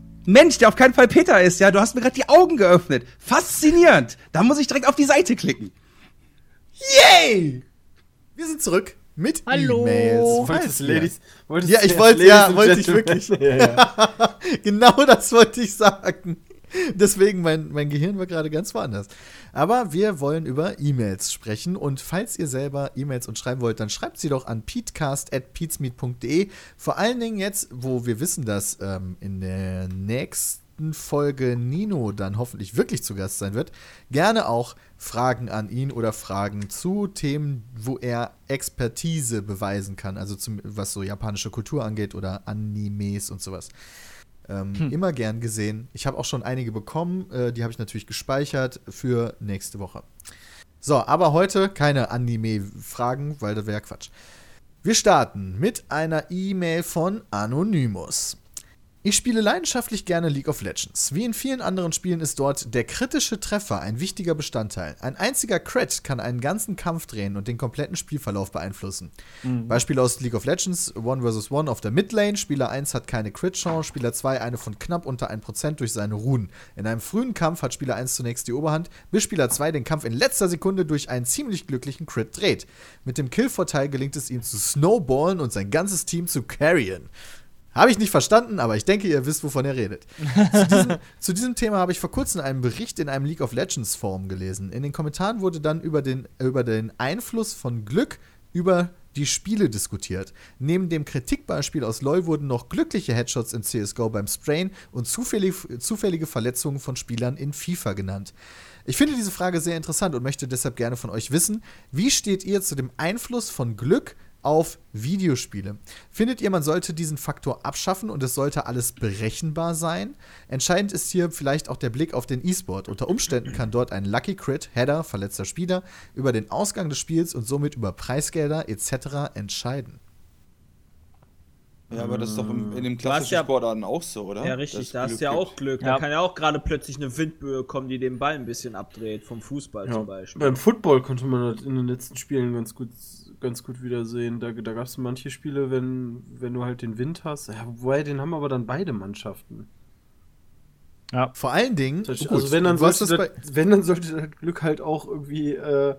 Mensch, der auf keinen Fall Peter ist, ja. Du hast mir gerade die Augen geöffnet. Faszinierend. Da muss ich direkt auf die Seite klicken. Yay! Wir sind zurück mit Hallo. E-Mails. Wolltest Ladies, wolltest Ja, ich wollte- ja, wollte ich wirklich. ja, ja. genau das wollte ich sagen. Deswegen, mein, mein Gehirn war gerade ganz woanders. Aber wir wollen über E-Mails sprechen. Und falls ihr selber E-Mails und schreiben wollt, dann schreibt sie doch an peatcast.peatsmeet.de. Vor allen Dingen jetzt, wo wir wissen, dass ähm, in der nächsten Folge Nino dann hoffentlich wirklich zu Gast sein wird, gerne auch Fragen an ihn oder Fragen zu Themen, wo er Expertise beweisen kann. Also zum, was so japanische Kultur angeht oder Animes und sowas. Ähm, Immer gern gesehen. Ich habe auch schon einige bekommen. Äh, die habe ich natürlich gespeichert für nächste Woche. So, aber heute keine Anime-Fragen, weil das wäre Quatsch. Wir starten mit einer E-Mail von Anonymous. Ich spiele leidenschaftlich gerne League of Legends. Wie in vielen anderen Spielen ist dort der kritische Treffer ein wichtiger Bestandteil. Ein einziger Crit kann einen ganzen Kampf drehen und den kompletten Spielverlauf beeinflussen. Beispiel aus League of Legends, One vs. One auf der Midlane. Spieler 1 hat keine Crit-Chance, Spieler 2 eine von knapp unter 1% durch seine Runen. In einem frühen Kampf hat Spieler 1 zunächst die Oberhand, bis Spieler 2 den Kampf in letzter Sekunde durch einen ziemlich glücklichen Crit dreht. Mit dem Kill-Vorteil gelingt es ihm zu snowballen und sein ganzes Team zu carryen. Habe ich nicht verstanden, aber ich denke, ihr wisst, wovon er redet. zu, diesem, zu diesem Thema habe ich vor kurzem einen Bericht in einem League of Legends Forum gelesen. In den Kommentaren wurde dann über den, über den Einfluss von Glück über die Spiele diskutiert. Neben dem Kritikbeispiel aus LoL wurden noch glückliche Headshots in CSGO beim Sprayen und zufällig, zufällige Verletzungen von Spielern in FIFA genannt. Ich finde diese Frage sehr interessant und möchte deshalb gerne von euch wissen, wie steht ihr zu dem Einfluss von Glück auf Videospiele. Findet ihr, man sollte diesen Faktor abschaffen und es sollte alles berechenbar sein? Entscheidend ist hier vielleicht auch der Blick auf den E-Sport. Unter Umständen kann dort ein Lucky Crit, Header, verletzter Spieler, über den Ausgang des Spiels und somit über Preisgelder etc. entscheiden. Ja, aber das ist doch im, in den hast klassischen ja- Sportarten auch so, oder? Ja, richtig, da hast du ja auch Glück. Ja. Da kann ja auch gerade plötzlich eine Windböe kommen, die den Ball ein bisschen abdreht, vom Fußball Ja, zum Beispiel. Beim Football konnte man das in den letzten Spielen ganz gut, ganz gut wiedersehen. Da, da gab es manche Spiele, wenn, wenn du halt den Wind hast. Ja, wobei, den haben aber dann beide Mannschaften. Vor allen Dingen, Also gut, wenn, dann sollte das das, wenn, dann sollte das Glück halt auch irgendwie, äh,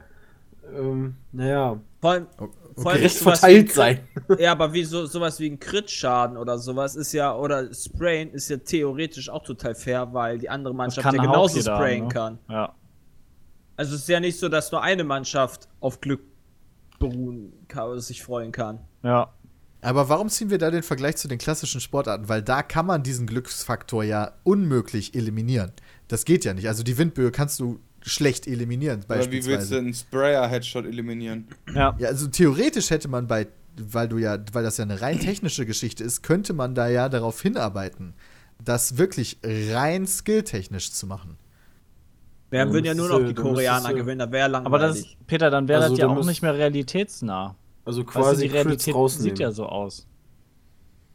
ähm, naja, Vor allem, bei, vor allem verteilt wie- sein. Ja, aber wie so, sowas wie ein Crit-Schaden oder sowas ist ja, oder Sprayen ist ja theoretisch auch total fair, weil die andere Mannschaft ja genauso sprayen ne? kann. Ja. Also es ist ja nicht so, dass nur eine Mannschaft auf Glück beruhen kann, oder sich freuen kann. Ja. Aber warum ziehen wir da den Vergleich zu den klassischen Sportarten? Weil da kann man diesen Glücksfaktor ja unmöglich eliminieren. Das geht ja nicht. Also die Windböe kannst du schlecht eliminieren, Aber wie willst du einen Sprayer-Headshot eliminieren? Ja. Ja, also theoretisch hätte man bei, weil du ja, weil das ja eine rein technische Geschichte ist, könnte man da ja darauf hinarbeiten, das wirklich rein skilltechnisch zu machen. Wir Ja, würden ja nur noch die Koreaner gewinnen, da wäre langweilig. Aber das, Peter, dann wäre Also das ja auch nicht mehr realitätsnah. Also Weißt du, quasi die Realität rausnehmen. sieht ja so aus.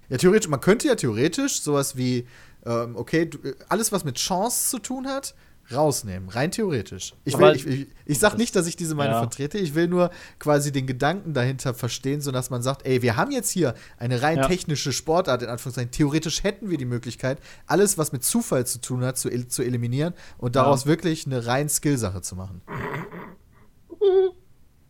Ja, theoretisch, man könnte ja theoretisch sowas wie, ähm, okay, du, alles, was mit Chance zu tun hat, rausnehmen, rein theoretisch. Ich, will, ich, ich, ich sag nicht, dass ich diese Meinung Ja. vertrete, ich will nur quasi den Gedanken dahinter verstehen, sodass man sagt, ey, wir haben jetzt hier eine rein Ja. technische Sportart, in Anführungszeichen. Theoretisch hätten wir die Möglichkeit, alles, was mit Zufall zu tun hat, zu, zu eliminieren und daraus wirklich eine rein Skill-Sache zu machen.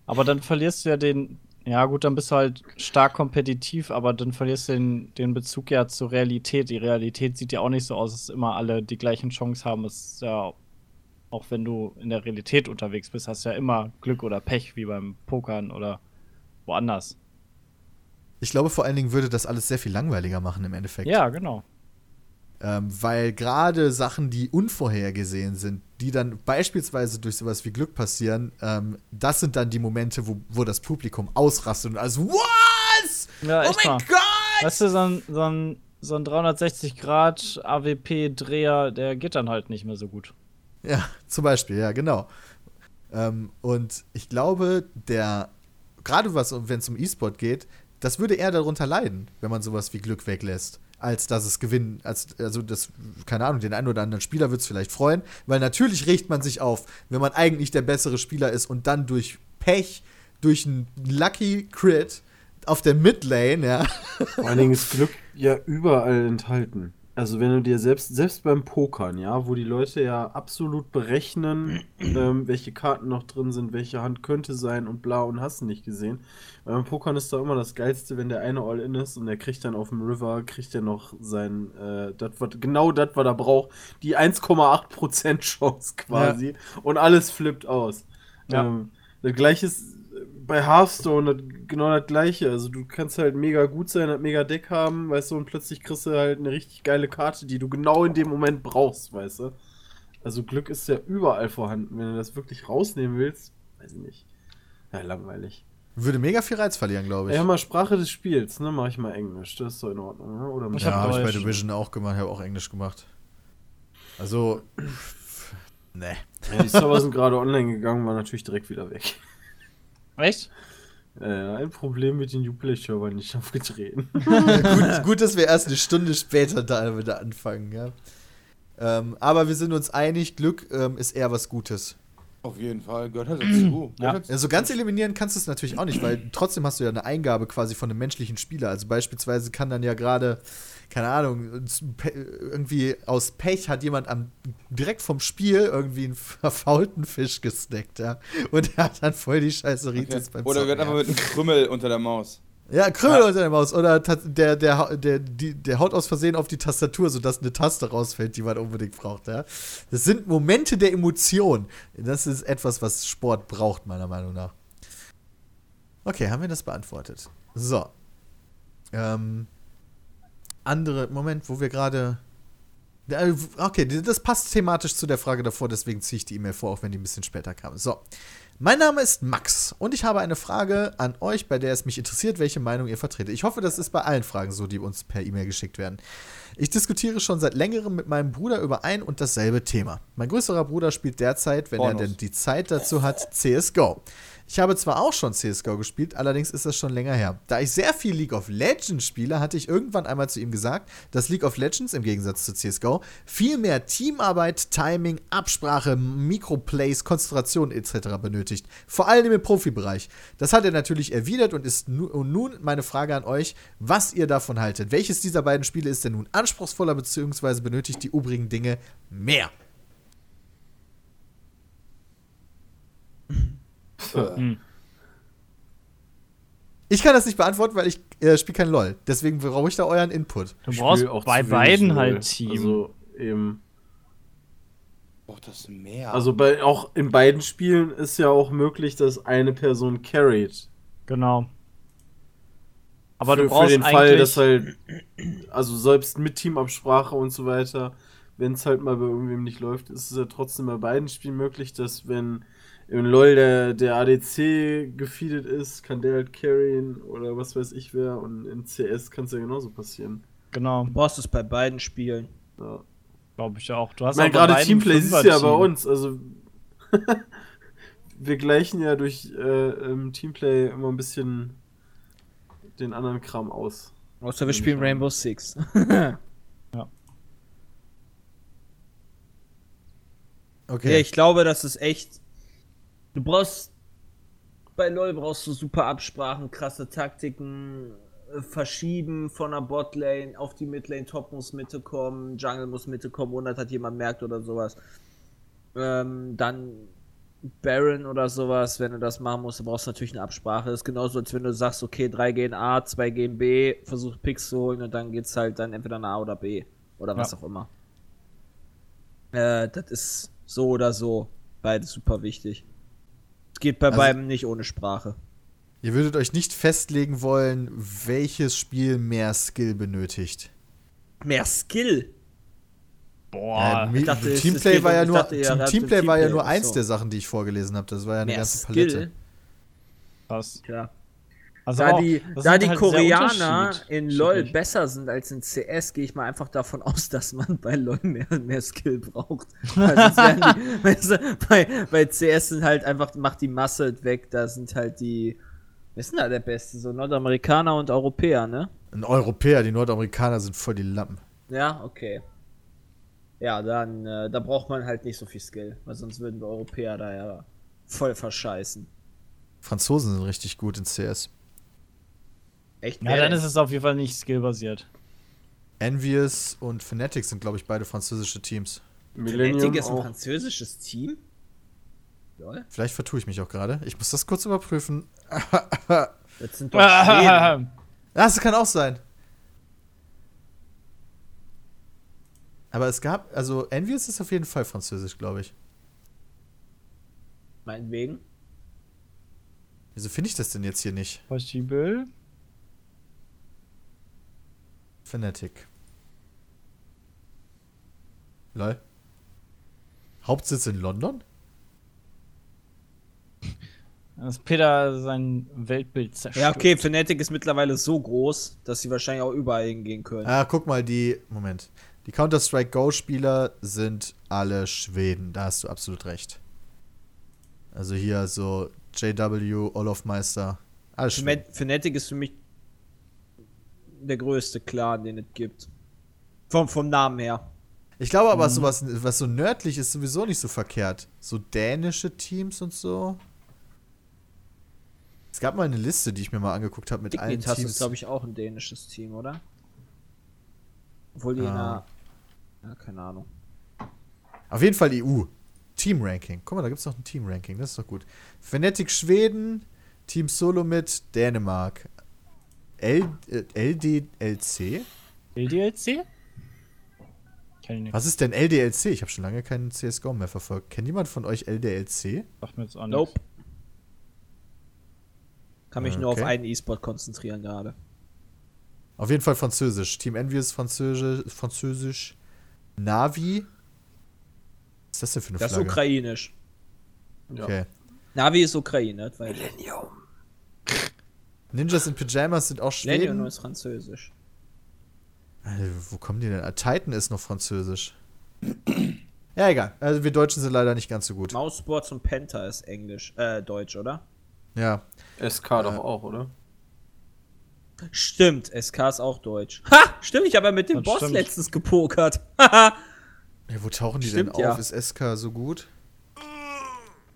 Aber dann verlierst du ja den. Ja, gut, dann bist du halt stark kompetitiv, aber dann verlierst du den, den Bezug ja zur Realität. Die Realität sieht ja auch nicht so aus, dass immer alle die gleichen Chancen haben. Es ist ja, auch wenn du in der Realität unterwegs bist, hast du ja immer Glück oder Pech, wie beim Pokern oder woanders. Ich glaube, vor allen Dingen würde das alles sehr viel langweiliger machen im Endeffekt. Ja, genau. Ähm, weil gerade Sachen, die unvorhergesehen sind, die dann beispielsweise durch sowas wie Glück passieren, ähm, das sind dann die Momente, wo, wo das Publikum ausrastet und alles, was? Ja, oh echt mein mal. Gott! Weißt du, so ein, so ein, so ein 360 Grad AWP-Dreher, der geht dann halt nicht mehr so gut. Ja, zum Beispiel, ja, genau. Ähm, und ich glaube, der, gerade was, wenn es um E-Sport geht, das würde eher darunter leiden, wenn man sowas wie Glück weglässt, als dass es gewinnen, als, also das, keine Ahnung, den einen oder anderen Spieler wird es vielleicht freuen, weil natürlich regt man sich auf, wenn man eigentlich der bessere Spieler ist und dann durch Pech, durch einen Lucky Crit auf der Midlane, ja, Vor allen Dingen ist Glück ja überall enthalten. Also wenn du dir selbst, selbst beim Pokern, ja, wo die Leute ja absolut berechnen, ähm, welche Karten noch drin sind, welche Hand könnte sein und bla und hast du nicht gesehen. Beim Pokern ist da immer das Geilste, wenn der eine All-In ist und der kriegt dann auf dem River, kriegt er noch sein, äh, dat, wat, genau das, was er braucht, die 1,8% Chance quasi und alles flippt aus. Ja. Ähm, das gleiche ist bei Hearthstone das, genau das gleiche. Also du kannst halt mega gut sein, halt mega Deck haben, weißt du, und plötzlich kriegst du halt eine richtig geile Karte, die du genau in dem Moment brauchst, weißt du. Also Glück ist ja überall vorhanden. Wenn du das wirklich rausnehmen willst, weiß ich nicht. Ja, langweilig. würde mega viel Reiz verlieren, glaube ich. Ja, mal Sprache des Spiels, ne? Mach ich mal Englisch. Das ist doch in Ordnung, ne? Oder Ich ja, hab habe ich bei. Division auch gemacht, habe auch Englisch gemacht. Also, ne. ja, die Server sind gerade online gegangen, war natürlich direkt wieder weg. Echt? Äh, ein Problem mit den Uplay-Servern nicht aufgetreten. gut, gut, dass wir erst eine Stunde später da wieder anfangen, ja. Ähm, aber wir sind uns einig, Glück ähm, ist eher was Gutes. Auf jeden Fall, gehört halt dazu. Ja. Also ganz eliminieren kannst du es natürlich auch nicht, weil trotzdem hast du ja eine Eingabe quasi von einem menschlichen Spieler. Also beispielsweise kann dann ja gerade, keine Ahnung, irgendwie aus Pech hat jemand am, direkt vom Spiel irgendwie einen verfaulten Fisch gesnackt, ja. Und er hat dann voll die Scheißeritis Okay. beim Oder wird Zocken, einfach mit einem Krümmel unter der Maus. Ja, Krümel unter der Maus. Oder der, der, der, die, der haut aus Versehen auf die Tastatur, sodass eine Taste rausfällt, die man unbedingt braucht. Ja? Das sind Momente der Emotion. Das ist etwas, was Sport braucht, meiner Meinung nach. Okay, haben wir das beantwortet. So. Ähm, andere, Moment, wo wir gerade. Ja, Okay, das passt thematisch zu der Frage davor, deswegen ziehe ich die E-Mail vor, auch wenn die ein bisschen später kam. So. Mein Name ist Max und ich habe eine Frage an euch, bei der es mich interessiert, welche Meinung ihr vertretet. Ich hoffe, das ist bei allen Fragen so, die uns per E-Mail geschickt werden. Ich diskutiere schon seit längerem mit meinem Bruder über ein und dasselbe Thema. Mein größerer Bruder spielt derzeit, wenn er Pornos. denn die Zeit dazu hat, CSGO. Ich habe zwar auch schon CSGO gespielt, allerdings ist das schon länger her. Da ich sehr viel League of Legends spiele, hatte ich irgendwann einmal zu ihm gesagt, dass League of Legends im Gegensatz zu CSGO viel mehr Teamarbeit, Timing, Absprache, Mikroplays, Konzentration etc. benötigt. Vor allem im Profibereich. Das hat er natürlich erwidert und ist nu und nun meine Frage an euch, was ihr davon haltet. Welches dieser beiden Spiele ist denn nun anspruchsvoller bzw. benötigt die übrigen Dinge mehr? Ich kann das nicht beantworten, weil ich äh, spiele kein LOL. Deswegen brauche ich da euren Input. Du brauchst auch bei beiden LOL. halt Team. Also eben. Braucht das mehr? Also bei auch in beiden Spielen ist ja auch möglich, dass eine Person carried. genau. Aber für, du brauchst für den Fall, dass halt, also selbst mit Teamabsprache und so weiter, wenn es halt mal bei irgendwem nicht läuft, ist es ja trotzdem bei beiden Spielen möglich, dass wenn im LoL der, der ADC gefeedet ist, kann der halt carryen oder was weiß ich wer und in CS kann es ja genauso passieren. genau, Du brauchst es bei beiden Spielen. Ja. glaube ich auch. Du Ich hast meine, auch bei gerade Teamplay siehst du ja bei uns, also wir gleichen ja durch äh, Teamplay immer ein bisschen den anderen Kram aus. Außer wir spielen Rainbow Six. Okay. Ja, ich glaube, das ist echt. Du brauchst. Bei LoL brauchst du super Absprachen, krasse Taktiken, äh, verschieben von der Botlane auf die Midlane, Top muss Mitte kommen, Jungle muss Mitte kommen, ohne dass jemand merkt oder sowas. Ähm, dann Baron oder sowas, wenn du das machen musst, du brauchst natürlich eine Absprache. Das ist genauso, als wenn du sagst, okay, 3 gehen A, 2 gehen B, versuch Picks zu holen und dann geht's halt dann entweder nach A oder B. Oder was Ja. auch immer. Äh, das ist so oder so. Beides super wichtig. Es geht bei Also- beiden nicht ohne Sprache. Ihr würdet euch nicht festlegen wollen, welches Spiel mehr Skill benötigt. Mehr Skill. Boah. Mi- dachte, es- es Teamplay war ja nur dachte hat Teamplay war ja nur eins so. der Sachen, die ich vorgelesen habe. Das war ja eine Mehr ganze Skill. Palette. krass. Tja. Also Da auch- die, da die halt Koreaner in LoL besser sind als in CS, gehe ich mal einfach davon aus, dass man bei LoL mehr, mehr Skill braucht. Wären die, weißt du, bei, bei CS sind halt einfach, macht die Masse halt weg, da sind halt die, wer ist denn da der Beste? So Nordamerikaner und Europäer, ne? Ein Europäer, die Nordamerikaner sind voll die Lappen. Ja, okay. Ja, dann, äh, da braucht man halt nicht so viel Skill, weil sonst würden wir Europäer da ja voll verscheißen. Franzosen sind richtig gut in CS. Echt? Ja, dann ist es auf jeden Fall nicht skillbasiert. Envious und Fnatic sind, glaube ich, beide französische Teams. Millennium Fnatic ist ein auch. französisches Team? Lol. Vielleicht vertue ich mich auch gerade. Ich muss das kurz überprüfen. Das sind doch Schweden. Ah, das kann auch sein. Aber es gab, also Envious ist auf jeden Fall französisch, glaube ich. Meinetwegen. Wieso finde ich das denn jetzt hier nicht? Possible. Fnatic. Lol. Hauptsitz in London? Dass Peter sein Weltbild zerstört. Ja, okay, Fnatic ist mittlerweile so groß, dass sie wahrscheinlich auch überall hingehen können. Ah, guck mal, die. Moment. Die Counter-Strike Go-Spieler sind alle Schweden. Da hast du absolut recht. Also hier so JW, Olofmeister. Alles Schweden. Fna- Fnatic ist für mich der größte Clan, den es gibt. Vom, vom Namen her. Ich glaube aber, sowas, was so nördlich ist, sowieso nicht so verkehrt. So dänische Teams und so. Es gab mal eine Liste, die ich mir mal angeguckt habe mit allen Dignitas Teams. ist, glaube ich, auch ein dänisches Team, oder? Obwohl die in Ah. Ja, keine Ahnung. Auf jeden Fall EU. Team-Ranking. Guck mal, da gibt es noch ein Team-Ranking. Das ist doch gut. Fnatic Schweden, Team Solo mit Dänemark. L äh, LDLC? LDLC? Was ist denn LDLC? Ich habe schon lange keinen CSGO mehr verfolgt. Kennt jemand von euch LDLC? Sagt mir jetzt auch Nope. Kann mich Ah, nur auf okay. einen E-Sport konzentrieren gerade. Auf jeden Fall französisch. Team Envy ist französisch. französisch. Navi. Was ist das denn für eine Das ist Flagge? ukrainisch. Okay. Navi ist Ukraine, das ich. Ninjas in Pyjamas sind auch Millennium Schweden. ist französisch. Alter, wo kommen die denn? Ah, Titan ist noch französisch. ja, egal. Also wir Deutschen sind leider nicht ganz so gut. Mouse Sports und Penta ist Englisch, äh, Deutsch, oder? Ja. SK doch auch, oder? Stimmt, SK ist auch Deutsch. Ha! Stimmt, ich habe ja mit dem Das Boss stimmt. letztens gepokert. Haha! ja. Wo tauchen die denn Stimmt, ja. auf? Ist SK so gut?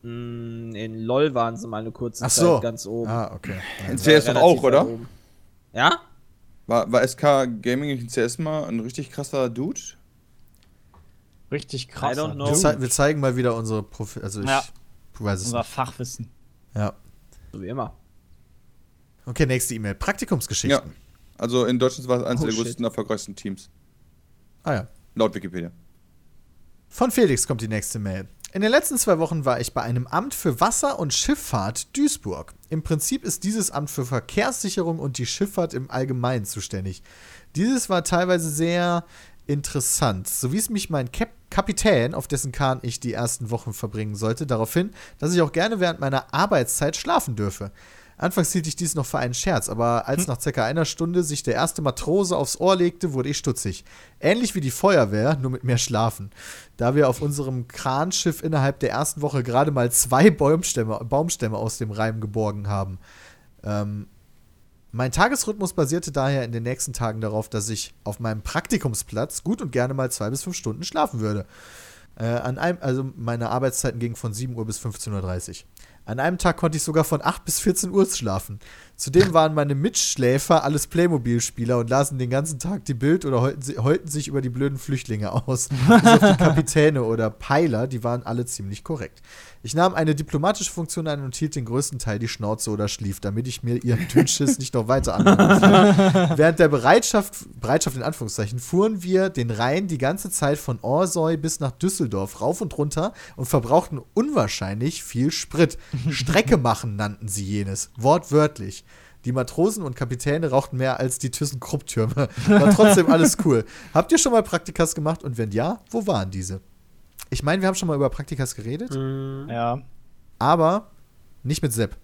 Mm, In LOL waren sie mal eine kurze Ach so. Zeit ganz oben. Ah, okay. In CS doch auch, oder? Ja? War, war SK Gaming in CS mal ein richtig krasser Dude? Richtig krass. I don't know. Wir, zei wir zeigen mal wieder unsere Profi Also ich Ja. weiß es Unser nicht. Fachwissen. Ja. So wie immer. Okay, nächste E-Mail. Praktikumsgeschichten. Ja. Also in Deutschland war es eines Oh, der shit. größten, erfolgreichsten Teams. Ah ja. Laut Wikipedia. Von Felix kommt die nächste Mail. In den letzten zwei Wochen war ich bei einem Amt für Wasser und Schifffahrt Duisburg. Im Prinzip ist dieses Amt für Verkehrssicherung und die Schifffahrt im Allgemeinen zuständig. Dieses war teilweise sehr interessant, so wies mich mein Kap Kapitän, auf dessen Kahn ich die ersten Wochen verbringen sollte, darauf hin, dass ich auch gerne während meiner Arbeitszeit schlafen dürfe. Anfangs hielt ich dies noch für einen Scherz, aber als nach circa einer Stunde sich der erste Matrose aufs Ohr legte, wurde ich stutzig. Ähnlich wie die Feuerwehr, nur mit mehr Schlafen. Da wir auf unserem Kranschiff innerhalb der ersten Woche gerade mal zwei Baumstämme, Baumstämme aus dem Reim geborgen haben. Ähm, mein Tagesrhythmus basierte daher in den nächsten Tagen darauf, dass ich auf meinem Praktikumsplatz gut und gerne mal zwei bis fünf Stunden schlafen würde. Äh, an einem, also meine Arbeitszeiten gingen von 7 Uhr bis 15.30 Uhr. An einem Tag konnte ich sogar von 8 bis 14 Uhr schlafen. Zudem waren meine Mitschläfer alles Playmobil-Spieler und lasen den ganzen Tag die Bild oder heulten, si- heulten sich über die blöden Flüchtlinge aus. Bis auf die Kapitäne oder Peiler, die waren alle ziemlich korrekt. Ich nahm eine diplomatische Funktion ein und hielt den größten Teil die Schnauze oder schlief, damit ich mir ihren Dünnschiss nicht noch weiter anhören. Während der Bereitschaft, Bereitschaft in Anführungszeichen, fuhren wir den Rhein die ganze Zeit von Orsoy bis nach Düsseldorf rauf und runter und verbrauchten unwahrscheinlich viel Sprit. Strecke machen nannten sie jenes, wortwörtlich. Die Matrosen und Kapitäne rauchten mehr als die ThyssenKrupp-Türme. War trotzdem alles cool. Habt ihr schon mal Praktikas gemacht und wenn ja, wo waren diese? Ich meine, wir haben schon mal über Praktikas geredet, Ja, aber nicht mit Sepp.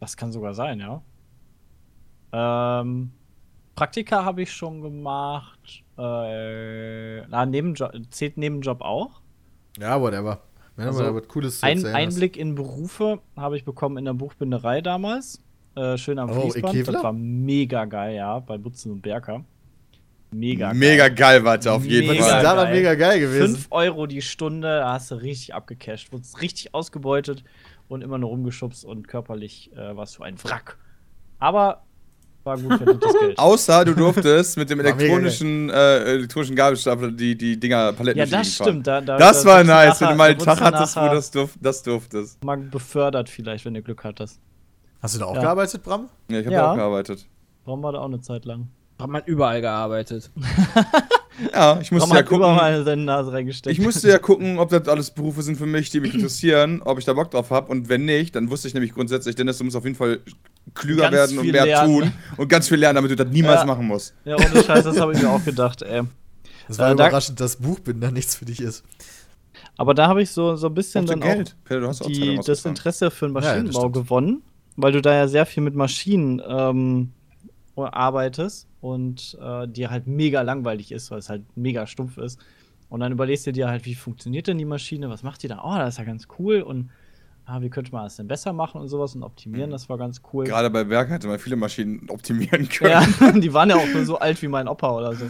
das kann sogar sein, ja. Ähm, Praktika habe ich schon gemacht. Äh, na, Nebenjob, zählt Nebenjob auch. Ja, whatever. Wenn Also, aber was Cooles zu Ein. Einblick in Berufe habe ich bekommen in der Buchbinderei damals. Äh, schön am Oh, Fließband. Das war mega geil, ja, bei Butzen und Berker. Mega, Mega geil, warte, auf jeden Mega Das ist Fall. daran geil. mega geil gewesen. 5 Euro die Stunde, da hast du richtig abgecasht. Wurdest richtig ausgebeutet und immer nur rumgeschubst und körperlich äh, warst du ein Wrack. Aber war gut verdientes Geld. Außer du durftest mit dem War elektronischen, äh, elektronischen Gabelstapler die, die Dinger Paletten Ja, das stimmt. Da, da, Das da war nice, wenn nachher- du mal einen Tag hattest, wo das, durf, das durftest. Mal befördert vielleicht, wenn du Glück hattest. Hast du da auch Ja. gearbeitet, Bram? Ja, ich habe Ja. da auch gearbeitet. Warum war da auch eine Zeit lang? Hat man überall gearbeitet. Ja, ich musste Warum ja gucken. seine Nase reingesteckt? Ich musste ja gucken, ob das alles Berufe sind für mich, die mich interessieren, ob ich da Bock drauf habe. Und wenn nicht, dann wusste ich nämlich grundsätzlich, Dennis, du musst auf jeden Fall klüger Ganz werden und mehr lernen. tun und ganz viel lernen, damit du das niemals Ja. machen musst. Ja, ohne Scheiß, das habe ich mir auch gedacht, ey. Das war Äh, da- überraschend, dass Buchbinder nichts für dich ist. Aber da habe ich so, so ein bisschen dann ihr auch Geld? Peter, du hast auch die, das. Interesse für den Ja, ja, Maschinenbau stimmt. gewonnen, weil du da ja sehr viel mit Maschinen ähm, arbeitest und äh, dir halt mega langweilig ist, weil es halt mega stumpf ist. Und dann überlegst du dir halt, wie funktioniert denn die Maschine, was macht die da? Oh, das ist ja ganz cool und ah, wie könnte man das denn besser machen und sowas und optimieren, das war ganz cool. Gerade bei Werk hätte man viele Maschinen optimieren können. Ja, die waren ja auch nur so alt wie mein Opa oder so.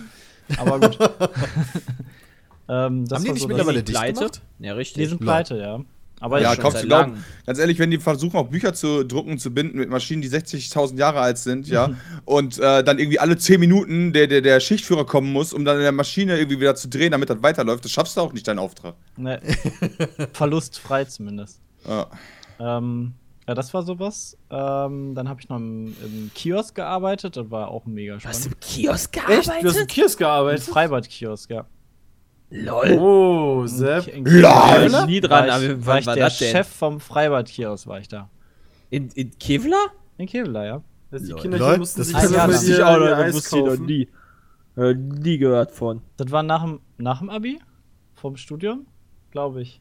Aber gut. ähm, das Haben die nicht so mittlerweile dicht Pleite? gemacht? Ja, Die richtig. sind Lol. pleite, ja. Aber Ja, ist schon kaufst seit du glaub, lang. ganz ehrlich, wenn die versuchen auch Bücher zu drucken, zu binden mit Maschinen, die 60.000 Jahre alt sind, ja, und äh, dann irgendwie alle 10 Minuten der, der, der Schichtführer kommen muss, um dann in der Maschine irgendwie wieder zu drehen, damit das weiterläuft, das schaffst du auch nicht, deinen Auftrag. Ne, verlustfrei zumindest. Ja. Ähm, ja, das war sowas. Ähm, dann habe ich noch im, im Kiosk gearbeitet, das war auch mega Hast spannend. du im Kiosk Echt? Du hast im gearbeitet? Kiosk gearbeitet? Freibad-Kiosk, ja. Lol. Oh, Sepp. In, Lol. War ich nie dran, war aber ich, wann war ich war der das denn? Chef vom Freibad-Kiosk, war ich da. In, in Kevlar? In Kevlar, ja. Das die. Kinder Lol, mussten das sich lustig. ihr, ich auch noch, das wusste ich noch nie. Äh, nie gehört von. Das war nach dem, nach dem Abi? Vom Studium? Glaube ich.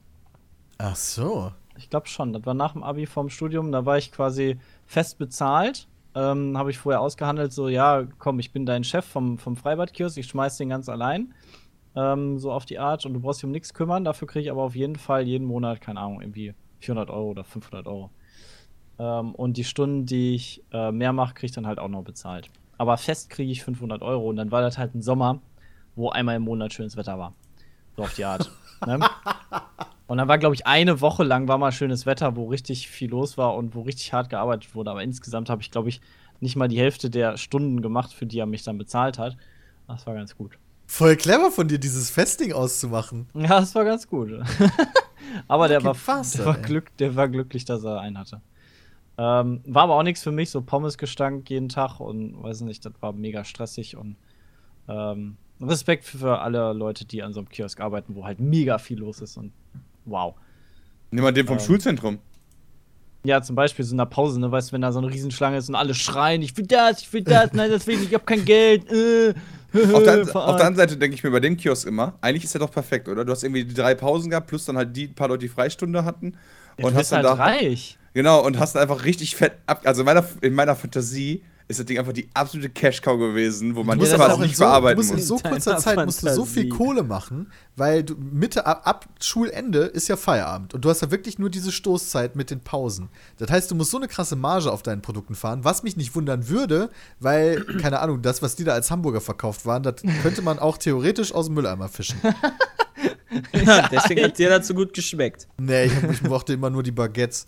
Ach so. Ich glaube schon. Das war nach dem Abi vom Studium. Da war ich quasi fest bezahlt. Ähm, Habe ich vorher ausgehandelt, so, ja, komm, ich bin dein Chef vom, vom Freibadkiosk, ich schmeiß den ganz allein. Ähm, so auf die Art und du brauchst dich um nichts kümmern. Dafür kriege ich aber auf jeden Fall jeden Monat, keine Ahnung, irgendwie 400 Euro oder 500 Euro. Ähm, und die Stunden, die ich äh, mehr mache, kriege ich dann halt auch noch bezahlt. Aber fest kriege ich 500 Euro und dann war das halt ein Sommer, wo einmal im Monat schönes Wetter war. So auf die Art. ne? Und dann war, glaube ich, eine Woche lang war mal schönes Wetter, wo richtig viel los war und wo richtig hart gearbeitet wurde. Aber insgesamt habe ich, glaube ich, nicht mal die Hälfte der Stunden gemacht, für die er mich dann bezahlt hat. Das war ganz gut. Voll clever von dir, dieses Festing auszumachen. Ja, das war ganz gut. aber der, war, fast, der, war glück, der war glücklich, dass er einen hatte. Ähm, war aber auch nichts für mich, so Pommesgestank jeden Tag und weiß nicht, das war mega stressig und ähm, Respekt für alle Leute, die an so einem Kiosk arbeiten, wo halt mega viel los ist und wow. Nimm mal den vom Ähm. Schulzentrum. Ja, zum Beispiel so in der Pause, ne, weißt du, wenn da so eine Riesenschlange ist und alle schreien, ich will das, ich will das, nein, das will ich ich hab kein Geld. Äh, Auf der, auf der anderen Seite denke ich mir bei dem Kiosk immer, eigentlich ist er doch perfekt, oder? Du hast irgendwie die drei Pausen gehabt, plus dann halt die paar Leute, die Freistunde hatten. Ja, Und hast dann halt da. reich. Genau, und hast einfach richtig fett ab. Also in meiner, in meiner Fantasie ist das Ding einfach die absolute Cash-Cow gewesen, wo man das aber quasi nicht so, du bearbeiten musst in muss. so kurzer Zeit musst du so viel. Kohle machen, weil du Mitte ab, ab Schulende ist ja Feierabend und du hast ja wirklich nur diese Stoßzeit mit den Pausen. Das heißt, du musst so eine krasse Marge auf deinen Produkten fahren, was mich nicht wundern würde, weil keine Ahnung, das was die da als Hamburger verkauft waren, das könnte man auch theoretisch aus dem Mülleimer fischen. Deswegen hat dir das so gut geschmeckt. Nee, ich, ich mochte immer nur die Baguettes.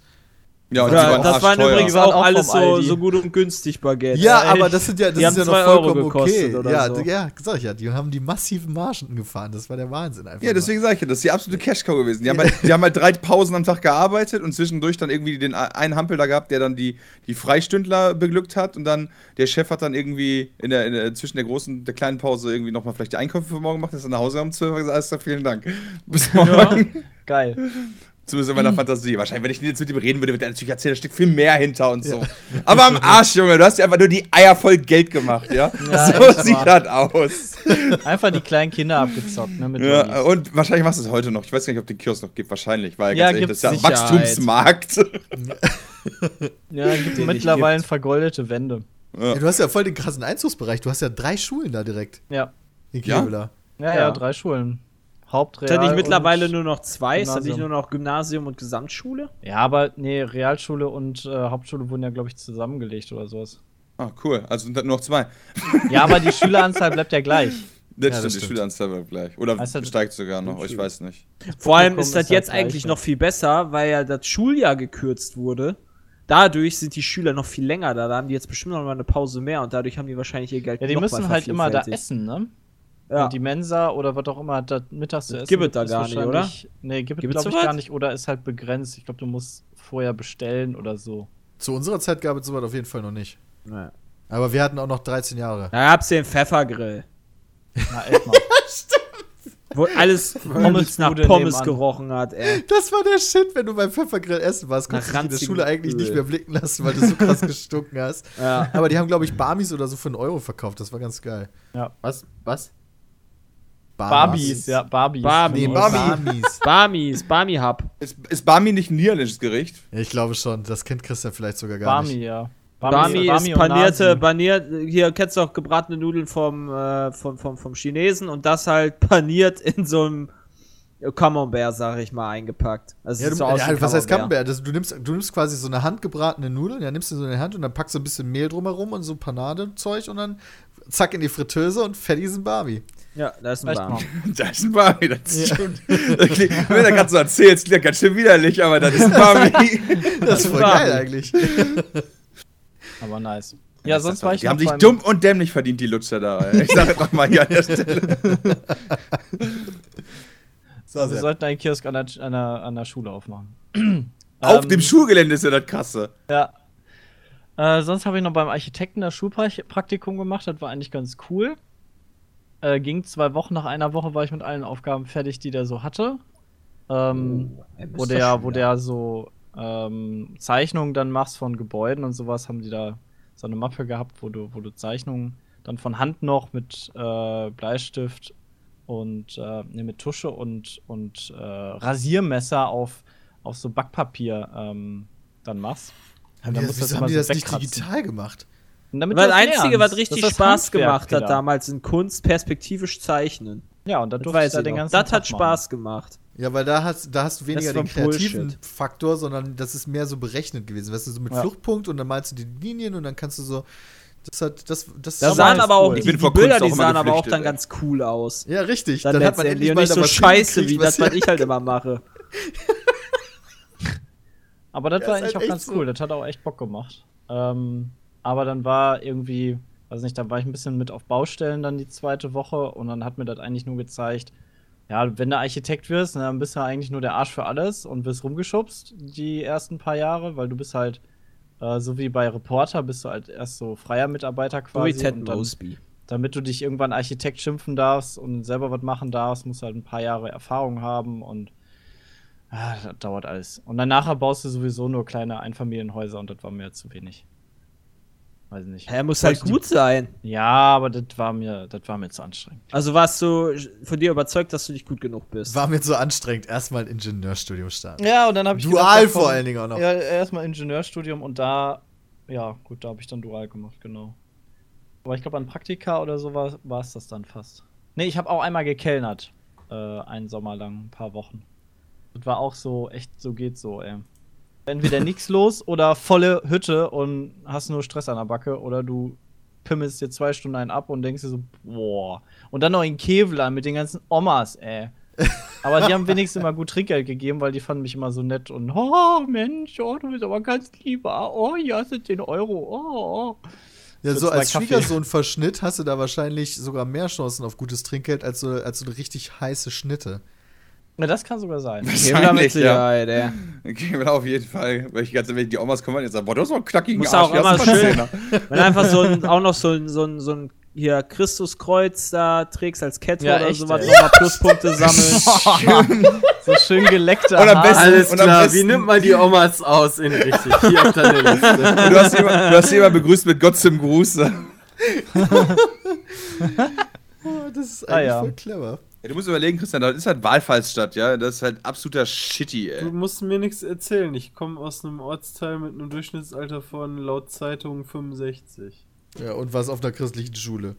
Ja, und die Ja, waren das waren arschteuer. übrigens Die auch auch alles so, so gut und günstig Baguette. Ja, Ja, aber das sind ja, das Die ist ja noch vollkommen okay. ja, so. ja, sag ich ja, die haben die massiven Margen gefahren. Das war der Wahnsinn einfach. Ja, deswegen sage ich ja, das ist die absolute Cash-Cow gewesen. Die haben, halt, die haben halt drei Pausen am Tag gearbeitet und zwischendurch dann irgendwie den einen Hampel da gehabt, der dann die, die Freistündler beglückt hat und dann der Chef hat dann irgendwie in der, in der zwischen der großen der kleinen Pause irgendwie nochmal vielleicht die Einkäufe für morgen gemacht, ist dann nach Hause um 12 Uhr gesagt, alles klar, vielen Dank. Bis morgen. Geil. Zumindest in meiner Fantasie. Wahrscheinlich, wenn ich jetzt mit ihm reden würde, würde er natürlich erzählen, da steckt viel mehr hinter und so. Aber am Arsch, Junge, du hast dir einfach nur die Eier voll Geld gemacht, ja? Ja, so sieht das aus. Einfach die kleinen Kinder abgezockt, ne? Mit Ja, und wahrscheinlich machst du es heute noch. Ich weiß gar nicht, ob den Kiosk noch gibt. Wahrscheinlich, weil Ja, ganz ehrlich, das ist ja ein. Wachstumsmarkt. ja, gibt mittlerweile nicht vergoldete Wände. Ja, du hast ja voll den krassen Einzugsbereich. Du hast ja drei Schulen da direkt Ja. in Ja? Kevela. Ja, ja, Ja. drei Schulen. Ist Hauptreal. das nicht mittlerweile nur noch zwei? Ist das nicht Gymnasium. nur noch Gymnasium und Gesamtschule? Ja, aber nee, Realschule und äh, Hauptschule wurden ja, glaube ich, zusammengelegt oder sowas. Ah, cool. Also sind das nur noch zwei. Ja, aber die Schüleranzahl bleibt ja gleich. Das das stimmt, die stimmt. Schüleranzahl bleibt gleich. Oder das- steigt sogar noch, ich weiß nicht. Vor allem ist das ist das jetzt eigentlich noch viel besser, weil ja das Schuljahr gekürzt wurde. Dadurch sind die Schüler noch viel länger da. Da haben die jetzt bestimmt noch mal eine Pause mehr und dadurch haben die wahrscheinlich ihr Geld Ja, die noch müssen mal halt immer da essen, ne? Ja. Und die Mensa oder was auch immer da mittags zu Das essen. gibt es da ist gar nicht, wahrscheinlich- Nee, gibt es es glaube ich gar nicht oder ist halt begrenzt. Ich glaube, du musst vorher bestellen oder so. Zu unserer Zeit gab es sowas auf jeden Fall noch nicht. Ja. Aber wir hatten auch noch 13 Jahre. Da gab's den Pfeffergrill, Na, echt mal. wo alles übelst nach Pommes nebenan. gerochen hat, ey. Das war der Shit, wenn du beim Pfeffergrill essen warst, Nach konntest du dich in der Schule eigentlich nicht Öl. mehr blicken lassen, weil du so krass gestunken hast. Ja. Aber die haben, glaube ich, Barmis oder so für einen Euro verkauft. Das war ganz geil. Was? Was? Barbies, ja, Barbies. Barbies. Nee, Barmis. Barmis, Barmi Hub. Ist, ist Barmi nicht ein niederländisches Gericht? Ja, ich glaube schon. Das kennt Christian vielleicht sogar gar Barmi, nicht. ja. Barmi, ist und panierte, Nasi. paniert, hier kennst du auch gebratene Nudeln vom, äh, vom, vom, vom Chinesen und das halt paniert in so einem Camembert, sag ich mal, eingepackt. Also Ja, sieht du, so aus ja, wie was heißt Camembert. Camembert? Das, du, nimmst, du nimmst quasi so eine handgebratene Nudel, ja, nimmst du so in die Hand und dann packst du ein bisschen Mehl drumherum und so Panadezeug und dann zack in die Fritteuse und fertig ist ein Barbie. Ja, da ist ein mal. Das ist ein Barmi, das ist schon. Das klingt, wenn er gerade so erzählt, es klingt ganz schön widerlich, aber das ist ein Barmi. Das ist voll Barbie. geil eigentlich. Aber nice. Ja, sonst war ich Die haben sich dumm und dämlich verdient, die Lutscher da. Ich sage doch mal hier an der Stelle. So, Wir sehr. sollten einen Kiosk an der, an der, an der Schule aufmachen. Auf Ähm, dem Schulgelände ist ja das krasse. Ja. Äh, sonst habe ich noch beim Architekten das Schulpraktikum gemacht. Das war eigentlich ganz cool. Äh, ging zwei Wochen. Nach einer Woche war ich mit allen Aufgaben fertig, die der so hatte. Ähm, Oh, wo der, wo der so ähm, Zeichnungen dann machst von Gebäuden und sowas, haben die da so eine Mappe gehabt, wo du, wo du Zeichnungen dann von Hand noch mit äh, Bleistift und äh, nee, mit Tusche und, und äh, Rasiermesser auf, auf so Backpapier ähm, dann machst. Haben die das, haben die so das nicht digital gemacht? Und damit das Einzige, was richtig Das Spaß Handwerk gemacht hat wieder. damals in Kunst, perspektivisch zeichnen. Ja, und da Das durfte ich weiß da ich den ganzen Das hat Tag machen. Spaß gemacht. Ja, weil da hast, da hast du weniger den kreativen Bullshit. Faktor, sondern das ist mehr so berechnet gewesen. Weißt du, so mit Ja. Fluchtpunkt und dann malst du die Linien und dann kannst du so. Das hat, das, das Da sahen aber auch cool. die, Ich bin die vor Bilder, Kunst auch die sahen aber auch dann ey. ganz cool aus. Ja, richtig. Dann, Dann, hat man endlich mal nicht so scheiße wie das, was ich halt immer mache. Aber das Ja, war eigentlich halt auch ganz so. cool. Das hat auch echt Bock gemacht. Ähm, aber dann war irgendwie, weiß nicht, da war ich ein bisschen mit auf Baustellen dann die zweite Woche und dann hat mir das eigentlich nur gezeigt, ja, wenn du Architekt wirst, ne, dann bist du eigentlich nur der Arsch für alles und wirst rumgeschubst die ersten paar Jahre, weil du bist halt, äh, so wie bei Reporter, bist du halt erst so freier Mitarbeiter So wie quasi. Ted und dann, Mosby. damit du dich irgendwann Architekt schimpfen darfst und selber was machen darfst, musst du halt ein paar Jahre Erfahrung haben und ah, das dauert alles. Und dann nachher baust du sowieso nur kleine Einfamilienhäuser und das war mir zu wenig. Weiß nicht. Er muss halt gut sein. Ja, aber das war mir, das war mir zu anstrengend. Also warst du von dir überzeugt, dass du nicht gut genug bist. War mir so anstrengend. Erstmal Ingenieurstudium starten. Ja, und dann habe ich Dual gedacht, vor allen Dingen auch noch. Ja, erstmal Ingenieurstudium und da, ja, gut, da habe ich dann dual gemacht, genau. Aber ich glaube, an Praktika oder so war es das dann fast. Nee, ich habe auch einmal gekellnert. Äh, einen Sommer lang, ein paar Wochen. Das war auch so, echt, so geht so, ey. Entweder nix los oder volle Hütte und hast nur Stress an der Backe oder du pimmelst dir zwei Stunden einen ab und denkst dir so, boah. Und dann noch in Kevlar mit den ganzen Omas, ey. Aber die haben wenigstens immer gut Trinkgeld gegeben, weil die fanden mich immer so nett und, oh Mensch, oh, du bist aber ganz lieber. Oh, hier hast du 10 Euro. Oh, oh. Ja, so als. Schwiegersohn-Verschnitt hast du da wahrscheinlich sogar mehr Chancen auf gutes Trinkgeld als so, als so eine richtig heiße Schnitte. Na, das kann sogar sein. Wahrscheinlich, ja. Ey. Gehen wir da auf jeden Fall. Weil ich ganz ehrlich, die Omas kommen und sagen, boah, du hast doch einen knackigen Muss Arsch. auch immer schön- Zehner? Wenn du einfach so ein, auch noch so ein, so ein, so ein hier Christuskreuz da trägst als Kette Ja, oder echt, sowas, ey. nochmal Pluspunkte sammeln. so schön geleckt. Und am besten- Alles und am klar, besten- wie nimmt man die Omas aus in richtig? Hier auf deine Liste. Und du hast du hast jemand begrüßt mit Gott zum Gruße. Oh, das ist Ah, eigentlich ja. voll clever. Ja, du musst überlegen, Christian, das ist halt Wahlfallsstadt, ja. Das ist halt absoluter Shitty, Du ey. musst mir nichts erzählen. Ich komme aus einem Ortsteil mit einem Durchschnittsalter von laut Zeitung 65. Ja, und was auf einer christlichen Schule.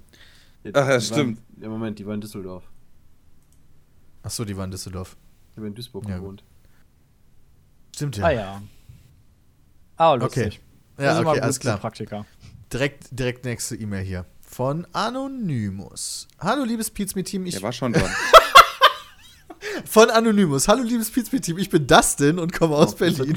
Jetzt, Ach ja, stimmt. Waren, ja, Moment, die war in Düsseldorf. Achso, die waren in Düsseldorf. Ich habe in Duisburg Ja, gewohnt. Stimmt ja. Ah ja. Ah, lustig. Ja, Das ist immer okay, alles klar. Praktiker. Direkt, direkt nächste E-Mail hier. Von Anonymous. Hallo, liebes Pizme-Team. Ich Der war schon dran. Von Anonymous. Hallo, liebes Pizme-Team. Ich bin Dustin und komme aus Oh, Berlin.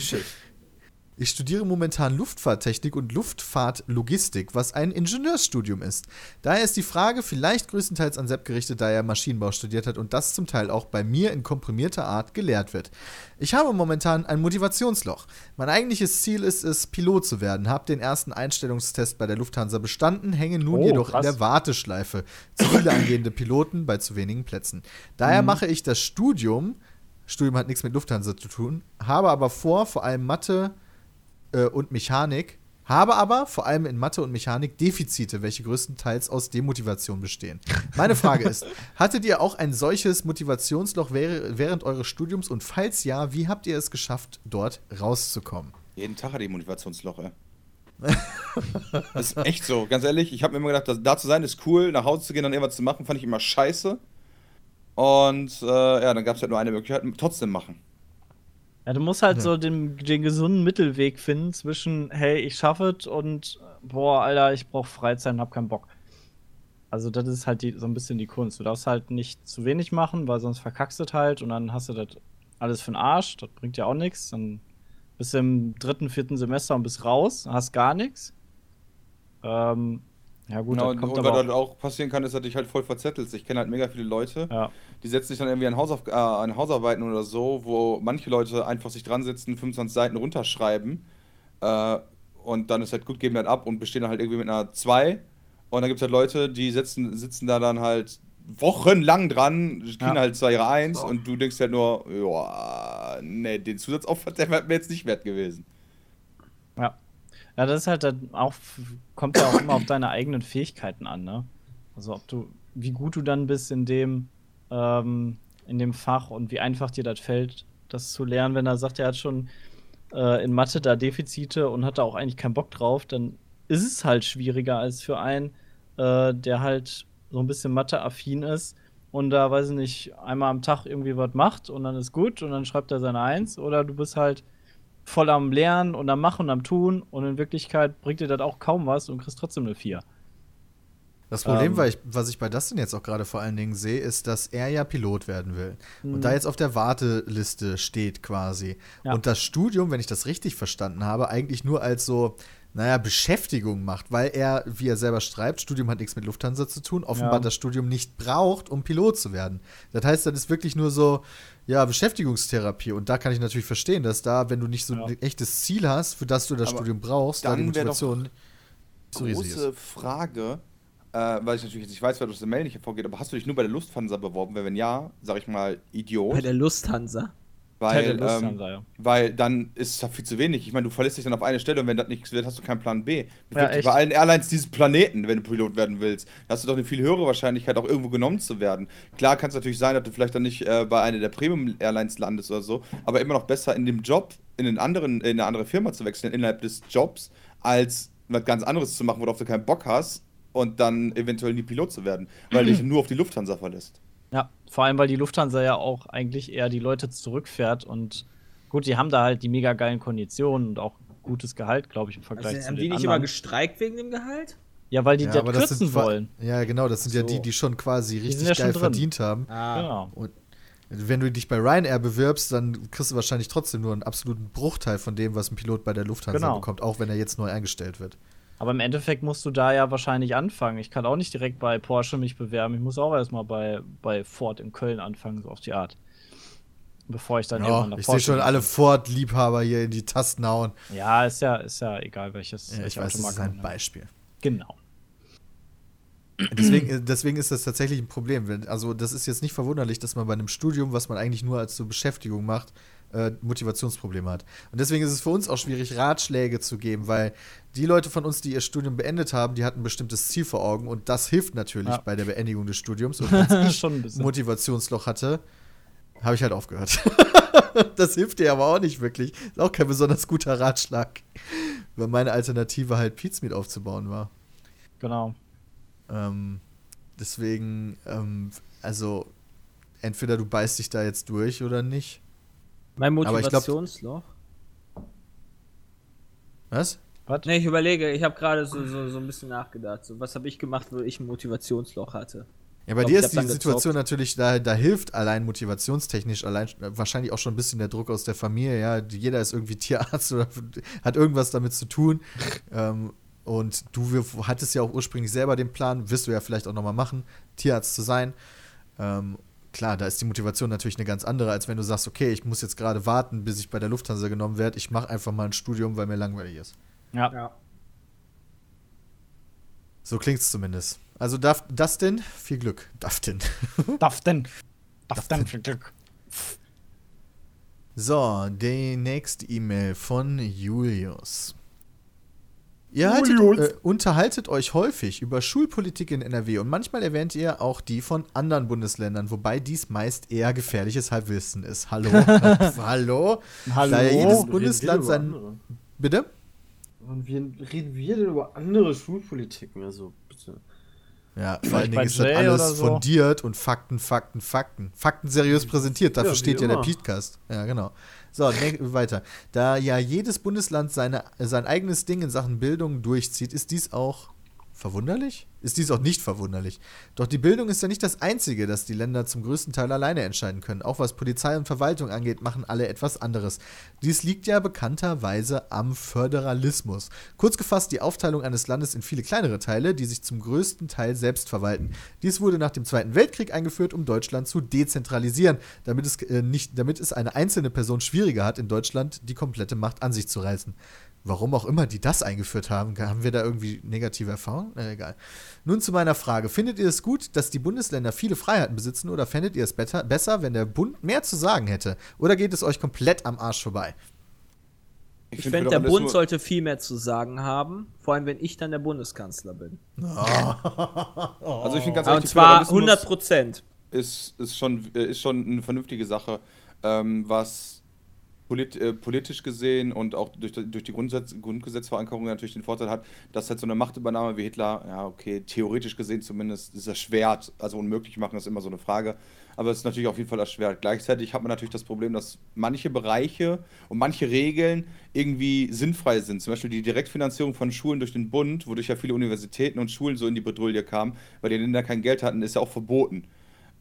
Ich studiere momentan Luftfahrttechnik und Luftfahrtlogistik, was ein Ingenieursstudium ist. Daher ist die Frage vielleicht größtenteils an Sepp gerichtet, da er Maschinenbau studiert hat und das zum Teil auch bei mir in komprimierter Art gelehrt wird. Ich habe momentan ein Motivationsloch. Mein eigentliches Ziel ist es, Pilot zu werden, habe den ersten Einstellungstest bei der Lufthansa bestanden, hänge nun Oh, jedoch krass. in der Warteschleife. Zu viele angehende Piloten bei zu wenigen Plätzen. Daher Mhm. mache ich das Studium, Studium hat nichts mit Lufthansa zu tun, habe aber vor, vor allem Mathe äh, und Mechanik, habe aber vor allem in Mathe und Mechanik Defizite, welche größtenteils aus Demotivation bestehen. Meine Frage ist, hattet ihr auch ein solches Motivationsloch während eures Studiums und falls ja, wie habt ihr es geschafft, dort rauszukommen? Jeden Tag hat die Motivationsloch, ey. das ist echt so, ganz ehrlich. Ich habe mir immer gedacht, dass, da zu sein ist cool, nach Hause zu gehen und irgendwas zu machen, fand ich immer scheiße. Und äh, ja, dann gab es halt nur eine Möglichkeit, trotzdem machen. Ja, du musst halt Ja. so den, den gesunden Mittelweg finden zwischen, hey, ich schaffe es und, boah, Alter, ich brauche Freizeit und hab keinen Bock. Also, das ist halt die, so ein bisschen die Kunst. Du darfst halt nicht zu wenig machen, weil sonst verkackst du halt und dann hast du das alles für den Arsch. Das bringt ja auch nichts. Dann bist du im dritten, vierten Semester und bist raus, hast gar nichts. Ähm, ja, gut, Genau, kommt und aber was halt auch, auch passieren kann, ist, dass dich halt voll verzettelst. Ich kenne halt mega viele Leute, Ja. die setzen sich dann irgendwie an, Hausauf äh, an Hausarbeiten oder so, wo manche Leute einfach sich dran sitzen, 25 Seiten runterschreiben äh, und dann ist halt gut, geben dann ab und bestehen dann halt irgendwie mit einer 2. Und dann gibt es halt Leute, die sitzen, sitzen da dann halt wochenlang dran, kriegen Ja. halt zwar ihre 1 und du denkst halt nur, ja, nee, den Zusatzaufwand, der wäre mir jetzt nicht wert gewesen. Ja. Ja, das ist halt auch, kommt ja auch immer auf deine eigenen Fähigkeiten an, ne? Also ob du, wie gut du dann bist in dem, ähm, in dem Fach und wie einfach dir das fällt, das zu lernen, wenn er sagt, er hat schon äh, in Mathe da Defizite und hat da auch eigentlich keinen Bock drauf, dann ist es halt schwieriger als für einen, äh, der halt so ein bisschen Mathe-affin ist und da, weiß ich nicht, einmal am Tag irgendwie was macht und dann ist gut und dann schreibt er seine Eins oder du bist halt voll am Lernen und am Machen und am Tun und in Wirklichkeit bringt dir das auch kaum was und kriegst trotzdem eine 4. Das Problem, Ähm. ich, was ich bei Dustin jetzt auch gerade vor allen Dingen sehe, ist, dass er ja Pilot werden will. Mhm. Und da jetzt auf der Warteliste steht quasi. Ja. Und das Studium, wenn ich das richtig verstanden habe, eigentlich nur als so, naja, Beschäftigung macht, weil er, wie er selber schreibt, Studium hat nichts mit Lufthansa zu tun, offenbar Ja. das Studium nicht braucht, um Pilot zu werden. Das heißt, das ist wirklich nur so, ja, Beschäftigungstherapie. Und da kann ich natürlich verstehen, dass da, wenn du nicht so Ja. ein echtes Ziel hast, für das du das Aber Studium brauchst, da die dann wär doch Motivation nicht so riesig Große ist. Frage, äh, weil ich natürlich jetzt nicht weiß, wer aus der Mail nicht hervorgeht, aber hast du dich nur bei der Lufthansa beworben? Weil wenn ja, sag ich mal, Idiot. Bei der Lufthansa. Weil, ähm, Lufthansa, ja. weil dann ist es viel zu wenig. Ich meine, du verlässt dich dann auf eine Stelle und wenn das nichts wird, hast du keinen Plan B. Ja, bei allen Airlines dieses Planeten, wenn du Pilot werden willst, da hast du doch eine viel höhere Wahrscheinlichkeit, auch irgendwo genommen zu werden. Klar kann es natürlich sein, dass du vielleicht dann nicht äh, bei einer der Premium-Airlines landest oder so, aber immer noch besser in dem Job, in, einen anderen, in eine andere Firma zu wechseln, innerhalb des Jobs, als was ganz anderes zu machen, worauf du keinen Bock hast und dann eventuell nie Pilot zu werden, weil du dich nur auf die Lufthansa verlässt. Ja, vor allem, weil die Lufthansa ja auch eigentlich eher die Leute zurückfährt und gut, die haben da halt die mega geilen Konditionen und auch gutes Gehalt, glaube ich, im Vergleich Also, zu haben den die nicht anderen. immer gestreikt wegen dem Gehalt? ja, weil die das aber das kürzen sind, wollen. Ja, genau, das sind ja So. die, die schon quasi richtig ja geil drin. verdient haben. Ah. Genau. Und Wenn du dich bei Ryanair bewirbst, dann kriegst du wahrscheinlich trotzdem nur einen absoluten Bruchteil von dem, was ein Pilot bei der Lufthansa Genau. bekommt, auch wenn er jetzt neu eingestellt wird. Aber im Endeffekt musst du da ja wahrscheinlich anfangen. Ich kann auch nicht direkt bei Porsche mich bewerben. Ich muss auch erstmal bei, bei Ford in Köln anfangen, so auf die Art. Bevor ich dann Ja, irgendwann nach ich sehe Porsche schon alle. Ford-Liebhaber hier in die Tasten hauen. Ja, ist ja, ist ja egal, welches. Ja, ich weiß, das ist ein. Beispiel. Genau. Deswegen, deswegen ist das tatsächlich ein Problem. Also, das ist jetzt nicht verwunderlich, dass man bei einem Studium, was man eigentlich nur als so Beschäftigung macht, äh, Motivationsprobleme hat. Und deswegen ist es für uns auch schwierig, Ratschläge zu geben, weil die Leute von uns, die ihr Studium beendet haben, die hatten ein bestimmtes Ziel vor Augen und das hilft natürlich Ja. bei der Beendigung des Studiums. Und als ich Schon ein bisschen. Motivationsloch hatte, habe ich halt aufgehört. das hilft dir aber auch nicht wirklich. Ist auch kein besonders guter Ratschlag. Weil meine Alternative halt Pizmeet aufzubauen war. Genau. Ähm, deswegen, ähm, also, entweder du beißt dich da jetzt durch oder nicht. Mein glaub- Motivationsloch. Was? Was? Ne, ich überlege, ich habe gerade so, so, so ein bisschen nachgedacht. So, was habe ich gemacht, wo ich ein Motivationsloch hatte? Ja, bei glaub, dir ist die Situation gezockt. natürlich, da, da hilft allein motivationstechnisch, allein äh, wahrscheinlich auch schon ein bisschen der Druck aus der Familie, ja. Jeder ist irgendwie Tierarzt oder hat irgendwas damit zu tun. ähm, und du wir- hattest ja auch ursprünglich selber den Plan, wirst du ja vielleicht auch nochmal machen, Tierarzt zu sein. Ähm, klar, da ist die Motivation natürlich eine ganz andere, als wenn du sagst, okay, ich muss jetzt gerade warten, bis ich bei der Lufthansa genommen werde. Ich mache einfach mal ein Studium, weil mir langweilig ist. Ja. Ja. So klingt es zumindest. Also darf Dustin, viel Glück. Dustin. Darf denn? Darf denn für Glück? So, die nächste E-Mail von Julius. Ihr haltet, äh, unterhaltet euch häufig über Schulpolitik in NRW und manchmal erwähnt ihr auch die von anderen Bundesländern, wobei dies meist eher gefährliches Halbwissen ist. Hallo? Hallo? Hallo? Da ja jedes Bundesland sein. andere? Bitte? Und wie reden wir denn über andere Schulpolitiken? Also, bitte. Ja, vor allen Dingen ist das alles so. fundiert und Fakten, Fakten, Fakten. Fakten seriös präsentiert, dafür Ja, steht ja der. Podcast. Ja, genau. So, ne, weiter. Da ja jedes Bundesland seine, sein eigenes Ding in Sachen Bildung durchzieht, ist dies auch verwunderlich? Ist dies auch nicht verwunderlich. Doch die Bildung ist ja nicht das Einzige, das die Länder zum größten Teil alleine entscheiden können. Auch was Polizei und Verwaltung angeht, machen alle etwas anderes. Dies liegt ja bekannterweise am Föderalismus. Kurz gefasst die Aufteilung eines Landes in viele kleinere Teile, die sich zum größten Teil selbst verwalten. Dies wurde nach dem Zweiten Weltkrieg eingeführt, um Deutschland zu dezentralisieren, damit es, äh, nicht, damit es eine einzelne Person schwieriger hat, in Deutschland die komplette Macht an sich zu reißen. Warum auch immer die das eingeführt haben, haben wir da irgendwie negative Erfahrungen? Na, egal. Nun zu meiner Frage. Findet ihr es gut, dass die Bundesländer viele Freiheiten besitzen oder fändet ihr es better, besser, wenn der Bund mehr zu sagen hätte? Oder geht es euch komplett am Arsch vorbei? Ich find finde, der Bund sollte viel mehr zu sagen haben, vor allem wenn ich dann der Bundeskanzler bin. Also ich finde ganz ehrlich, und zwar Föderalismus 100 Prozent. ist, ist, schon, ist schon eine vernünftige Sache, ähm, was polit, äh, politisch gesehen und auch durch, durch die Grundsatz, Grundgesetzverankerung natürlich den Vorteil hat, dass halt so eine Machtübernahme wie Hitler, ja okay, theoretisch gesehen zumindest, ist erschwert, also unmöglich machen ist immer so eine Frage, aber es ist natürlich auf jeden Fall erschwert. Gleichzeitig hat man natürlich das Problem, dass manche Bereiche und manche Regeln irgendwie sinnfrei sind. Zum Beispiel die Direktfinanzierung von Schulen durch den Bund, wodurch ja viele Universitäten und Schulen so in die Bredouille kamen, weil die Länder kein Geld hatten, ist ja auch verboten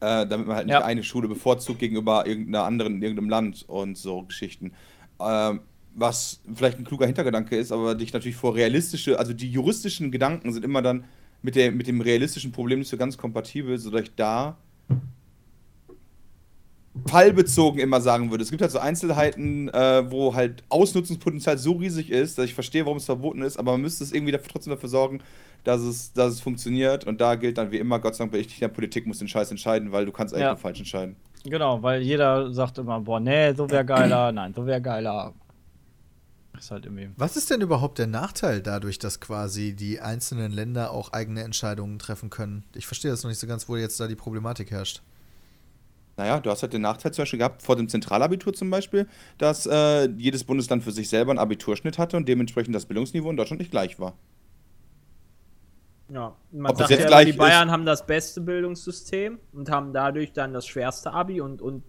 äh, damit man halt nicht Ja. eine Schule bevorzugt gegenüber irgendeiner anderen in irgendeinem Land und so Geschichten. Ähm, was vielleicht ein kluger Hintergedanke ist, aber dich natürlich vor realistische, also die juristischen Gedanken sind immer dann mit, der, mit dem realistischen Problem nicht so ganz kompatibel, sodass ich da fallbezogen immer sagen würde. Es gibt halt so Einzelheiten, äh, wo halt Ausnutzungspotenzial so riesig ist, dass ich verstehe, warum es verboten ist, aber man müsste es irgendwie dafür, trotzdem dafür sorgen, dass es, dass es funktioniert. Und da gilt dann wie immer, Gott sei Dank bin ich nicht in der Politik, muss den Scheiß entscheiden, weil du kannst eigentlich Ja. nur falsch entscheiden. Genau, weil jeder sagt immer, boah, nee, so wäre geiler, nein, so wäre geiler. Ist halt irgendwie. Was ist denn überhaupt der Nachteil dadurch, dass quasi die einzelnen Länder auch eigene Entscheidungen treffen können? Ich verstehe das noch nicht so ganz, wo jetzt da die Problematik herrscht. Naja, du hast halt den Nachteil zum Beispiel gehabt, vor dem Zentralabitur zum Beispiel, dass äh, jedes Bundesland für sich selber einen Abiturschnitt hatte und dementsprechend das Bildungsniveau in Deutschland nicht gleich war. Ja, man Ob sagt jetzt ja, gleich die ist- Bayern haben das beste Bildungssystem und haben dadurch dann das schwerste Abi und, und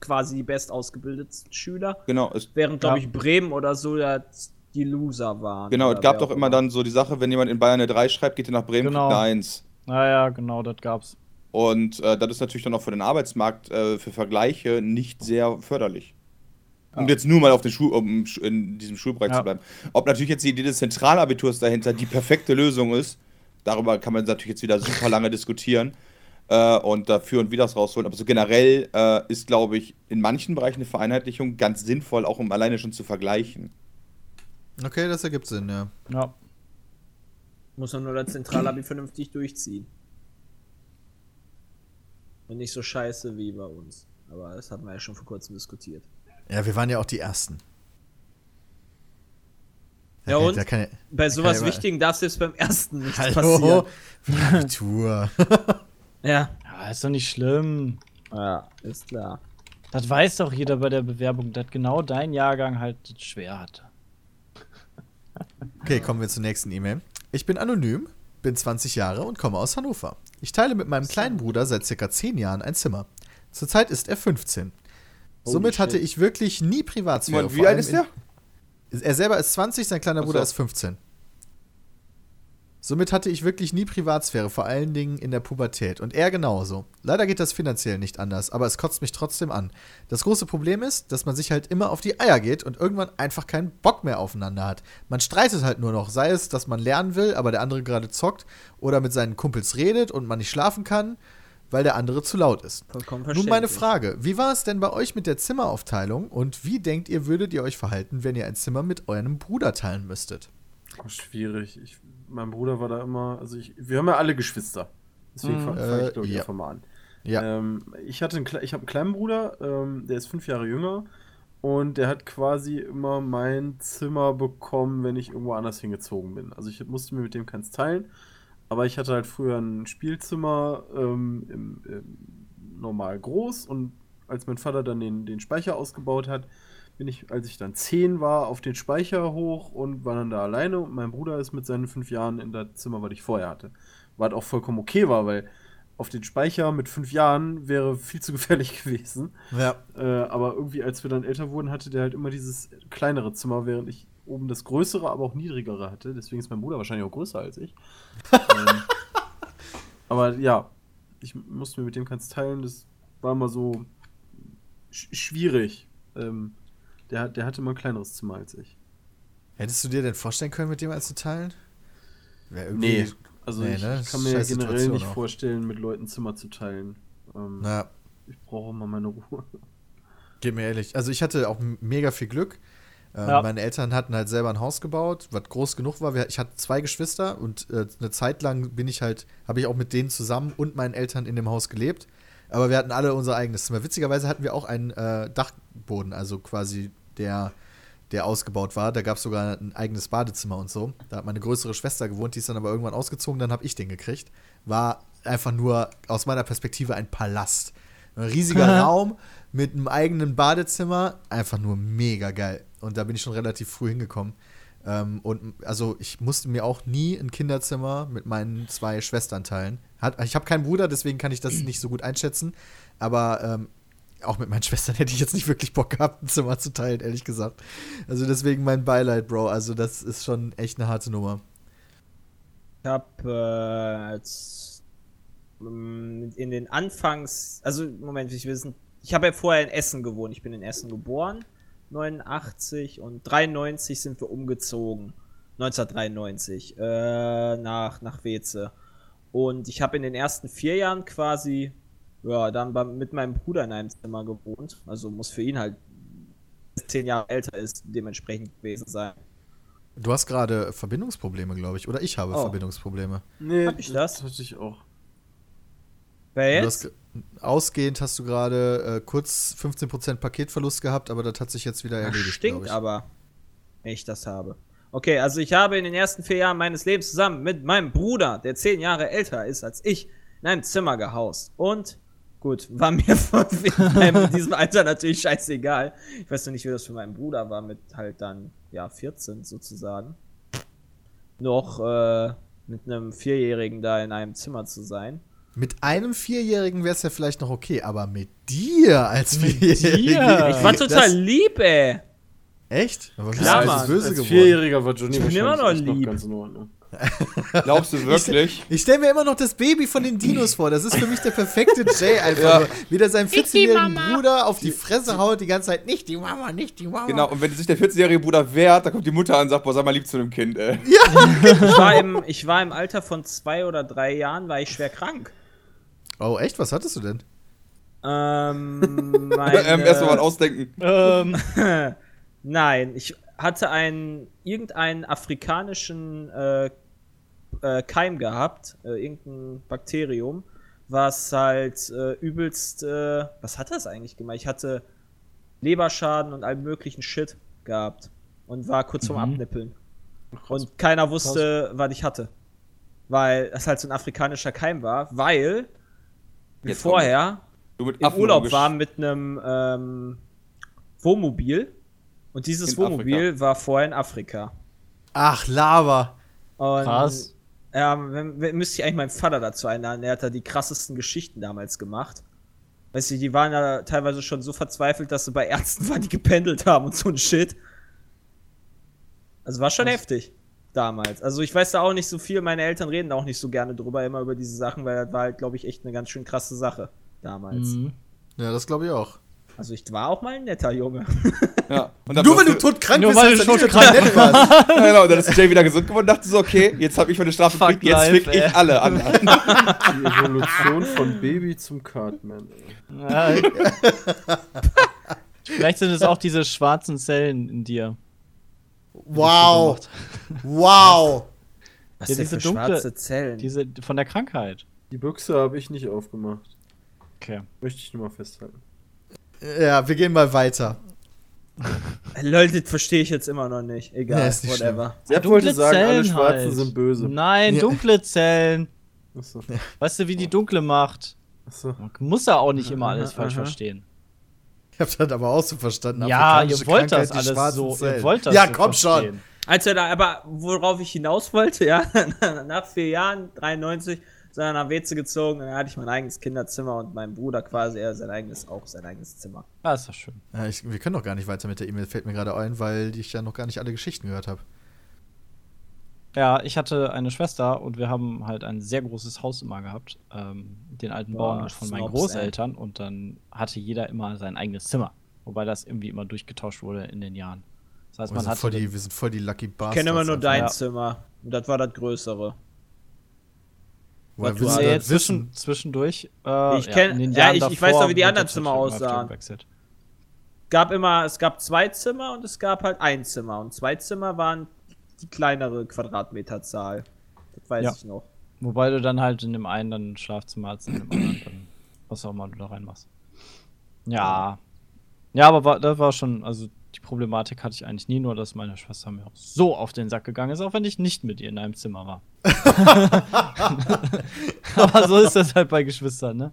quasi die bestausgebildetsten Schüler. Genau, es, Während, glaube ich, Bremen oder so die Loser waren. genau, es gab doch immer dann so die Sache, wenn jemand in Bayern eine 3 schreibt, geht er nach Bremen, Genau. kriegt eine 1. Naja, genau, das gab's. Und äh, das ist natürlich dann auch für den Arbeitsmarkt äh, für Vergleiche nicht sehr förderlich. Um jetzt nur mal auf den Schul um in diesem Schulbereich Ja. zu bleiben. Ob natürlich jetzt die Idee des Zentralabiturs dahinter die perfekte Lösung ist, darüber kann man natürlich jetzt wieder super lange diskutieren äh, und dafür und wieder das rausholen. Aber so generell äh, ist, glaube ich, in manchen Bereichen eine Vereinheitlichung ganz sinnvoll, auch um alleine schon zu vergleichen. Okay, das ergibt Sinn, ja. Ja. Muss man nur das Zentralabi vernünftig durchziehen. Und nicht so scheiße wie bei uns. Aber das hatten wir ja schon vor kurzem diskutiert. Ja, wir waren ja auch die Ersten. Da Ja, kann- und? Da kann, Bei sowas Wichtigen darf selbst beim ersten nichts Hallo? passieren. Abitur. Ja. Ja, ist doch nicht schlimm. Ja, ist klar. Das weiß doch jeder bei der Bewerbung, dass genau dein Jahrgang halt schwer hatte. Okay, kommen wir zur nächsten E-Mail. Ich bin anonym, bin 20 Jahre und komme aus Hannover. Ich teile mit meinem kleinen Bruder seit circa 10 Jahren ein Zimmer. Zurzeit ist er 15. Somit shit. hatte ich wirklich nie Privatsphäre. Vor wie alt ist der? in- Er selber ist 20, sein kleiner Bruder so. ist 15. Somit hatte ich wirklich nie Privatsphäre, vor allen Dingen in der Pubertät. Und er genauso. Leider geht das finanziell nicht anders, aber es kotzt mich trotzdem an. Das große Problem ist, dass man sich halt immer auf die Eier geht und irgendwann einfach keinen Bock mehr aufeinander hat. Man streitet halt nur noch, sei es, dass man lernen will, aber der andere gerade zockt oder mit seinen Kumpels redet und man nicht schlafen kann, weil der andere zu laut ist. Nun meine. Frage, wie war es denn bei euch mit der Zimmeraufteilung und wie denkt ihr, würdet ihr euch verhalten, wenn ihr ein Zimmer mit eurem Bruder teilen müsstet? Schwierig. Ich, mein Bruder war da immer, also ich, wir haben ja alle Geschwister. Deswegen Mhm. fange Äh, ich, glaube ich, ja. einfach mal an. Ja. Ähm, ich hatte einen, Kle- ich habe einen kleinen Bruder, ähm, der ist fünf Jahre jünger und der hat quasi immer mein Zimmer bekommen, wenn ich irgendwo anders hingezogen bin. Also ich musste mir mit dem keins teilen, aber ich hatte halt früher ein Spielzimmer ähm, im, im normal groß und als mein Vater dann den, den Speicher ausgebaut hat, bin ich, als ich dann zehn war, auf den Speicher hoch und war dann da alleine und mein Bruder ist mit seinen fünf Jahren in das Zimmer, was ich vorher hatte. Was auch vollkommen okay war, weil auf den Speicher mit fünf Jahren wäre viel zu gefährlich gewesen. Ja. Äh, aber irgendwie, als wir dann älter wurden, hatte der halt immer dieses kleinere Zimmer, während ich oben das größere, aber auch niedrigere hatte. Deswegen ist mein Bruder wahrscheinlich auch größer als ich. ähm, aber ja, ich musste mir mit dem keins teilen. Das war immer so sch schwierig. Ähm, der, der hatte immer ein kleineres Zimmer als ich. Hättest du dir denn vorstellen können, mit dem eins zu teilen? Wär Nee, also Nee, ich, ne? kann mir Scheiß generell Situation nicht auch. vorstellen, mit Leuten Zimmer zu teilen. Ähm, Na, Ich brauche immer meine Ruhe. geht mir ehrlich. Also ich hatte auch mega viel Glück. Ähm, Ja. Meine Eltern hatten halt selber ein Haus gebaut, was groß genug war. Ich hatte zwei Geschwister und äh, eine Zeit lang bin ich halt, habe ich auch mit denen zusammen und meinen Eltern in dem Haus gelebt. Aber wir hatten alle unser eigenes Zimmer. Witzigerweise hatten wir auch einen äh, Dachboden, also quasi der, der ausgebaut war. Da gab es sogar ein eigenes Badezimmer und so. Da hat meine größere Schwester gewohnt, die ist dann aber irgendwann ausgezogen, dann habe ich den gekriegt. War einfach nur aus meiner Perspektive ein Palast. Ein riesiger Raum mit einem eigenen Badezimmer, einfach nur mega geil. Und da bin ich schon relativ früh hingekommen. Ähm, und also ich musste mir auch nie ein Kinderzimmer mit meinen zwei Schwestern teilen. Hat, ich habe keinen Bruder, deswegen kann ich das nicht so gut einschätzen. Aber ähm, auch mit meinen Schwestern hätte ich jetzt nicht wirklich Bock gehabt, ein Zimmer zu teilen, ehrlich gesagt. Also deswegen mein Beileid, Bro. Also das ist schon echt eine harte Nummer. Ich hab äh, ähm, in den Anfangs, also Moment, ich wissen, ich habe ja vorher in Essen gewohnt. Ich bin in Essen geboren, 89 und 93 sind wir umgezogen, 1993 äh, nach nach Weze. Und ich habe in den ersten vier Jahren quasi, ja, dann bei, mit meinem Bruder in einem Zimmer gewohnt. Also muss für ihn halt zehn Jahre älter ist, dementsprechend gewesen sein. Du hast gerade Verbindungsprobleme, glaube ich. Oder ich habe Oh. Verbindungsprobleme. Nee, Hab ich das? hatte ich auch. Wer Du jetzt? ausgehend hast du gerade äh, kurz 15% Paketverlust gehabt, aber das hat sich jetzt wieder erledigt, stinkt glaube ich. aber, wenn ich das habe. Okay, also ich habe in den ersten vier Jahren meines Lebens zusammen mit meinem Bruder, der zehn Jahre älter ist als ich, in einem Zimmer gehaust. Und gut, war mir von in diesem Alter natürlich scheißegal. Ich weiß noch nicht, wie das für meinen Bruder war, mit halt dann, ja, 14 sozusagen. Noch äh, mit einem Vierjährigen da in einem Zimmer zu sein. Mit einem Vierjährigen wäre es ja vielleicht noch okay, aber mit dir als dir? Ich war total Das- lieb, ey. Echt? Aber bist Klar, du Mann. jetzt böse als geworden? Vierjähriger war Johnny Ich bin immer noch lieb. ganz in Ordnung. Glaubst du wirklich? Ich stelle mir immer noch das Baby von den Dinos vor. Das ist für mich der perfekte Jay einfach. nur. Wie der seinem 14-jährigen Bruder auf die Fresse haut die ganze Zeit. Nicht die Mama, nicht die Mama. Genau, und wenn sich der 14-jährige Bruder wehrt, dann kommt die Mutter an und sagt, boah, sei mal lieb zu dem Kind, ey. Ich war, im, ich war im Alter von zwei oder drei Jahren, war ich schwer krank. Oh, echt? Was hattest du denn? Ähm, meine, ähm, Erstmal mal ausdenken. Ähm, Nein, ich hatte einen irgendeinen afrikanischen äh, äh, Keim gehabt, äh, irgendein Bakterium, was halt äh, übelst, äh, was hat das eigentlich gemacht? Ich hatte Leberschaden und allen möglichen Shit gehabt und war kurz vorm Mhm. Abnippeln. Und keiner wusste, was ich hatte. Weil es halt so ein afrikanischer Keim war, weil wir vorher Du mit im Urlaub waren mit einem ähm, Wohnmobil. Und dieses In Wohnmobil war vorher in Afrika. Ach, Lava. Und, Krass. Ja, müsste ich eigentlich meinen Vater dazu einladen. Der hat da die krassesten Geschichten damals gemacht. Weißt du, die waren ja teilweise schon so verzweifelt, dass sie bei Ärzten waren, die gependelt haben und so ein Shit. Also war schon heftig damals. Also ich weiß da auch nicht so viel. Meine Eltern reden da auch nicht so gerne drüber, immer über diese Sachen, weil das war halt, glaube ich, echt eine ganz schön krasse Sache damals. mhm. Ja, das glaube ich auch. Also ich war auch mal ein netter Junge. Ja. Und Nur weil wirst du todkrank bist, weil du todkrank nett warst. Ja, genau, dann ist Jay wieder gesund geworden und dachte so, okay, jetzt habe ich meine Strafe Fuck gekriegt, jetzt fick ich alle anderen. Die Evolution von Baby zum Cartman. ey. Ja. Vielleicht sind es auch diese schwarzen Zellen in dir. Wow. Wow. Was Ja, diese für dunkle- schwarze Zellen? Diese von der Krankheit. Die Büchse habe ich nicht aufgemacht. Okay. Möchte ich nur mal festhalten. Ja, wir gehen mal weiter. Leute, das verstehe ich jetzt immer noch nicht. Egal, Ja, ist nicht whatever. Sepp Dunkle wollte sagen, alle Zellen Schwarzen halt. sind böse. Nein, Ja. dunkle Zellen. Achso. Weißt du, wie die dunkle macht? Achso. Man muss ja auch nicht immer alles Aha, falsch aha. verstehen. Ich habe das aber auch so verstanden. Ja, ihr wollt Krankheit, das alles so. Zellen. Ihr wollt das Ja, so komm schon. verstehen. Also, da, aber worauf ich hinaus wollte, ja, nach vier Jahren, 93, wir nach Weze gezogen, dann hatte ich mein eigenes Kinderzimmer und mein Bruder quasi, er sein eigenes, auch sein eigenes Zimmer. Ah, ist doch schön. Ja, ich, wir können doch gar nicht weiter mit der E-Mail, fällt mir gerade ein, weil ich ja noch gar nicht alle Geschichten gehört habe. Ja, ich hatte eine Schwester und wir haben halt ein sehr großes Haus immer gehabt. Ähm, den alten Boah, Bauern von meinen Snobs, Großeltern. Und dann hatte jeder immer sein eigenes Zimmer. Wobei das irgendwie immer durchgetauscht wurde in den Jahren. Das heißt, Wir man sind, hatte. voll die, wir sind voll die Lucky Ich Bastards. kenne immer nur dein ja. Zimmer. Und das war das größere. Woher Was willst du das zwischen, wissen? zwischendurch. Äh, Ich kenn- ja, Jahren ich- ich weiß noch, wie die anderen der Zimmer aussahen. Gab immer, es gab zwei Zimmer und es gab halt ein Zimmer. Und zwei Zimmer waren die kleinere Quadratmeterzahl. Das weiß Ja. ich noch. Wobei du dann halt in dem einen dann ein Schlafzimmer hast, in dem anderen dann, was auch immer du da reinmachst. Ja. Ja, aber war, das war schon, also die Problematik hatte ich eigentlich nie, nur dass meine Schwester mir auch so auf den Sack gegangen ist, auch wenn ich nicht mit ihr in einem Zimmer war. aber so ist das halt bei Geschwistern, ne?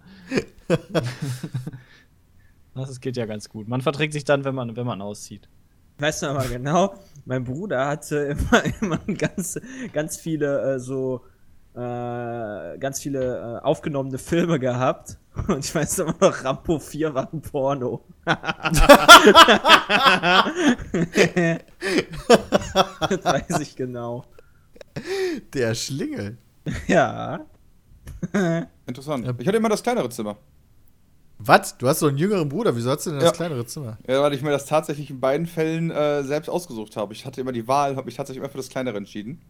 Das geht ja ganz gut. Man verträgt sich dann, wenn man, wenn man auszieht. Ich weiß noch mal genau, mein Bruder hatte immer, immer ganz, ganz viele äh, so äh, ganz viele äh, aufgenommene Filme gehabt. Und ich weiß immer noch, Rambo 4 war ein Porno. das weiß ich genau. Der Schlingel. Ja. Interessant. Ich hatte immer das kleinere Zimmer. Was? Du hast so einen jüngeren Bruder, wieso hast du denn das Ja. kleinere Zimmer? Ja, weil ich mir das tatsächlich in beiden Fällen äh, selbst ausgesucht habe. Ich hatte immer die Wahl, habe mich tatsächlich immer für das kleinere entschieden.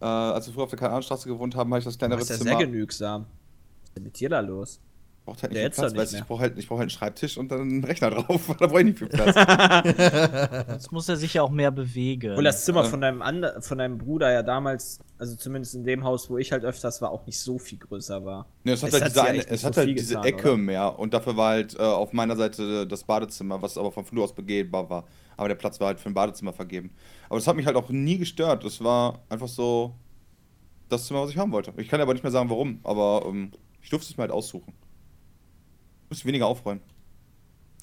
Äh, als wir früher auf der Kanalstraße gewohnt haben, habe ich das kleinere bist ja Zimmer. sehr genügsam. Was ist denn mit dir da los? braucht halt Der nicht viel jetzt doch Platz, nicht weißt ich brauche halt, ich brauch halt einen Schreibtisch und dann einen Rechner drauf. da brauche ich nicht viel Platz. Jetzt muss er sich ja auch mehr bewegen. Obwohl das Zimmer Ja. von deinem, Ander von deinem Bruder ja damals, also zumindest in dem Haus, wo ich halt öfters war, auch nicht so viel größer war. Ne, es hat Es halt hat diese, ja eine, es hat so halt viel diese getan, Ecke oder? mehr und dafür war halt äh, auf meiner Seite das Badezimmer, was aber vom Flur aus begehbar war. Aber der Platz war halt für ein Badezimmer vergeben. Aber das hat mich halt auch nie gestört. Das war einfach so das Zimmer, was ich haben wollte. Ich kann aber nicht mehr sagen, warum, aber ähm, ich durfte es mir halt aussuchen. Ich musste weniger aufräumen.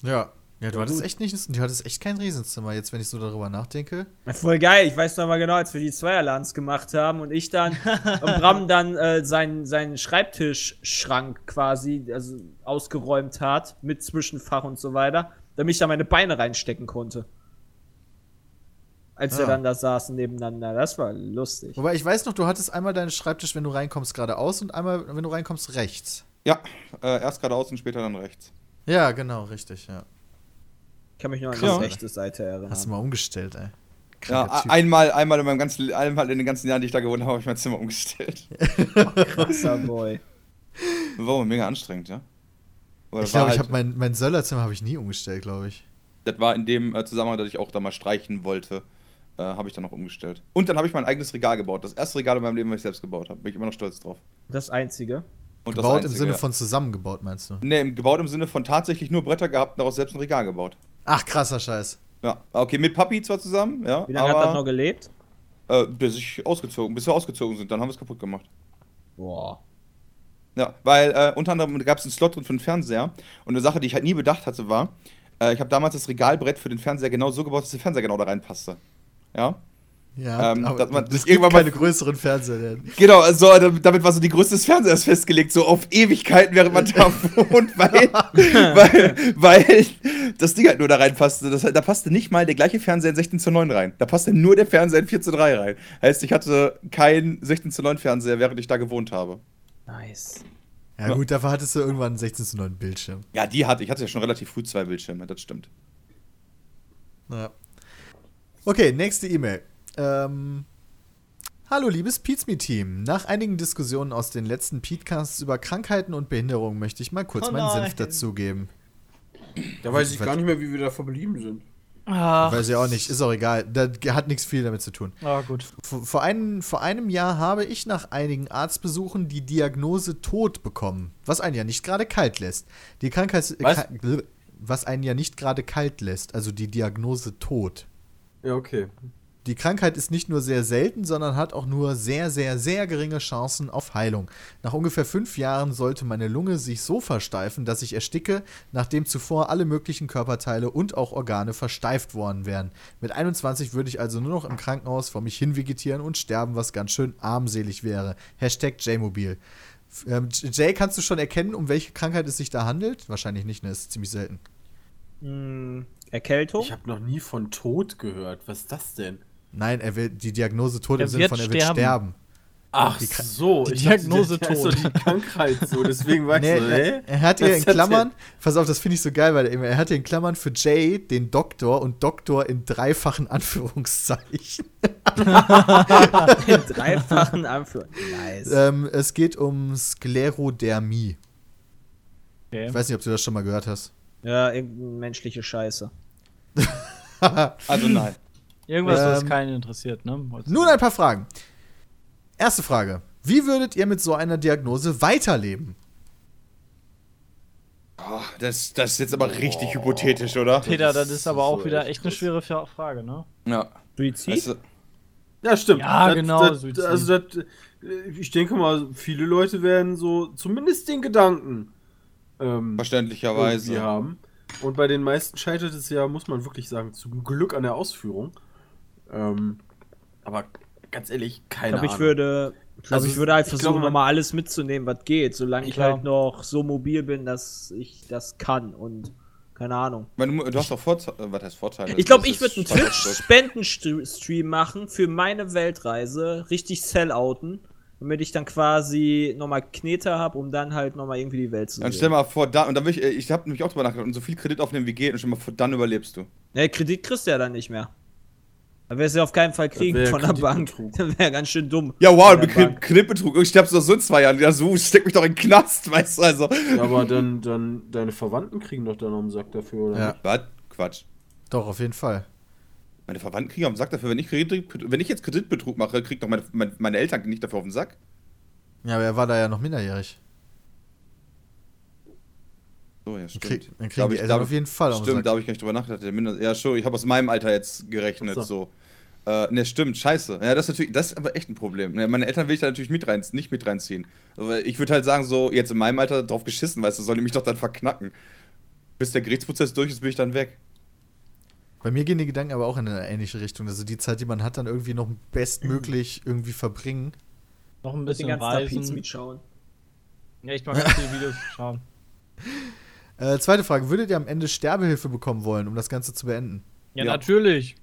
Ja. Ja, du hattest echt nicht, du hattest echt kein Riesenzimmer, jetzt, wenn ich so darüber nachdenke. Ja, voll geil, ich weiß noch mal genau, als wir die Zweierlands gemacht haben und ich dann und Bram dann äh, seinen, seinen Schreibtischschrank quasi also ausgeräumt hat, mit Zwischenfach und so weiter, damit ich da meine Beine reinstecken konnte. Als Ja. wir dann da saßen nebeneinander. Das war lustig. Wobei ich weiß noch, du hattest einmal deinen Schreibtisch, wenn du reinkommst, geradeaus und einmal, wenn du reinkommst, rechts. Ja, äh, erst geradeaus und später dann rechts. Ja, genau, richtig, ja. Ich kann mich nur an die rechte Seite erinnern. Hast du mal umgestellt, ey. Ja, Kranker Typ. einmal, einmal in meinem ganzen, einmal in den ganzen Jahren, die ich da gewohnt habe, habe ich mein Zimmer umgestellt. Krasser Boy. War aber mega anstrengend, ja. Oder ich glaube, ich halt- habe mein, mein Söllerzimmer habe ich nie umgestellt, glaube ich. Das war in dem äh, Zusammenhang, dass ich auch da mal streichen wollte, äh, habe ich dann noch umgestellt. Und dann habe ich mein eigenes Regal gebaut. Das erste Regal in meinem Leben, was ich selbst gebaut habe. Bin ich immer noch stolz drauf. Das Einzige. Und Gebaut im einzige, Sinne ja. von zusammengebaut, meinst du? Nee, im- gebaut im Sinne von tatsächlich nur Bretter gehabt und daraus selbst ein Regal gebaut. Ach, krasser Scheiß. Ja, okay, mit Papi zwar zusammen, ja. Wie lange hat aber, das noch gelebt? Äh, bis ich ausgezogen, bis wir ausgezogen sind, dann haben wir es kaputt gemacht. Boah. Ja, weil äh, unter anderem gab es einen Slot drin für den Fernseher. Und eine Sache, die ich halt nie bedacht hatte, war, äh, ich habe damals das Regalbrett für den Fernseher genau so gebaut, dass der Fernseher genau da reinpasste. Ja? Ja, Ähm, aber dass man- gibt irgendwann mal- keine größeren Fernseher. denn. Genau, also damit war so die Größe des Fernsehers festgelegt, so auf Ewigkeiten, während man da wohnt, weil, weil, weil das Ding halt nur da reinpasste. Das, da passte nicht mal der gleiche Fernseher in 16 zu 9 rein. Da passte nur der Fernseher in 4 zu 3 rein. Heißt, ich hatte keinen 16 zu 9 Fernseher, während ich da gewohnt habe. Nice. Ja, gut, dafür hattest du irgendwann einen 16 zu 9 Bildschirm. Ja, die hatte ich. hatte ja schon relativ früh zwei Bildschirme, das stimmt. Ja. Okay, nächste E-Mail. Ähm, Hallo, liebes Pizme-Team. Nach einigen Diskussionen aus den letzten Podcasts über Krankheiten und Behinderungen möchte ich mal kurz Oh meinen Senf dazugeben. Da weiß ich gar nicht mehr, wie wir da verblieben sind. Ach, Weiß ich auch nicht, ist auch egal. Das hat nichts viel damit zu tun. ah, gut. Vor, vor, einem, vor einem Jahr habe ich nach einigen Arztbesuchen die Diagnose Tod bekommen, was einen ja nicht gerade kalt lässt. Die Krankheit. Was? Was einen ja nicht gerade kalt lässt, also die Diagnose Tod. Ja, okay. Die Krankheit ist nicht nur sehr selten, sondern hat auch nur sehr, sehr, sehr geringe Chancen auf Heilung. Nach ungefähr fünf Jahren sollte meine Lunge sich so versteifen, dass ich ersticke, nachdem zuvor alle möglichen Körperteile und auch Organe versteift worden wären. Mit 21 würde ich also nur noch im Krankenhaus vor mich hin vegetieren und sterben, was ganz schön armselig wäre. Hashtag J-Mobil. Ähm, Jay, kannst du schon erkennen, um welche Krankheit es sich da handelt? Wahrscheinlich nicht, ne? Ist ziemlich selten. Hm, Erkältung? Ich habe noch nie von Tod gehört. Was ist das denn? Nein, er will die Diagnose Tod Er im Sinne von, er wird sterben. sterben. Ach Die so, die ich Diagnose dachte, Tod. so die Krankheit so, deswegen war ich Nee, so, er, er hat hier Was in Klammern, pass auf, das finde ich so geil, weil er, er hat hier in Klammern für Jay den Doktor und Doktor in dreifachen Anführungszeichen. In dreifachen Anführung. Nice. ähm, es geht um Sklerodermie. Okay. Ich weiß nicht, ob du das schon mal gehört hast. Ja, irgendeine menschliche Scheiße. Also nein. Irgendwas, was Ähm, keinen interessiert, ne? Nun ein paar Fragen. Erste Frage. Wie würdet ihr mit so einer Diagnose weiterleben? Oh, das, das ist jetzt aber richtig hypothetisch, oder? Peter, das ist aber auch so wieder echt eine schwere Fra- Frage, ne? Ja. Suizid? Weißt du, Ja, stimmt. Ja, genau, Suizid. also das, äh, ich denke mal, viele Leute werden so zumindest den Gedanken ähm, irgendwie verständlicherweise. haben. Und bei den meisten scheitert es ja, muss man wirklich sagen, zum Glück an der Ausführung. Ähm, aber ganz ehrlich, Ich keine glaube, Ahnung. ich würde, ich, glaub, Also, ich würde halt ich versuchen, glaube, man- nochmal alles mitzunehmen, was geht, solange ich halt noch so mobil bin, dass ich das kann und keine Ahnung. Ich du, du hast doch Vorteile. Was heißt Vorteile? Ich glaube, ich würde einen. Twitch-Spendenstream machen für meine Weltreise, richtig sellouten, damit ich dann quasi nochmal Knete habe, um dann halt nochmal irgendwie die Welt zu Dann stell sehen. mal vor, da, und dann will ich, äh, ich habe nämlich auch drüber nachgedacht, und so viel Kredit aufnehmen wie geht, und stell mal vor, dann überlebst du. Ne, Kredit kriegst du ja dann nicht mehr. Dann wirst du ja auf keinen Fall kriegen von der Bank. Das wäre ganz schön dumm. Ja, wow, Kredit-. Kreditbetrug, ich sterbe doch so in zwei Jahren. Ja, so, steck mich doch in den Knast, weißt du, also. aber dann, dann, deine Verwandten kriegen doch dann noch einen Sack dafür, oder? Ja. Was? Quatsch. Doch, auf jeden Fall. Meine Verwandten kriegen auf den Sack dafür, wenn ich, Kredit, wenn ich jetzt Kreditbetrug mache, kriegt doch meine, meine, meine Eltern nicht dafür auf den Sack. Ja, aber er war da ja noch minderjährig. So, ja, stimmt. krieg, dann Da kriegen hab die ich- Eltern auf jeden Fall auf Stimmt, da habe ich gar nicht drüber nachgedacht. Ja, schon, ich habe aus meinem Alter jetzt gerechnet, Ach so. Äh, ne, stimmt, scheiße. Ja, das ist natürlich, das ist aber echt ein Problem. Ja, meine Eltern will ich da natürlich mit rein, nicht mit reinziehen. Aber ich würde halt sagen, so, jetzt in meinem Alter drauf geschissen, weißt du, sollen die mich doch dann verknacken. Bis der Gerichtsprozess durch ist, bin ich dann weg. Bei mir gehen die Gedanken aber auch in eine ähnliche Richtung. Also die Zeit, die man hat, dann irgendwie noch bestmöglich irgendwie verbringen. Noch ein bisschen reisen. mitschauen. Ja, ich mag ganz viele Videos schauen. Äh, zweite Frage. Würdet ihr am Ende Sterbehilfe bekommen wollen, um das Ganze zu beenden? Ja, Ja. natürlich.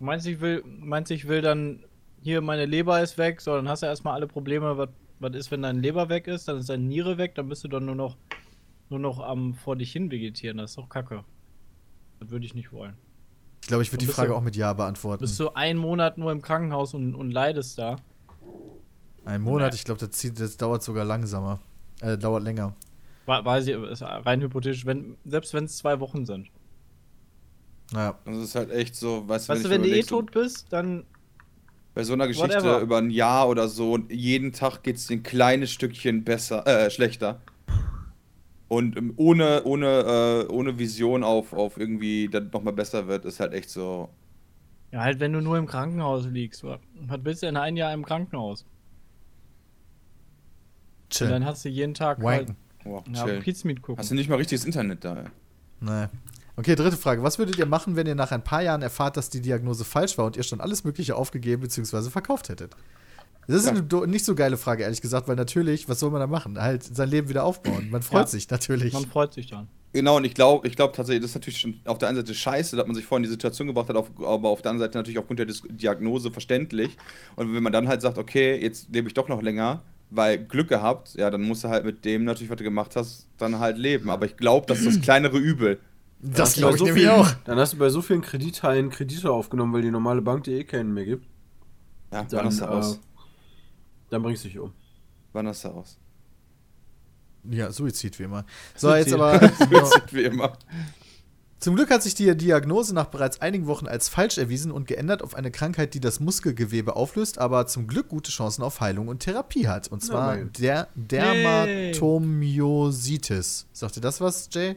Meinst du, ich will, meinst ich will dann hier meine Leber ist weg, so dann hast du erstmal alle Probleme. Was, was ist, wenn deine Leber weg ist? Dann ist deine Niere weg, dann bist du dann nur noch, nur noch am vor dich hin vegetieren. Das ist doch kacke. Das würde ich nicht wollen. Ich glaube, ich würde die Frage du- auch mit Ja beantworten. Bist du einen Monat nur im Krankenhaus und, und leidest da? Ein Monat, ich glaube, das, zieht- das dauert sogar langsamer. Äh, dauert länger. Weiß ich, ist rein hypothetisch, wenn, selbst wenn es zwei Wochen sind. Naja. Das ist halt echt so, weißt, Weißt du, ich wenn du eh tot bist, dann Bei so einer Geschichte Whatever. über ein Jahr oder so und jeden Tag geht es ein kleines Stückchen besser, äh, schlechter. Und ähm, ohne, ohne, äh, ohne Vision auf, auf irgendwie, dass nochmal besser wird, ist halt echt so. Ja, halt, wenn du nur im Krankenhaus liegst. wa- Was willst du in ein Jahr im Krankenhaus? Und Chill. dann hast du jeden Tag halt. Wow, ja, gucken. Hast du nicht mal richtiges Internet da, ey. Nee. Okay, dritte Frage. Was würdet ihr machen, wenn ihr nach ein paar Jahren erfahrt, dass die Diagnose falsch war und ihr schon alles Mögliche aufgegeben bzw. verkauft hättet? Das ist Ja. eine nicht so geile Frage, ehrlich gesagt, weil natürlich, was soll man da machen? Halt sein Leben wieder aufbauen. Man freut Ja. sich natürlich. Man freut sich dann. Genau, und ich glaube ich glaub tatsächlich, das ist natürlich schon auf der einen Seite scheiße, dass man sich vorhin in die Situation gebracht hat, auf, aber auf der anderen Seite natürlich aufgrund der Dis Diagnose verständlich. Und wenn man dann halt sagt, okay, jetzt lebe ich doch noch länger, weil Glück gehabt, ja, dann musst du halt mit dem natürlich, was du gemacht hast, dann halt leben. Aber ich glaube, das ist das kleinere Übel. Das glaube ich so nämlich auch. Dann hast du bei so vielen Kreditteilen Kredite aufgenommen, weil die normale Bank dir eh keinen mehr gibt. Ja, wann Dann, hast du aus? Dann bringst du dich um. Wann hast du aus? Ja, Suizid wie immer. So, jetzt Suizid. aber. Wie immer. Zum Glück hat sich die Diagnose nach bereits einigen Wochen als falsch erwiesen und geändert auf eine Krankheit, die das Muskelgewebe auflöst, aber zum Glück gute Chancen auf Heilung und Therapie hat. Und zwar der Dermatomyositis. Sagt ihr das was, Jay?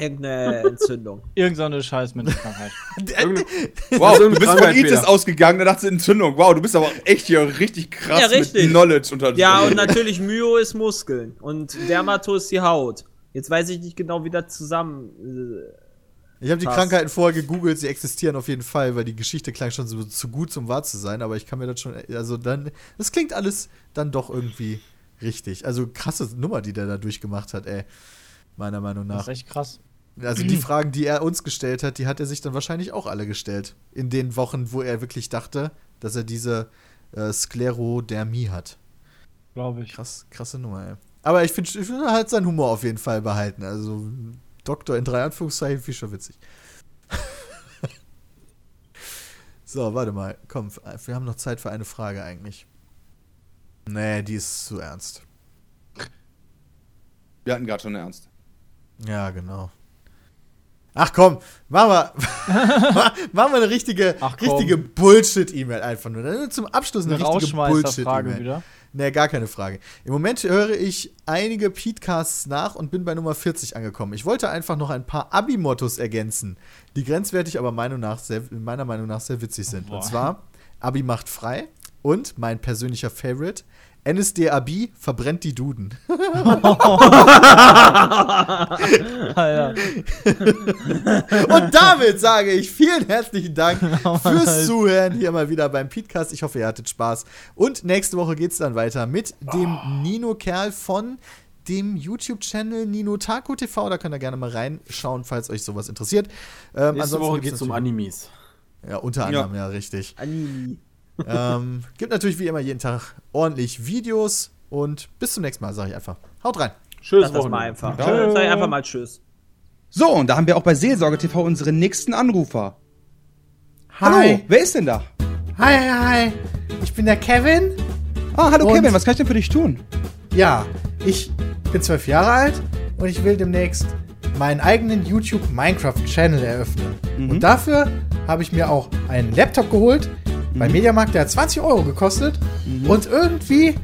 Irgendeine Entzündung. Irgend so eine scheiß Menschenkrankheit. Wow, du irgendeine bist von Itis ausgegangen, da dachte Entzündung. Wow, du bist aber echt hier richtig krass Ja, richtig. mit Knowledge unterwegs. Ja, und natürlich Myo ist Muskeln und Dermato ist die Haut. Jetzt weiß ich nicht genau, wie das zusammen. Äh, Ich habe die. Krankheiten vorher gegoogelt, sie existieren auf jeden Fall, weil die Geschichte klang schon so zu gut, um wahr zu sein, aber ich kann mir das schon, also dann, das klingt alles dann doch irgendwie richtig. Also krasse Nummer, die der da durchgemacht hat, ey. Meiner Meinung Das nach. ist echt krass. Also die Fragen, die er uns gestellt hat, die hat er sich dann wahrscheinlich auch alle gestellt. In den Wochen, wo er wirklich dachte, dass er diese äh, Sklerodermie hat. Glaube ich. Krass, krasse Nummer, ey. Aber ich finde, ich find, er hat seinen Humor auf jeden Fall behalten. Also Doktor in drei Anführungszeichen, ich schon witzig. so, warte mal. Komm, wir haben noch Zeit für eine Frage eigentlich. Nee, die ist zu ernst. Wir hatten gerade schon ernst. Ja, genau. Ach komm, machen wir, machen wir eine richtige, richtige Bullshit-E-Mail einfach nur. Dann Zum Abschluss eine, Eine richtige Bullshit-E-Mail. Nee, gar keine Frage. Im Moment höre ich einige Podcasts nach und bin bei Nummer 40 angekommen. Ich wollte einfach noch ein paar Abi-Mottos ergänzen, die grenzwertig, aber Meinung nach sehr, meiner Meinung nach sehr witzig sind. Boah. Und zwar, Abi macht frei und mein persönlicher Favorite, NSDAB verbrennt die Duden. Alter. Und damit sage ich vielen herzlichen Dank fürs Zuhören hier mal wieder beim Podcast. Ich hoffe, ihr hattet Spaß. Und nächste Woche geht es dann weiter mit dem Nino-Kerl von dem YouTube-Channel Nino Taku TV. Da könnt ihr gerne mal reinschauen, falls euch sowas interessiert. Ähm, Nächste Woche geht es um Animes. Ja, unter anderem, ja, richtig. Anime. Ähm, gibt natürlich wie immer jeden Tag ordentlich Videos und bis zum nächsten Mal, sage ich einfach. Haut rein. Sag das mal einfach. Ciao. Sag einfach mal Tschüss. So, und da haben wir auch bei Seelsorge TV unseren nächsten Anrufer. Hi. Hallo, wer ist denn da? Hi, hi, hi. Ich bin der Kevin. Ah, hallo Und? Kevin, was kann ich denn für dich tun? Ja, ich bin zwölf Jahre alt und ich will demnächst meinen eigenen YouTube Minecraft Channel eröffnen. Und dafür habe ich mir auch einen Laptop geholt beim Mediamarkt, der hat 20 Euro gekostet. Und irgendwie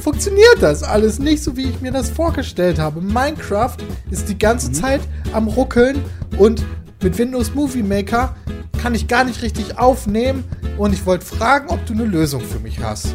funktioniert das alles nicht so, wie ich mir das vorgestellt habe. Minecraft ist die ganze Zeit am Ruckeln und mit Windows Movie Maker kann ich gar nicht richtig aufnehmen. Und ich wollte fragen, ob du eine Lösung für mich hast.